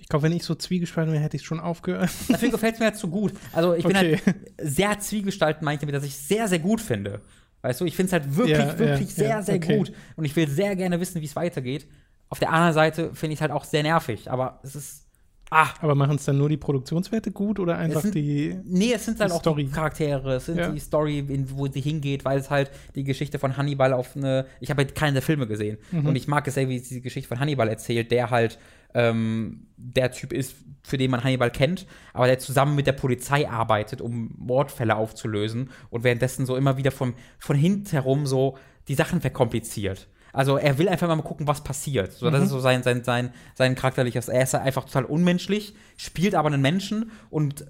Ich glaube, wenn ich so zwiegespalten wäre, hätte ich schon aufgehört. Dafür gefällt es mir halt zu gut. Also ich bin Okay. halt sehr zwiegespalten, meine ich damit, dass ich sehr, sehr gut finde. Weißt du, ich finde es halt wirklich, Ja, wirklich ja, sehr, ja, sehr okay. gut. Und ich will sehr gerne wissen, wie es weitergeht. Auf der anderen Seite finde ich es halt auch sehr nervig, aber es ist. Ah, Aber machen es dann nur die Produktionswerte gut oder einfach sind- die. Nee, es sind dann Die auch Story. die Charaktere, es sind Ja. die Story, in, wo sie hingeht, weil es halt die Geschichte von Hannibal auf eine. Ich habe halt keine der Filme gesehen. Mhm. Und ich mag es sehr, wie sie die Geschichte von Hannibal erzählt, der halt ähm, der Typ ist, für den man Hannibal kennt, aber der zusammen mit der Polizei arbeitet, um Mordfälle aufzulösen und währenddessen so immer wieder von, von hinten herum so die Sachen verkompliziert. Also er will einfach mal gucken, was passiert. So, das ist so sein, sein, sein, sein charakterliches. Er ist einfach total unmenschlich, spielt aber einen Menschen und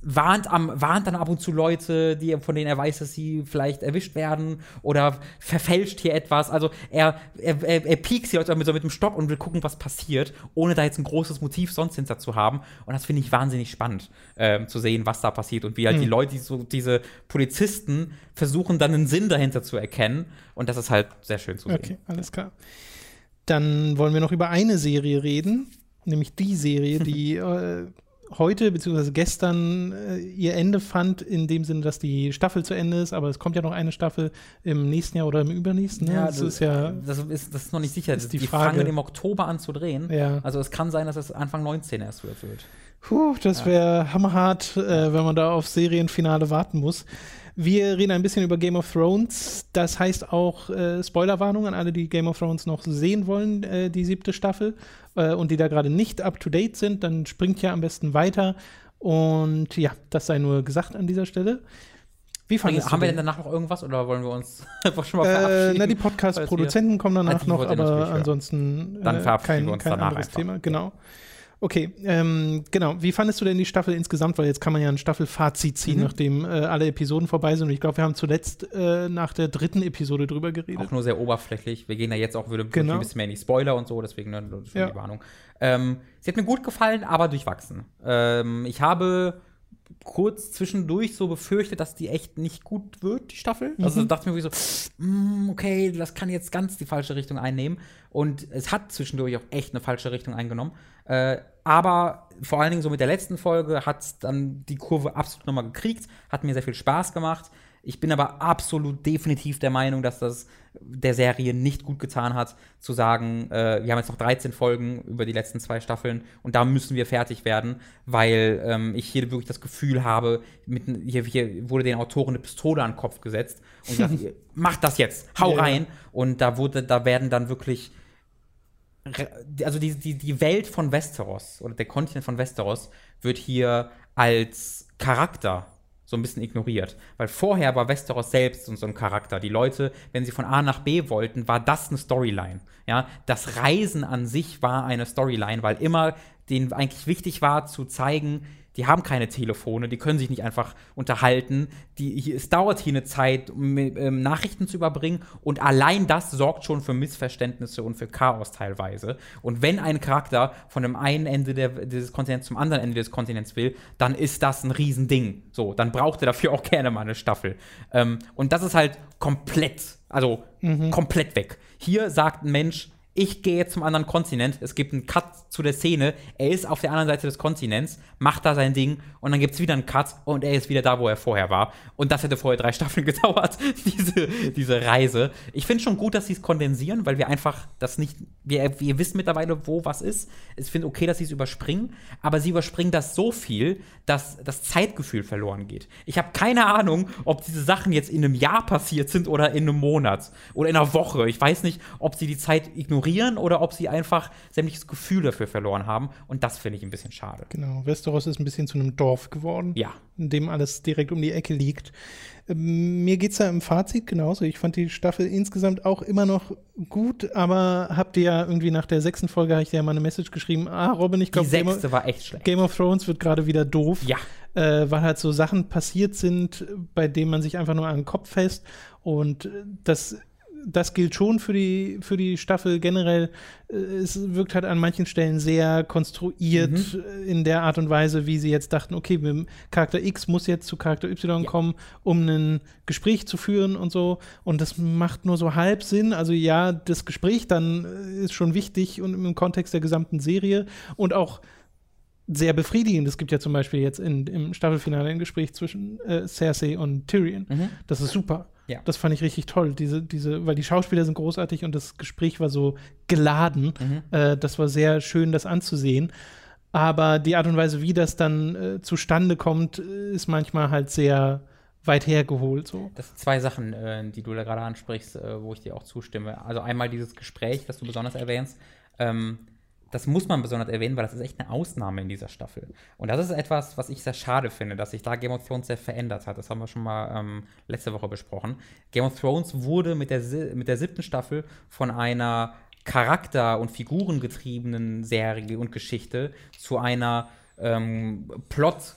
warnt, am, warnt dann ab und zu Leute, die, von denen er weiß, dass sie vielleicht erwischt werden oder verfälscht hier etwas. Also er, er, er, er piekt die Leute mit, so mit dem Stock und will gucken, was passiert, ohne da jetzt ein großes Motiv sonst hinter zu haben. Und das finde ich wahnsinnig spannend, ähm, zu sehen, was da passiert und wie halt die Leute, die so, diese Polizisten versuchen dann einen Sinn dahinter zu erkennen. Und das ist halt sehr schön zu sehen. Okay, alles klar. Dann wollen wir noch über eine Serie reden, nämlich die Serie, die äh, heute bzw. gestern äh, ihr Ende fand, in dem Sinne, dass die Staffel zu Ende ist, aber es kommt ja noch eine Staffel im nächsten Jahr oder im übernächsten. ne? das du- ist ja. das ist, das ist noch nicht sicher. ist die die Frage. fangen im Oktober an zu drehen. Ja. Also es kann sein, dass es Anfang 19 erst wird. Puh, das wäre hammerhart, äh, wenn man da auf Serienfinale warten muss. Wir reden ein bisschen über Game of Thrones. Das heißt auch äh, Spoilerwarnung an alle, die Game of Thrones noch sehen wollen, äh, die siebte Staffel, äh, und die da gerade nicht up to date sind. Dann springt ja am besten weiter. Und ja, das sei nur gesagt an dieser Stelle. Wie fandest Haben du wir denn den? danach noch irgendwas oder wollen wir uns einfach schon mal Äh, verabschieden? na, die Podcast-Produzenten kommen danach die noch, aber ansonsten Dann äh, verabschieden kein, wir uns kein danach anderes einfach. Thema. Genau. Okay, ähm, genau. Wie fandest du denn die Staffel insgesamt? Weil jetzt kann man ja ein Staffelfazit ziehen, Mhm. nachdem äh, alle Episoden vorbei sind. Und ich glaube, wir haben zuletzt äh, nach der dritten Episode drüber geredet. auch nur sehr oberflächlich. Wir gehen da jetzt auch wieder Genau. ein bisschen mehr in die Spoiler und so, deswegen ne, schon Ja. die Warnung. Ähm, sie hat mir gut gefallen, aber durchwachsen. Ähm, ich habe kurz zwischendurch so befürchtet, dass die echt nicht gut wird, die Staffel. Also Mhm. dachte ich mir wirklich so, mm, okay, das kann jetzt ganz die falsche Richtung einnehmen. Und es hat zwischendurch auch echt eine falsche Richtung eingenommen. Äh, aber vor allen Dingen so mit der letzten Folge hat dann die Kurve absolut nochmal gekriegt, hat mir sehr viel Spaß gemacht. Ich bin aber absolut definitiv der Meinung, dass das der Serie nicht gut getan hat, zu sagen, äh, wir haben jetzt noch 13 Folgen über die letzten zwei Staffeln und da müssen wir fertig werden, weil ähm, ich hier wirklich das Gefühl habe, mit, hier, hier wurde den Autoren eine Pistole an den Kopf gesetzt und gesagt, macht das jetzt, hau Ja. rein. Und da wurde, da werden dann wirklich also die, die, die Welt von Westeros oder der Kontinent von Westeros wird hier als Charakter so ein bisschen ignoriert. Weil vorher war Westeros selbst so ein Charakter. Die Leute, wenn sie von A nach B wollten, war das eine Storyline. Ja, das Reisen an sich war eine Storyline, weil immer denen eigentlich wichtig war zu zeigen, die haben keine Telefone, die können sich nicht einfach unterhalten. Die, hier, es dauert hier eine Zeit, um ähm, Nachrichten zu überbringen und allein das sorgt schon für Missverständnisse und für Chaos teilweise. Und wenn ein Charakter von dem einen Ende der, dieses Kontinents zum anderen Ende des Kontinents will, dann ist das ein Riesending. So, dann braucht er dafür auch gerne mal eine Staffel. Ähm, und das ist halt komplett, also komplett weg. Hier sagt ein Mensch, ich gehe jetzt zum anderen Kontinent, es gibt einen Cut zu der Szene, er ist auf der anderen Seite des Kontinents, macht da sein Ding und dann gibt es wieder einen Cut und er ist wieder da, wo er vorher war. Und das hätte vorher drei Staffeln gedauert, diese, diese Reise. Ich finde schon gut, dass sie es kondensieren, weil wir einfach das nicht, wir, wir wissen mittlerweile, wo was ist. Ich finde okay, dass sie es überspringen, aber sie überspringen das so viel, dass das Zeitgefühl verloren geht. Ich habe keine Ahnung, ob diese Sachen jetzt in einem Jahr passiert sind oder in einem Monat oder in einer Woche. Ich weiß nicht, ob sie die Zeit ignorieren oder ob sie einfach sämtliches Gefühl dafür verloren haben. Und das finde ich ein bisschen schade. Genau, Westeros ist ein bisschen zu einem Dorf geworden, Ja. in dem alles direkt um die Ecke liegt. Ähm, Mir geht es da im Fazit genauso. Ich fand die Staffel insgesamt auch immer noch gut, aber habt ihr ja irgendwie nach der sechsten Folge, habe ich dir ja mal eine Message geschrieben, ah, Robin, ich Die glaube, Game, of- sechste war echt schlecht. Game of Thrones wird gerade wieder doof. Ja. äh, weil halt so Sachen passiert sind, bei denen man sich einfach nur an den Kopf fest und das das gilt schon für die, für die Staffel generell. Äh, es wirkt halt an manchen Stellen sehr konstruiert Mhm. äh, in der Art und Weise, wie sie jetzt dachten, okay, Charakter X muss jetzt zu Charakter Y Ja. kommen, um ein Gespräch zu führen und so. Und das macht nur so halb Sinn. Also ja, das Gespräch dann äh, ist schon wichtig und im Kontext der gesamten Serie und auch sehr befriedigend. Es gibt ja zum Beispiel jetzt in, im Staffelfinale ein Gespräch zwischen äh, Cersei und Tyrion. Mhm. Das ist super. Ja. Das fand ich richtig toll. Diese, diese, weil die Schauspieler sind großartig und das Gespräch war so geladen. Mhm. Äh, das war sehr schön, das anzusehen. Aber die Art und Weise, wie das dann äh, zustande kommt, äh, ist manchmal halt sehr weit hergeholt. So. Das sind zwei Sachen, äh, die du da gerade ansprichst, äh, wo ich dir auch zustimme. Also einmal dieses Gespräch, das du besonders erwähnst. Ähm, das muss man besonders erwähnen, weil das ist echt eine Ausnahme in dieser Staffel. Und das ist etwas, was ich sehr schade finde, dass sich da Game of Thrones sehr verändert hat. Das haben wir schon mal ähm, letzte Woche besprochen. Game of Thrones wurde mit der, mit der siebten Staffel von einer charakter- und figurengetriebenen Serie und Geschichte zu einer ähm, Plot-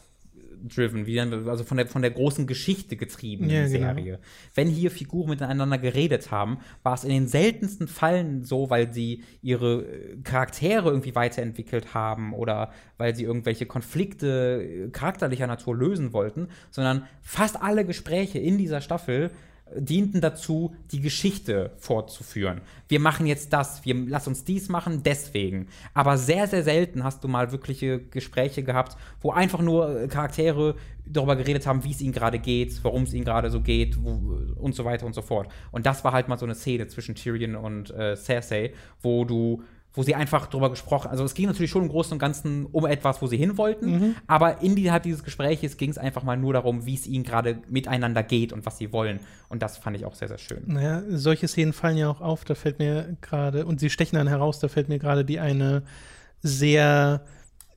driven, wie also von der, von der großen Geschichte getriebenen Ja, genau. Serie. Wenn hier Figuren miteinander geredet haben, war es in den seltensten Fällen so, weil sie ihre äh, Charaktere irgendwie weiterentwickelt haben oder weil sie irgendwelche Konflikte äh, charakterlicher Natur lösen wollten, sondern fast alle Gespräche in dieser Staffel dienten dazu, die Geschichte fortzuführen. Wir machen jetzt das, wir lass uns dies machen, deswegen. Aber sehr, sehr selten hast du mal wirkliche Gespräche gehabt, wo einfach nur Charaktere darüber geredet haben, wie es ihnen gerade geht, warum es ihnen gerade so geht wo, und so weiter und so fort. Und das war halt mal so eine Szene zwischen Tyrion und äh, Cersei, wo du wo sie einfach drüber gesprochen, also es ging natürlich schon im Großen und Ganzen um etwas, wo sie hin wollten, aber innerhalb dieses Gespräches ging es einfach mal nur darum, wie es ihnen gerade miteinander geht und was sie wollen. Und das fand ich auch sehr, sehr schön. Naja, solche Szenen fallen ja auch auf, da fällt mir gerade, und sie stechen dann heraus, da fällt mir gerade die eine sehr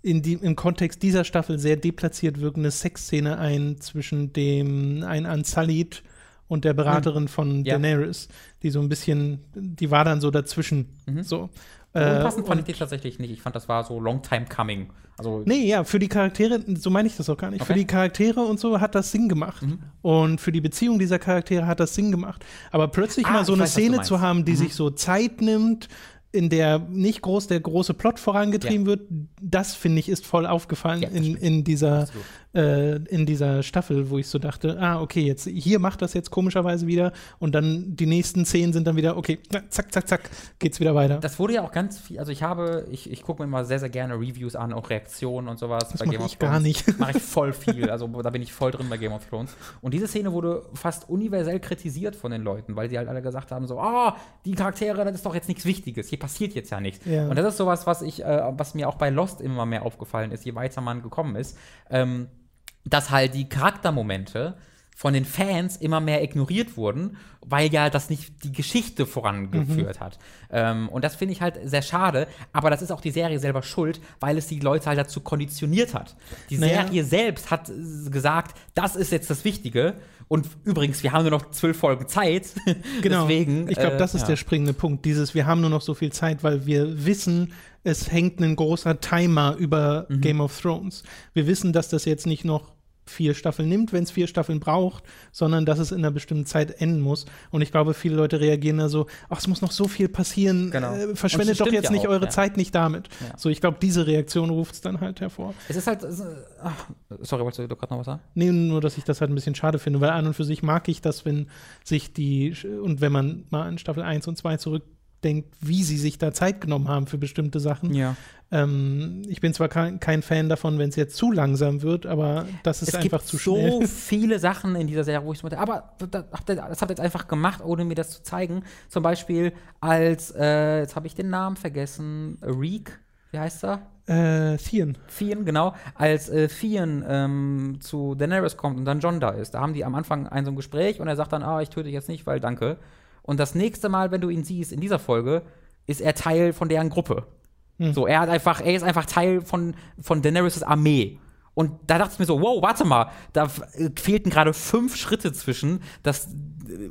in die, im Kontext dieser Staffel sehr deplatziert wirkende Sexszene ein zwischen dem ein Unsullied und der Beraterin von Ja. Daenerys, die so ein bisschen, die war dann so dazwischen. So. Äh, Unpassend fand ich die tatsächlich nicht. Ich fand, das war so long time coming. Also, Nee, ja, für die Charaktere, so meine ich das auch gar nicht. Für Okay. Mhm. die Charaktere und so hat das Sinn gemacht. Und für die Beziehung dieser Charaktere hat das Sinn gemacht. Aber plötzlich Ah, mal so eine weiß, Szene zu haben, die Mhm. sich so Zeit nimmt, in der nicht groß der große Plot vorangetrieben wird, das finde ich ist voll aufgefallen Ja, in, in, dieser, Absolut. Äh, in dieser Staffel, wo ich so dachte, ah, okay, jetzt hier macht das jetzt komischerweise wieder und dann die nächsten Szenen sind dann wieder, okay, na, zack, zack, zack, geht's wieder weiter. das wurde ja auch ganz viel, also ich habe, ich, ich gucke mir immer sehr, sehr gerne Reviews an, auch Reaktionen und sowas Das mach ich gar nicht. Mache ich voll viel, also da bin ich voll drin bei Game of Thrones. Und diese Szene wurde fast universell kritisiert von den Leuten, weil sie halt alle gesagt haben, so, ah, die Charaktere, das ist doch jetzt nichts Wichtiges, hier passiert jetzt ja nichts. Ja. Und das ist sowas, was ich, äh, was mir auch bei Lost immer mehr aufgefallen ist, je weiter man gekommen ist, ähm, dass halt die Charaktermomente von den Fans immer mehr ignoriert wurden, weil ja das nicht die Geschichte vorangeführt hat. Ähm, und das finde ich halt sehr schade, aber das ist auch die Serie selber schuld, weil es die Leute halt dazu konditioniert hat. Die Naja. Serie selbst hat äh, gesagt, das ist jetzt das Wichtige. Und übrigens, wir haben nur noch zwölf Folgen Zeit. Genau. Deswegen, ich glaube, äh, das ist ja. der springende Punkt. Dieses, wir haben nur noch so viel Zeit, weil wir wissen, es hängt ein großer Timer über Mhm. Game of Thrones. Wir wissen, dass das jetzt nicht noch vier Staffeln nimmt, wenn es vier Staffeln braucht, sondern dass es in einer bestimmten Zeit enden muss. Und ich glaube, viele Leute reagieren da so, ach, es muss noch so viel passieren, Genau. äh, verschwendet doch jetzt ja nicht auch, eure ja. Zeit nicht damit. Ja. So, ich glaube, diese Reaktion ruft es dann halt hervor. Es ist halt. ist, ach, sorry, wolltest du gerade noch was sagen? Nee, nur, dass ich das halt ein bisschen schade finde, weil an und für sich mag ich das, wenn sich die, und wenn man mal an Staffel 1 und 2 zurückdenkt, wie sie sich da Zeit genommen haben für bestimmte Sachen. Ja. Ähm, ich bin zwar kein, kein Fan davon, wenn es jetzt zu langsam wird, aber das ist es einfach gibt zu so schnell. viele Sachen in dieser Serie, wo ich so aber das habt ihr, jetzt einfach gemacht, ohne mir das zu zeigen. Zum Beispiel als, äh, jetzt habe ich den Namen vergessen, Reek, wie heißt er? Äh, Thien. Theon, genau, als äh, Theon ähm, zu Daenerys kommt und dann John da ist. Da haben die am Anfang ein so ein Gespräch und er sagt dann, ah, ich töte dich jetzt nicht, weil danke. Und das nächste Mal, wenn du ihn siehst, in dieser Folge, ist er Teil von deren Gruppe. So, er hat einfach, er ist einfach Teil von, von Daenerys' Armee. Und da dachte ich mir so, wow, warte mal, da äh, fehlten gerade fünf Schritte zwischen, dass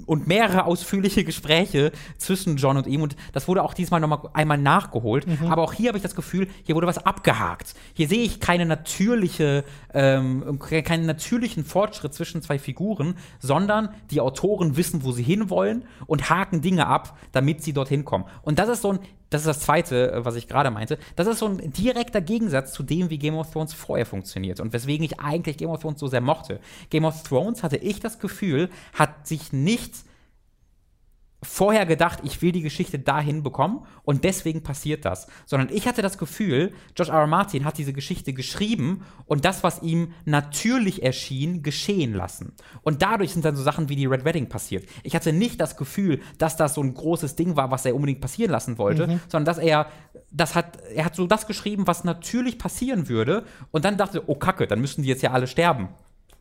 und mehrere ausführliche Gespräche zwischen John und ihm. Und das wurde auch diesmal nochmal einmal nachgeholt. Mhm. Aber auch hier habe ich das Gefühl, hier wurde was abgehakt. Hier sehe ich keine natürliche, ähm, keinen natürlichen Fortschritt zwischen zwei Figuren, sondern die Autoren wissen, wo sie hinwollen und haken Dinge ab, damit sie dorthin kommen. Und das ist so ein das ist das Zweite, äh, was ich gerade meinte. Das ist so ein direkter Gegensatz zu dem, wie Game of Thrones vorher funktioniert und weswegen ich eigentlich Game of Thrones so sehr mochte. Game of Thrones hatte ich das Gefühl, hat sich nicht vorher gedacht, ich will die Geschichte dahin bekommen und deswegen passiert das. Sondern ich hatte das Gefühl, George R. R. Martin hat diese Geschichte geschrieben und das, was ihm natürlich erschien, geschehen lassen. Und dadurch sind dann so Sachen wie die Red Wedding passiert. Ich hatte nicht das Gefühl, dass das so ein großes Ding war, was er unbedingt passieren lassen wollte, mhm. sondern dass er, das hat, er hat so das geschrieben, was natürlich passieren würde und dann dachte, oh Kacke, dann müssten die jetzt ja alle sterben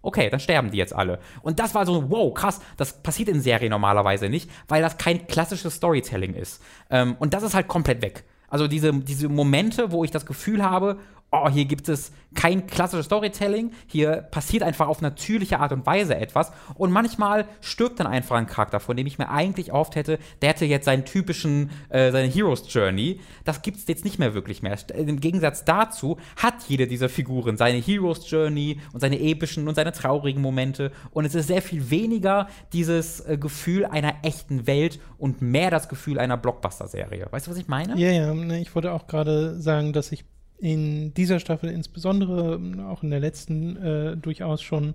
okay, dann sterben die jetzt alle. Und das war so, wow, krass, das passiert in Serien normalerweise nicht, weil das kein klassisches Storytelling ist. Ähm, und das ist halt komplett weg. Also diese, diese Momente, wo ich das Gefühl habe, oh, hier gibt es kein klassisches Storytelling, hier passiert einfach auf natürliche Art und Weise etwas und manchmal stirbt dann einfach ein Charakter, von dem ich mir eigentlich oft hätte, der hätte jetzt seinen typischen, äh, seine Hero's Journey. Das gibt es jetzt nicht mehr wirklich mehr. Im Gegensatz dazu hat jede dieser Figuren seine Hero's Journey und seine epischen und seine traurigen Momente und es ist sehr viel weniger dieses äh, Gefühl einer echten Welt und mehr das Gefühl einer Blockbuster-Serie. Weißt du, was ich meine? Ja, ja, ne, ich wollte auch gerade sagen, dass ich in dieser Staffel insbesondere, auch in der letzten äh, durchaus schon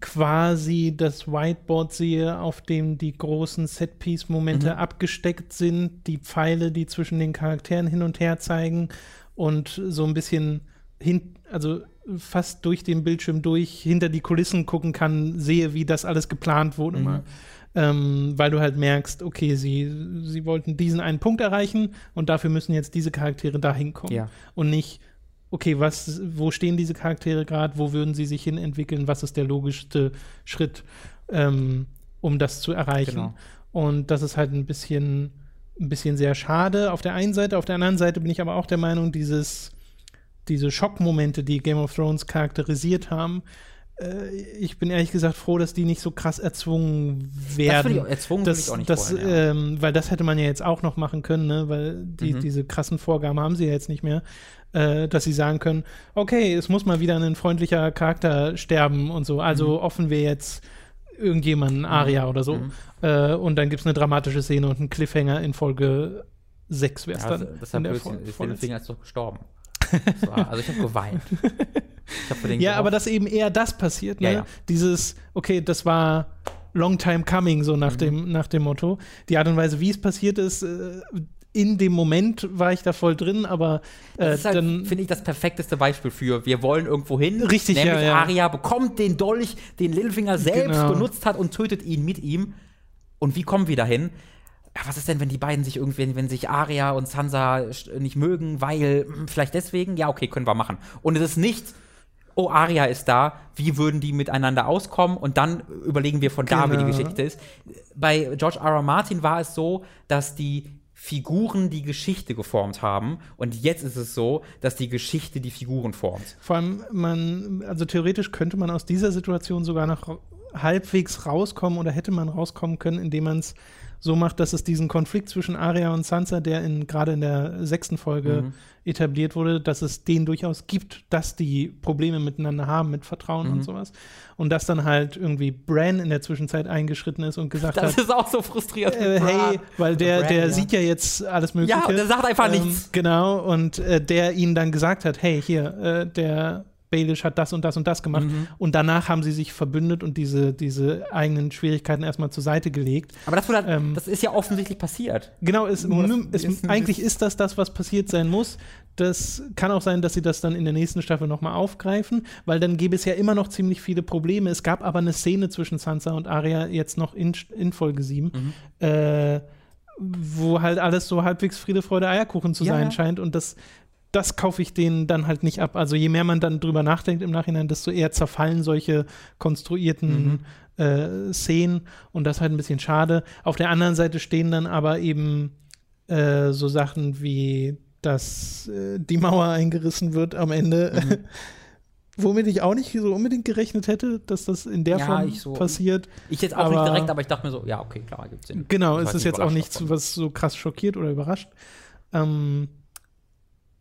quasi das Whiteboard sehe, auf dem die großen Setpiece-Momente mhm. abgesteckt sind, die Pfeile, die zwischen den Charakteren hin und her zeigen und so ein bisschen hin, also fast durch den Bildschirm durch hinter die Kulissen gucken kann, sehe, wie das alles geplant wurde. Mhm ähm, weil du halt merkst, okay, sie, sie wollten diesen einen Punkt erreichen und dafür müssen jetzt diese Charaktere dahin kommen. Ja. Und nicht, okay, was, wo stehen diese Charaktere gerade, wo würden sie sich hin entwickeln, was ist der logischste Schritt, ähm, um das zu erreichen. Genau. Und das ist halt ein bisschen, ein bisschen sehr schade auf der einen Seite. Auf der anderen Seite bin ich aber auch der Meinung, dieses, diese Schockmomente, die Game of Thrones charakterisiert haben, ich bin ehrlich gesagt froh, dass die nicht so krass erzwungen werden. Das ich, erzwungen das, ich auch nicht das, wollen, ja. ähm, Weil das hätte man ja jetzt auch noch machen können, ne? weil die, mhm. diese krassen Vorgaben haben sie ja jetzt nicht mehr. Äh, dass sie sagen können, okay, es muss mal wieder ein freundlicher Charakter sterben und so. Also mhm. offen wir jetzt irgendjemanden, mhm. Aria oder so. Mhm. Äh, und dann gibt es eine dramatische Szene und einen Cliffhanger in Folge 6 wäre es ja, dann. Das, der Finger ist doch gestorben. War, also ich habe geweint. ja, aber dass eben eher das passiert, ne? Ja, ja. Dieses, okay, das war long time coming, so nach, mhm. dem, nach dem Motto. Die Art und Weise, wie es passiert ist, äh, in dem Moment war ich da voll drin, aber äh, das ist halt, finde ich das perfekteste Beispiel für wir wollen irgendwo hin. Richtig, nämlich ja, ja. Arya bekommt den Dolch, den Littlefinger selbst genau. benutzt hat und tötet ihn mit ihm. Und wie kommen wir dahin? Ja, was ist denn, wenn die beiden sich irgendwie, wenn sich Arya und Sansa nicht mögen, weil, hm, vielleicht deswegen? Ja, okay, können wir machen. Und es ist nicht, oh, Arya ist da, wie würden die miteinander auskommen? Und dann überlegen wir von da, genau. wie die genau. Geschichte ist. Bei George R. R. Martin war es so, dass die Figuren die Geschichte geformt haben. Und jetzt ist es so, dass die Geschichte die Figuren formt. Vor allem, man, also theoretisch könnte man aus dieser Situation sogar noch halbwegs rauskommen oder hätte man rauskommen können, indem man es so macht, dass es diesen Konflikt zwischen Arya und Sansa, der in, gerade in der sechsten Folge mhm. etabliert wurde, dass es den durchaus gibt, dass die Probleme miteinander haben mit Vertrauen mhm. und sowas. Und dass dann halt irgendwie Bran in der Zwischenzeit eingeschritten ist und gesagt das hat. Das ist auch so frustrierend. Äh, hey, weil der, Bran, der ja. sieht ja jetzt alles Mögliche. Ja, und der sagt einfach ähm, nichts. Genau, und äh, der ihnen dann gesagt hat, hey, hier, äh, der Baelish hat das und das und das gemacht. Mhm. Und danach haben sie sich verbündet und diese, diese eigenen Schwierigkeiten erstmal zur Seite gelegt. Aber das, halt, ähm, das ist ja offensichtlich passiert. Genau, es, es, ist eigentlich ist das das, was passiert sein muss. Das kann auch sein, dass sie das dann in der nächsten Staffel nochmal aufgreifen, weil dann gäbe es ja immer noch ziemlich viele Probleme. Es gab aber eine Szene zwischen Sansa und Arya jetzt noch in, in Folge 7, mhm. äh, wo halt alles so halbwegs Friede, Freude, Eierkuchen zu ja, sein scheint. Und das das kaufe ich denen dann halt nicht ab. Also je mehr man dann drüber nachdenkt im Nachhinein, desto eher zerfallen solche konstruierten mhm. äh, Szenen und das halt ein bisschen schade. Auf der anderen Seite stehen dann aber eben äh, so Sachen wie, dass äh, die Mauer eingerissen wird am Ende. Mhm. womit ich auch nicht so unbedingt gerechnet hätte, dass das in der Ja, Form ich so- passiert. Ich jetzt auch Aber- nicht direkt, aber ich dachte mir so, ja, okay, klar, gibt Sinn. Genau, es ist jetzt auch nichts, davon. was so krass schockiert oder überrascht. Ähm,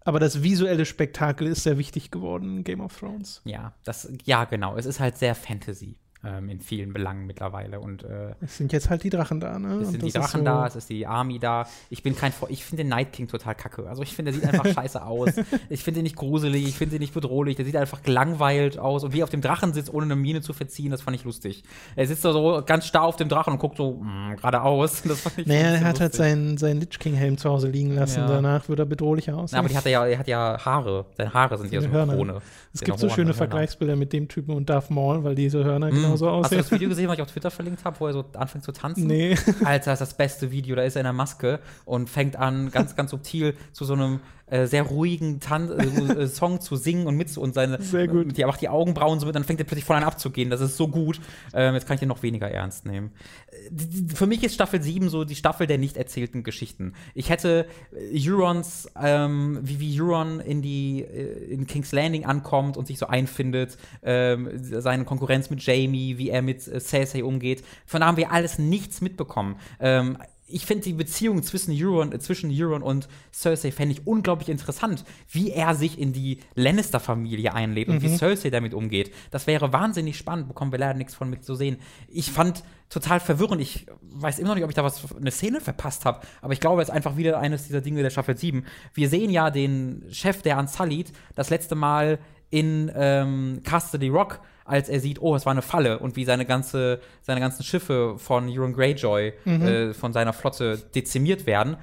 aber das visuelle Spektakel ist sehr wichtig geworden in Game of Thrones. Ja, das, ja, genau. Es ist halt sehr Fantasy ähm, in vielen Belangen mittlerweile. Und äh, Es sind jetzt halt die Drachen da, ne? es sind die Drachen so, da, es ist die Army da. Ich bin kein Fre- ich finde den Night King total kacke. Also ich finde, der sieht einfach scheiße aus. Ich finde ihn nicht gruselig, ich finde ihn nicht bedrohlich. Der sieht einfach gelangweilt aus. Und wie er auf dem Drachen sitzt, ohne eine Miene zu verziehen, das fand ich lustig. Er sitzt da so ganz starr auf dem Drachen und guckt so mm, geradeaus. Das fand ich Naja, er hat halt lustig. seinen, seinen Lich King-Helm zu Hause liegen lassen. Ja. Danach wird er bedrohlicher aussehen. Na, aber die hat er ja, er hat ja Haare. Seine Haare sind ja so eine Hörner. Krone. es Genau, gibt so schöne Hörner. Vergleichsbilder mit dem Typen und Darth Maul, weil diese Hörner Mm. Genauso Hast du aussehen. das Video gesehen, was ich auf Twitter verlinkt habe, wo er so anfängt zu tanzen? Nee. Alter, ist das beste Video. Da ist er in der Maske und fängt an, ganz, ganz subtil zu so einem äh, sehr ruhigen Tan äh, äh, Song zu singen und mit und seine. Sehr gut. Die macht die Augenbrauen so mit, dann fängt er plötzlich von einem abzugehen. Das ist so gut. Ähm, jetzt kann ich den noch weniger ernst nehmen. Äh, für mich ist Staffel 7 so die Staffel der nicht erzählten Geschichten. Ich hätte Eurons, ähm, wie, wie Euron in die in King's Landing ankommt und sich so einfindet, ähm, seine Konkurrenz mit Jamie, wie er mit äh, Cersei umgeht. Von da haben wir alles nichts mitbekommen. Ähm, ich finde die Beziehung zwischen Euron, äh, zwischen Euron und Cersei fände ich unglaublich interessant, wie er sich in die Lannister-Familie einlebt und wie Cersei damit umgeht. Das wäre wahnsinnig spannend, bekommen wir leider nichts von mit zu sehen. Ich fand total verwirrend. Ich weiß immer noch nicht, ob ich da was eine Szene verpasst habe, aber ich glaube, es ist einfach wieder eines dieser Dinge der Staffel 7. Wir sehen ja den Chef der Unsullied das letzte Mal in ähm, Castle Rock, als er sieht, oh, es war eine Falle und wie seine ganze, seine ganzen Schiffe von Euron Greyjoy äh, von seiner Flotte dezimiert werden.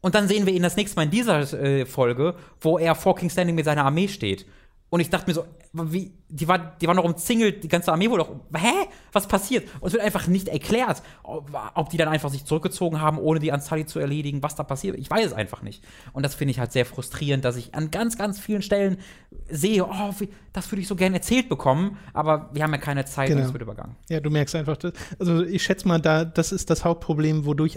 Und dann sehen wir ihn das nächste Mal in dieser äh, Folge, wo er vor King's Landing mit seiner Armee steht. Und ich dachte mir so, wie, die war, die war noch umzingelt, die ganze Armee wurde doch, hä? Was passiert? Und es wird einfach nicht erklärt, ob, ob die dann einfach sich zurückgezogen haben, ohne die Anzali zu erledigen, was da passiert. Ich weiß es einfach nicht. Und das finde ich halt sehr frustrierend, dass ich an ganz, ganz vielen Stellen sehe, oh, wie, das würde ich so gerne erzählt bekommen, aber wir haben ja keine Zeit und Genau. es wird übergangen. Ja, du merkst einfach, also ich schätze mal, da, das ist das Hauptproblem, wodurch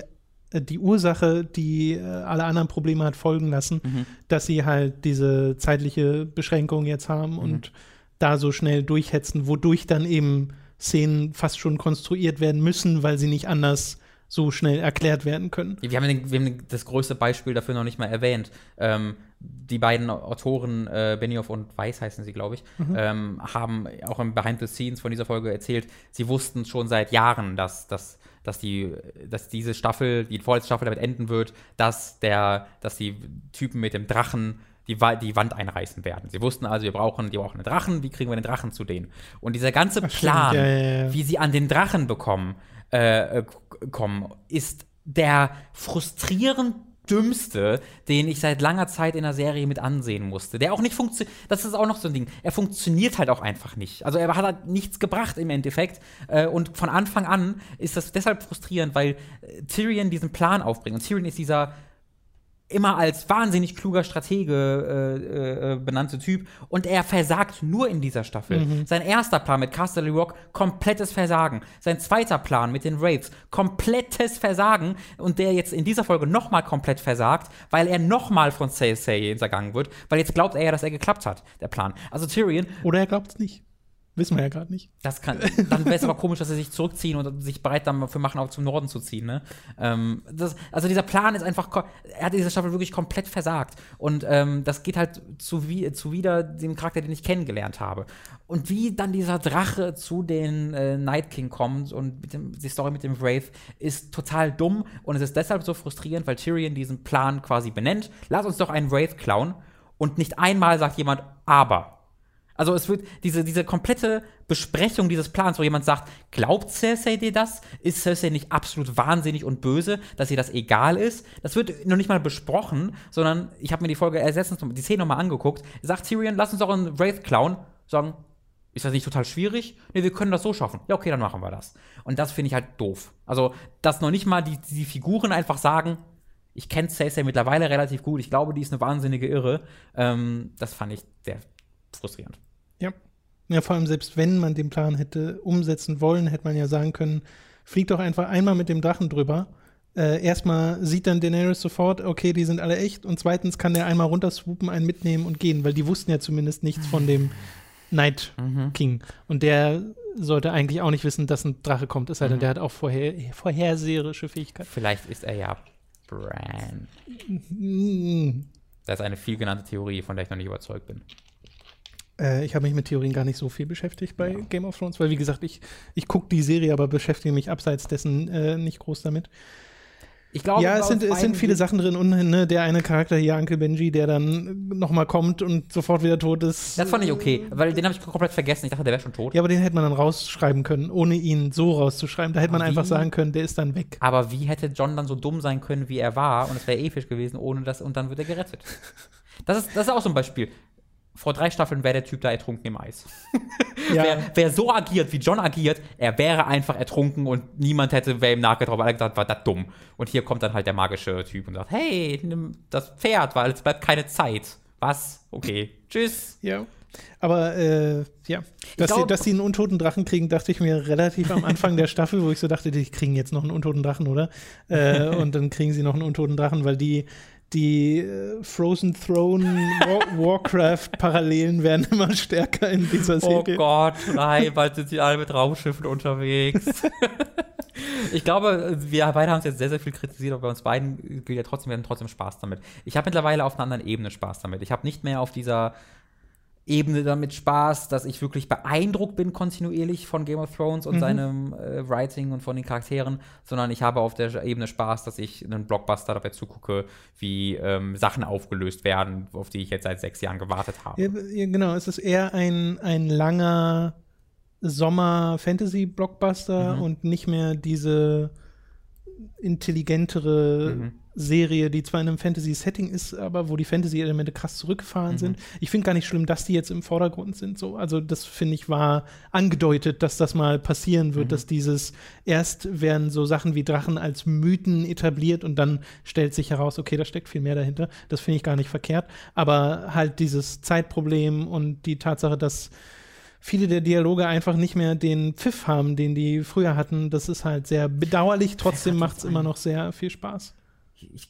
die Ursache, die äh, alle anderen Probleme hat folgen lassen, Mhm. dass sie halt diese zeitliche Beschränkung jetzt haben Mhm. und da so schnell durchhetzen, wodurch dann eben Szenen fast schon konstruiert werden müssen, weil sie nicht anders so schnell erklärt werden können. Wir haben, den, wir haben das größte Beispiel dafür noch nicht mal erwähnt. Ähm, die beiden Autoren, äh, Benioff und Weiss heißen sie, glaube ich, ähm, haben auch im Behind the Scenes von dieser Folge erzählt, sie wussten schon seit Jahren, dass, dass, dass, die, dass diese Staffel, die vorletzte Staffel damit enden wird, dass, der, dass die Typen mit dem Drachen die, die Wand einreißen werden. Sie wussten also, wir brauchen, die brauchen einen Drachen, wie kriegen wir den Drachen zu denen? Und dieser ganze stimmt, Plan, ja, ja, ja. wie sie an den Drachen bekommen, äh, kommen, ist der frustrierend dümmste, den ich seit langer Zeit in der Serie mit ansehen musste. Der auch nicht funktioniert. Das ist auch noch so ein Ding. Er funktioniert halt auch einfach nicht. Also er hat halt nichts gebracht im Endeffekt. Äh, und von Anfang an ist das deshalb frustrierend, weil äh, Tyrion diesen Plan aufbringt. Und Tyrion ist dieser immer als wahnsinnig kluger Stratege äh, äh, benannte Typ und er versagt nur in dieser Staffel. Sein erster Plan mit Castle Rock, komplettes Versagen. Sein zweiter Plan mit den Wraiths, komplettes Versagen und der jetzt in dieser Folge nochmal komplett versagt, weil er nochmal von Cersei hintergangen wird, weil jetzt glaubt er ja, dass er geklappt hat, der Plan. Also Tyrion, Oder er glaubt es nicht. Wissen wir ja gerade nicht. das kann, dann wäre es aber komisch, dass sie sich zurückziehen und sich bereit dafür machen, auch zum Norden zu ziehen. Ne? Ähm, das, also dieser Plan ist einfach, er hat diese Staffel wirklich komplett versagt. Und ähm, das geht halt zuwider dem Charakter, den ich kennengelernt habe. Und wie dann dieser Drache zu den äh, Night King kommt und dem, die Story mit dem Wraith ist total dumm. Und es ist deshalb so frustrierend, weil Tyrion diesen Plan quasi benennt. Lass uns doch einen Wraith klauen. Und nicht einmal sagt jemand, aber. Also es wird diese, diese komplette Besprechung dieses Plans, wo jemand sagt, glaubt Cersei dir das? Ist Cersei nicht absolut wahnsinnig und böse, dass ihr das egal ist? Das wird noch nicht mal besprochen, sondern ich habe mir die Folge ersetzend die Szene nochmal angeguckt. Sagt Tyrion, lass uns doch einen Wraith klauen. Sagen, ist das nicht total schwierig? Nee, wir können das so schaffen. Ja, okay, dann machen wir das. Und das finde ich halt doof. Also, dass noch nicht mal die, die Figuren einfach sagen, ich kenne Cersei mittlerweile relativ gut, ich glaube, die ist eine wahnsinnige Irre. Ähm, das fand ich sehr frustrierend. Ja. Ja, vor allem selbst wenn man den Plan hätte umsetzen wollen, hätte man ja sagen können, flieg doch einfach einmal mit dem Drachen drüber. Äh, erstmal sieht dann Daenerys sofort, okay, die sind alle echt. Und zweitens kann der einmal runterswoopen, einen mitnehmen und gehen, weil die wussten ja zumindest nichts von dem Night Mhm. King. Und der sollte eigentlich auch nicht wissen, dass ein Drache kommt. Es sei denn, Mhm. der hat auch vorher, vorherseherische Fähigkeiten. Vielleicht ist er ja Bran. Mm. Das ist eine viel genannte Theorie, von der ich noch nicht überzeugt bin. Äh, ich habe mich mit Theorien gar nicht so viel beschäftigt bei Game of Thrones, weil wie gesagt, ich, ich gucke die Serie, aber beschäftige mich abseits dessen äh, nicht groß damit. Ich glaube, ja, es sind, es sind viele Sachen drin und ne, der eine Charakter hier, Uncle Benji, der dann nochmal kommt und sofort wieder tot ist. Das fand ich okay, weil den habe ich komplett vergessen. Ich dachte, der wäre schon tot. Ja, aber den hätte man dann rausschreiben können, ohne ihn so rauszuschreiben. Da hätte man Aber einfach wie? sagen können, der ist dann weg. Aber wie hätte John dann so dumm sein können, wie er war? Und es wäre episch gewesen, ohne das, und dann wird er gerettet. Das ist, das ist auch so ein Beispiel. Vor drei Staffeln wäre der Typ da ertrunken im Eis. Ja, Wer, wer so agiert, wie John agiert, er wäre einfach ertrunken und niemand hätte, wäre ihm nachgetraut, weil er gesagt war das dumm. Und hier kommt dann halt der magische Typ und sagt, hey, nimm das Pferd, weil es bleibt keine Zeit. Was? Okay. Tschüss. ja. Aber äh, ja, dass, glaub- sie, dass sie einen untoten Drachen kriegen, dachte ich mir relativ am Anfang der Staffel, wo ich so dachte, die kriegen jetzt noch einen untoten Drachen, oder? Äh, und dann kriegen sie noch einen untoten Drachen, weil die die äh, Frozen Throne War Warcraft-Parallelen werden immer stärker in dieser Oh Serie. Gott, nein, bald sind sie alle mit Raumschiffen unterwegs. ich glaube, wir beide haben es jetzt sehr, sehr viel kritisiert, aber bei uns beiden gilt ja trotzdem, wir hatten trotzdem Spaß damit. Ich habe mittlerweile auf einer anderen Ebene Spaß damit. Ich habe nicht mehr auf dieser Ebene damit Spaß, dass ich wirklich beeindruckt bin kontinuierlich von Game of Thrones und Mhm. seinem äh, Writing und von den Charakteren, sondern ich habe auf der Ebene Spaß, dass ich einen Blockbuster dabei zugucke, wie ähm, Sachen aufgelöst werden, auf die ich jetzt seit sechs Jahren gewartet habe. Ja, genau, es ist eher ein, ein langer Sommer-Fantasy-Blockbuster Mhm. und nicht mehr diese intelligentere Mhm. Serie, die zwar in einem Fantasy-Setting ist, aber wo die Fantasy-Elemente krass zurückgefahren Mhm. sind. Ich finde gar nicht schlimm, dass die jetzt im Vordergrund sind. So. Also das finde ich war angedeutet, dass das mal passieren wird, Mhm. dass dieses erst werden so Sachen wie Drachen als Mythen etabliert und dann stellt sich heraus, okay, da steckt viel mehr dahinter. Das finde ich gar nicht verkehrt. Aber halt dieses Zeitproblem und die Tatsache, dass viele der Dialoge einfach nicht mehr den Pfiff haben, den die früher hatten, das ist halt sehr bedauerlich. Trotzdem macht es immer noch sehr viel Spaß. Ich,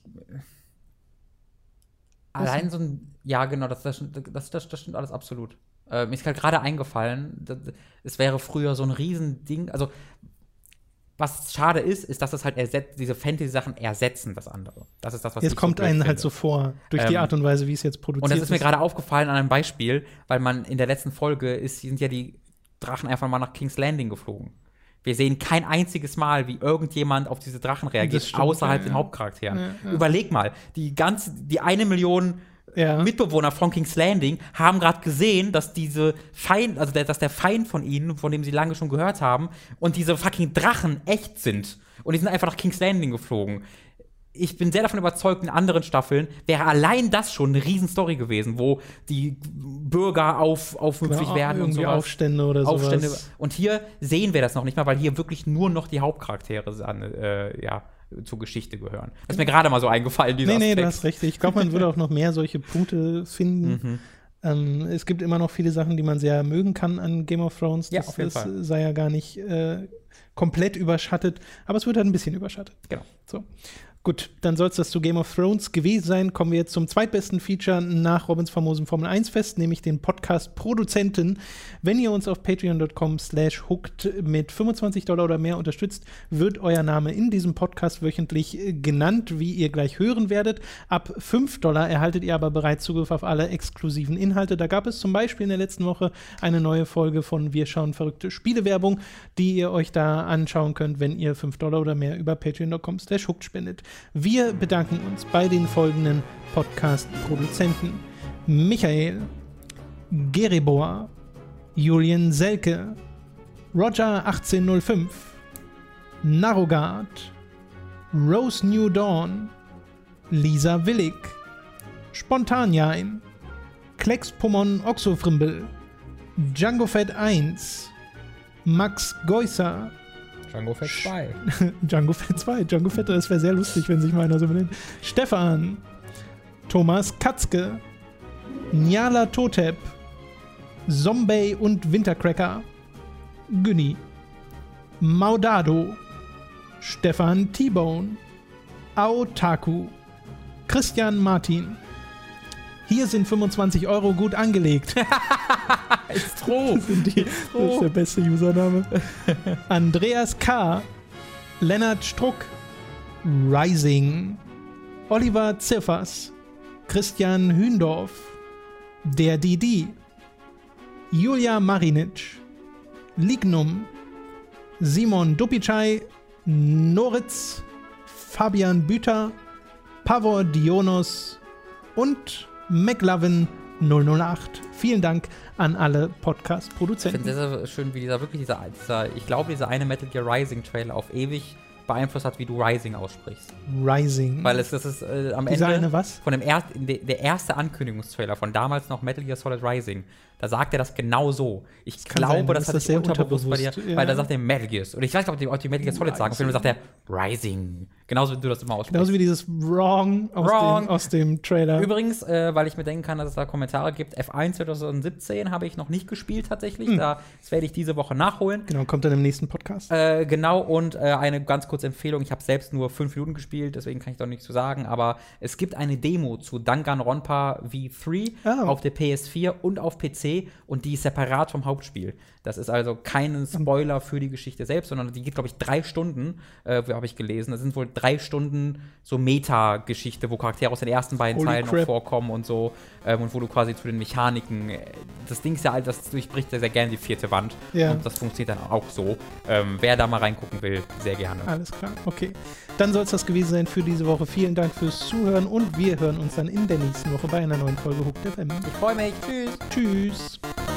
allein so ein, ja genau, das, das, das, das, stimmt alles absolut. Äh, mir ist halt gerade eingefallen, es wäre früher so ein Riesending, also was schade ist, ist, dass das halt ersetzt, diese Fantasy-Sachen ersetzen das andere. Das ist das, was Jetzt kommt blöd einem finde. halt so vor, durch die Ähm, Art und Weise, wie es jetzt produziert Und das ist mir gerade aufgefallen an einem Beispiel, weil man in der letzten Folge ist, sind ja die Drachen einfach mal nach King's Landing geflogen. Wir sehen kein einziges Mal, wie irgendjemand auf diese Drachen reagiert, stimmt, außerhalb ja, den. Hauptcharakteren. Ja. Überleg mal, die ganze, die eine Million Ja. Mitbewohner von King's Landing haben gerade gesehen, dass diese Feind, also der, dass der Feind von ihnen, von dem sie lange schon gehört haben, und diese fucking Drachen echt sind. Und die sind einfach nach King's Landing geflogen. Ich bin sehr davon überzeugt, in anderen Staffeln wäre allein das schon eine Riesenstory gewesen, wo die Bürger auf, aufmüpfig Genau, werden und sowas. Aufstände oder Aufstände. sowas. Und hier sehen wir das noch nicht mal, weil hier wirklich nur noch die Hauptcharaktere an, äh, ja, zur Geschichte gehören. Das ist mir gerade mal so eingefallen, dieser Nee, nee, du Aspekt. hast recht. Ich glaube, man würde auch noch mehr solche Punkte finden. Mhm. Ähm, es gibt immer noch viele Sachen, die man sehr mögen kann an Game of Thrones. Ja, Das, auf jeden das Fall. sei ja gar nicht äh, komplett überschattet, aber es wird halt ein bisschen überschattet. Genau. So. Gut, dann soll es das zu Game of Thrones gewesen sein. Kommen wir jetzt zum zweitbesten Feature nach Robins famosen Formel 1 Fest, nämlich den Podcast Produzenten. Wenn ihr uns auf patreon.com slash hooked mit 25 Dollar oder mehr unterstützt, wird euer Name in diesem Podcast wöchentlich äh, genannt, wie ihr gleich hören werdet. Ab 5 Dollar erhaltet ihr aber bereits Zugriff auf alle exklusiven Inhalte. Da gab es zum Beispiel in der letzten Woche eine neue Folge von Wir schauen verrückte Spielewerbung, die ihr euch da anschauen könnt, wenn ihr 5 Dollar oder mehr über patreon.com slash hooked spendet. Wir bedanken uns bei den folgenden Podcast-Produzenten. Michael, Geribor, Julian Selke, Roger 1805, Narogard, Rose New Dawn, Lisa Willig, Spontanjain, Klecks Pommon Oxofrimbel, Django Fett 1, Max Geusser, Django Fett 2. Django Fett 2. Django Fett, das wäre sehr lustig, wenn sich mal einer so benennt. Stefan, Thomas Katzke, Njala Totep, Zombie und Wintercracker, Günni, Maudado, Stefan T-Bone, Aotaku, Christian Martin. Hier sind 25 Euro gut angelegt. Maestro. Das, die, das ist der beste Username. Andreas K., Lennart Struck, Rising, Oliver Ziffers, Christian Hündorf, der Didi, Julia Marinic, Lignum, Simon Dupicai, Noritz, Fabian Büter, Pavor Dionos und McLovin 008. Vielen Dank an alle Ich finde Podcast-Produzenten. sehr, sehr schön, wie dieser wirklich dieser, dieser ich glaube, dieser eine Metal Gear Rising Trailer auf ewig beeinflusst hat, wie du Rising aussprichst. Rising. Weil es das ist äh, am Dieser Ende eine was? von dem er, der erste Ankündigungstrailer von damals noch Metal Gear Solid Rising. Da sagt er das genau so. Ich glaube, sein, das hat das sich sehr unterbewusst bei dir, unterbewusst, ja. weil da sagt er Metal Gears. Und ich weiß gar nicht, ob die, Metal Gear Solid sagen. Fall sagt er Rising. Genauso wie du das immer aussprichst. Genauso wie dieses Wrong aus, Wrong. Dem, aus dem Trailer. Übrigens, äh, weil ich mir denken kann, dass es da Kommentare gibt, F1 2017 habe ich noch nicht gespielt tatsächlich. Hm. Da, das werde ich diese Woche nachholen. Genau, kommt dann im nächsten Podcast. Äh, genau, und äh, eine ganz kurze Empfehlung. Ich habe selbst nur fünf Minuten gespielt, deswegen kann ich da nichts zu sagen. Aber es gibt eine Demo zu Danganronpa V3 Ah. auf der PS4 und auf PC und die ist separat vom Hauptspiel. Das ist also kein Spoiler für die Geschichte selbst, sondern die geht, glaube ich, drei Stunden, äh, habe ich gelesen. Das sind wohl drei Stunden so Meta-Geschichte, wo Charaktere aus den ersten beiden Holy Teilen noch vorkommen und so. Ähm, und wo du quasi zu den Mechaniken. äh, Das Ding ist ja, das durchbricht ja sehr gerne die vierte Wand. Ja. Und das funktioniert dann auch so. Ähm, wer da mal reingucken will, sehr gerne. Alles klar, okay. Dann soll es das gewesen sein für diese Woche. Vielen Dank fürs Zuhören und wir hören uns dann in der nächsten Woche bei einer neuen Folge Hooked FM. Ich freue mich. Tschüss. Tschüss. Adios.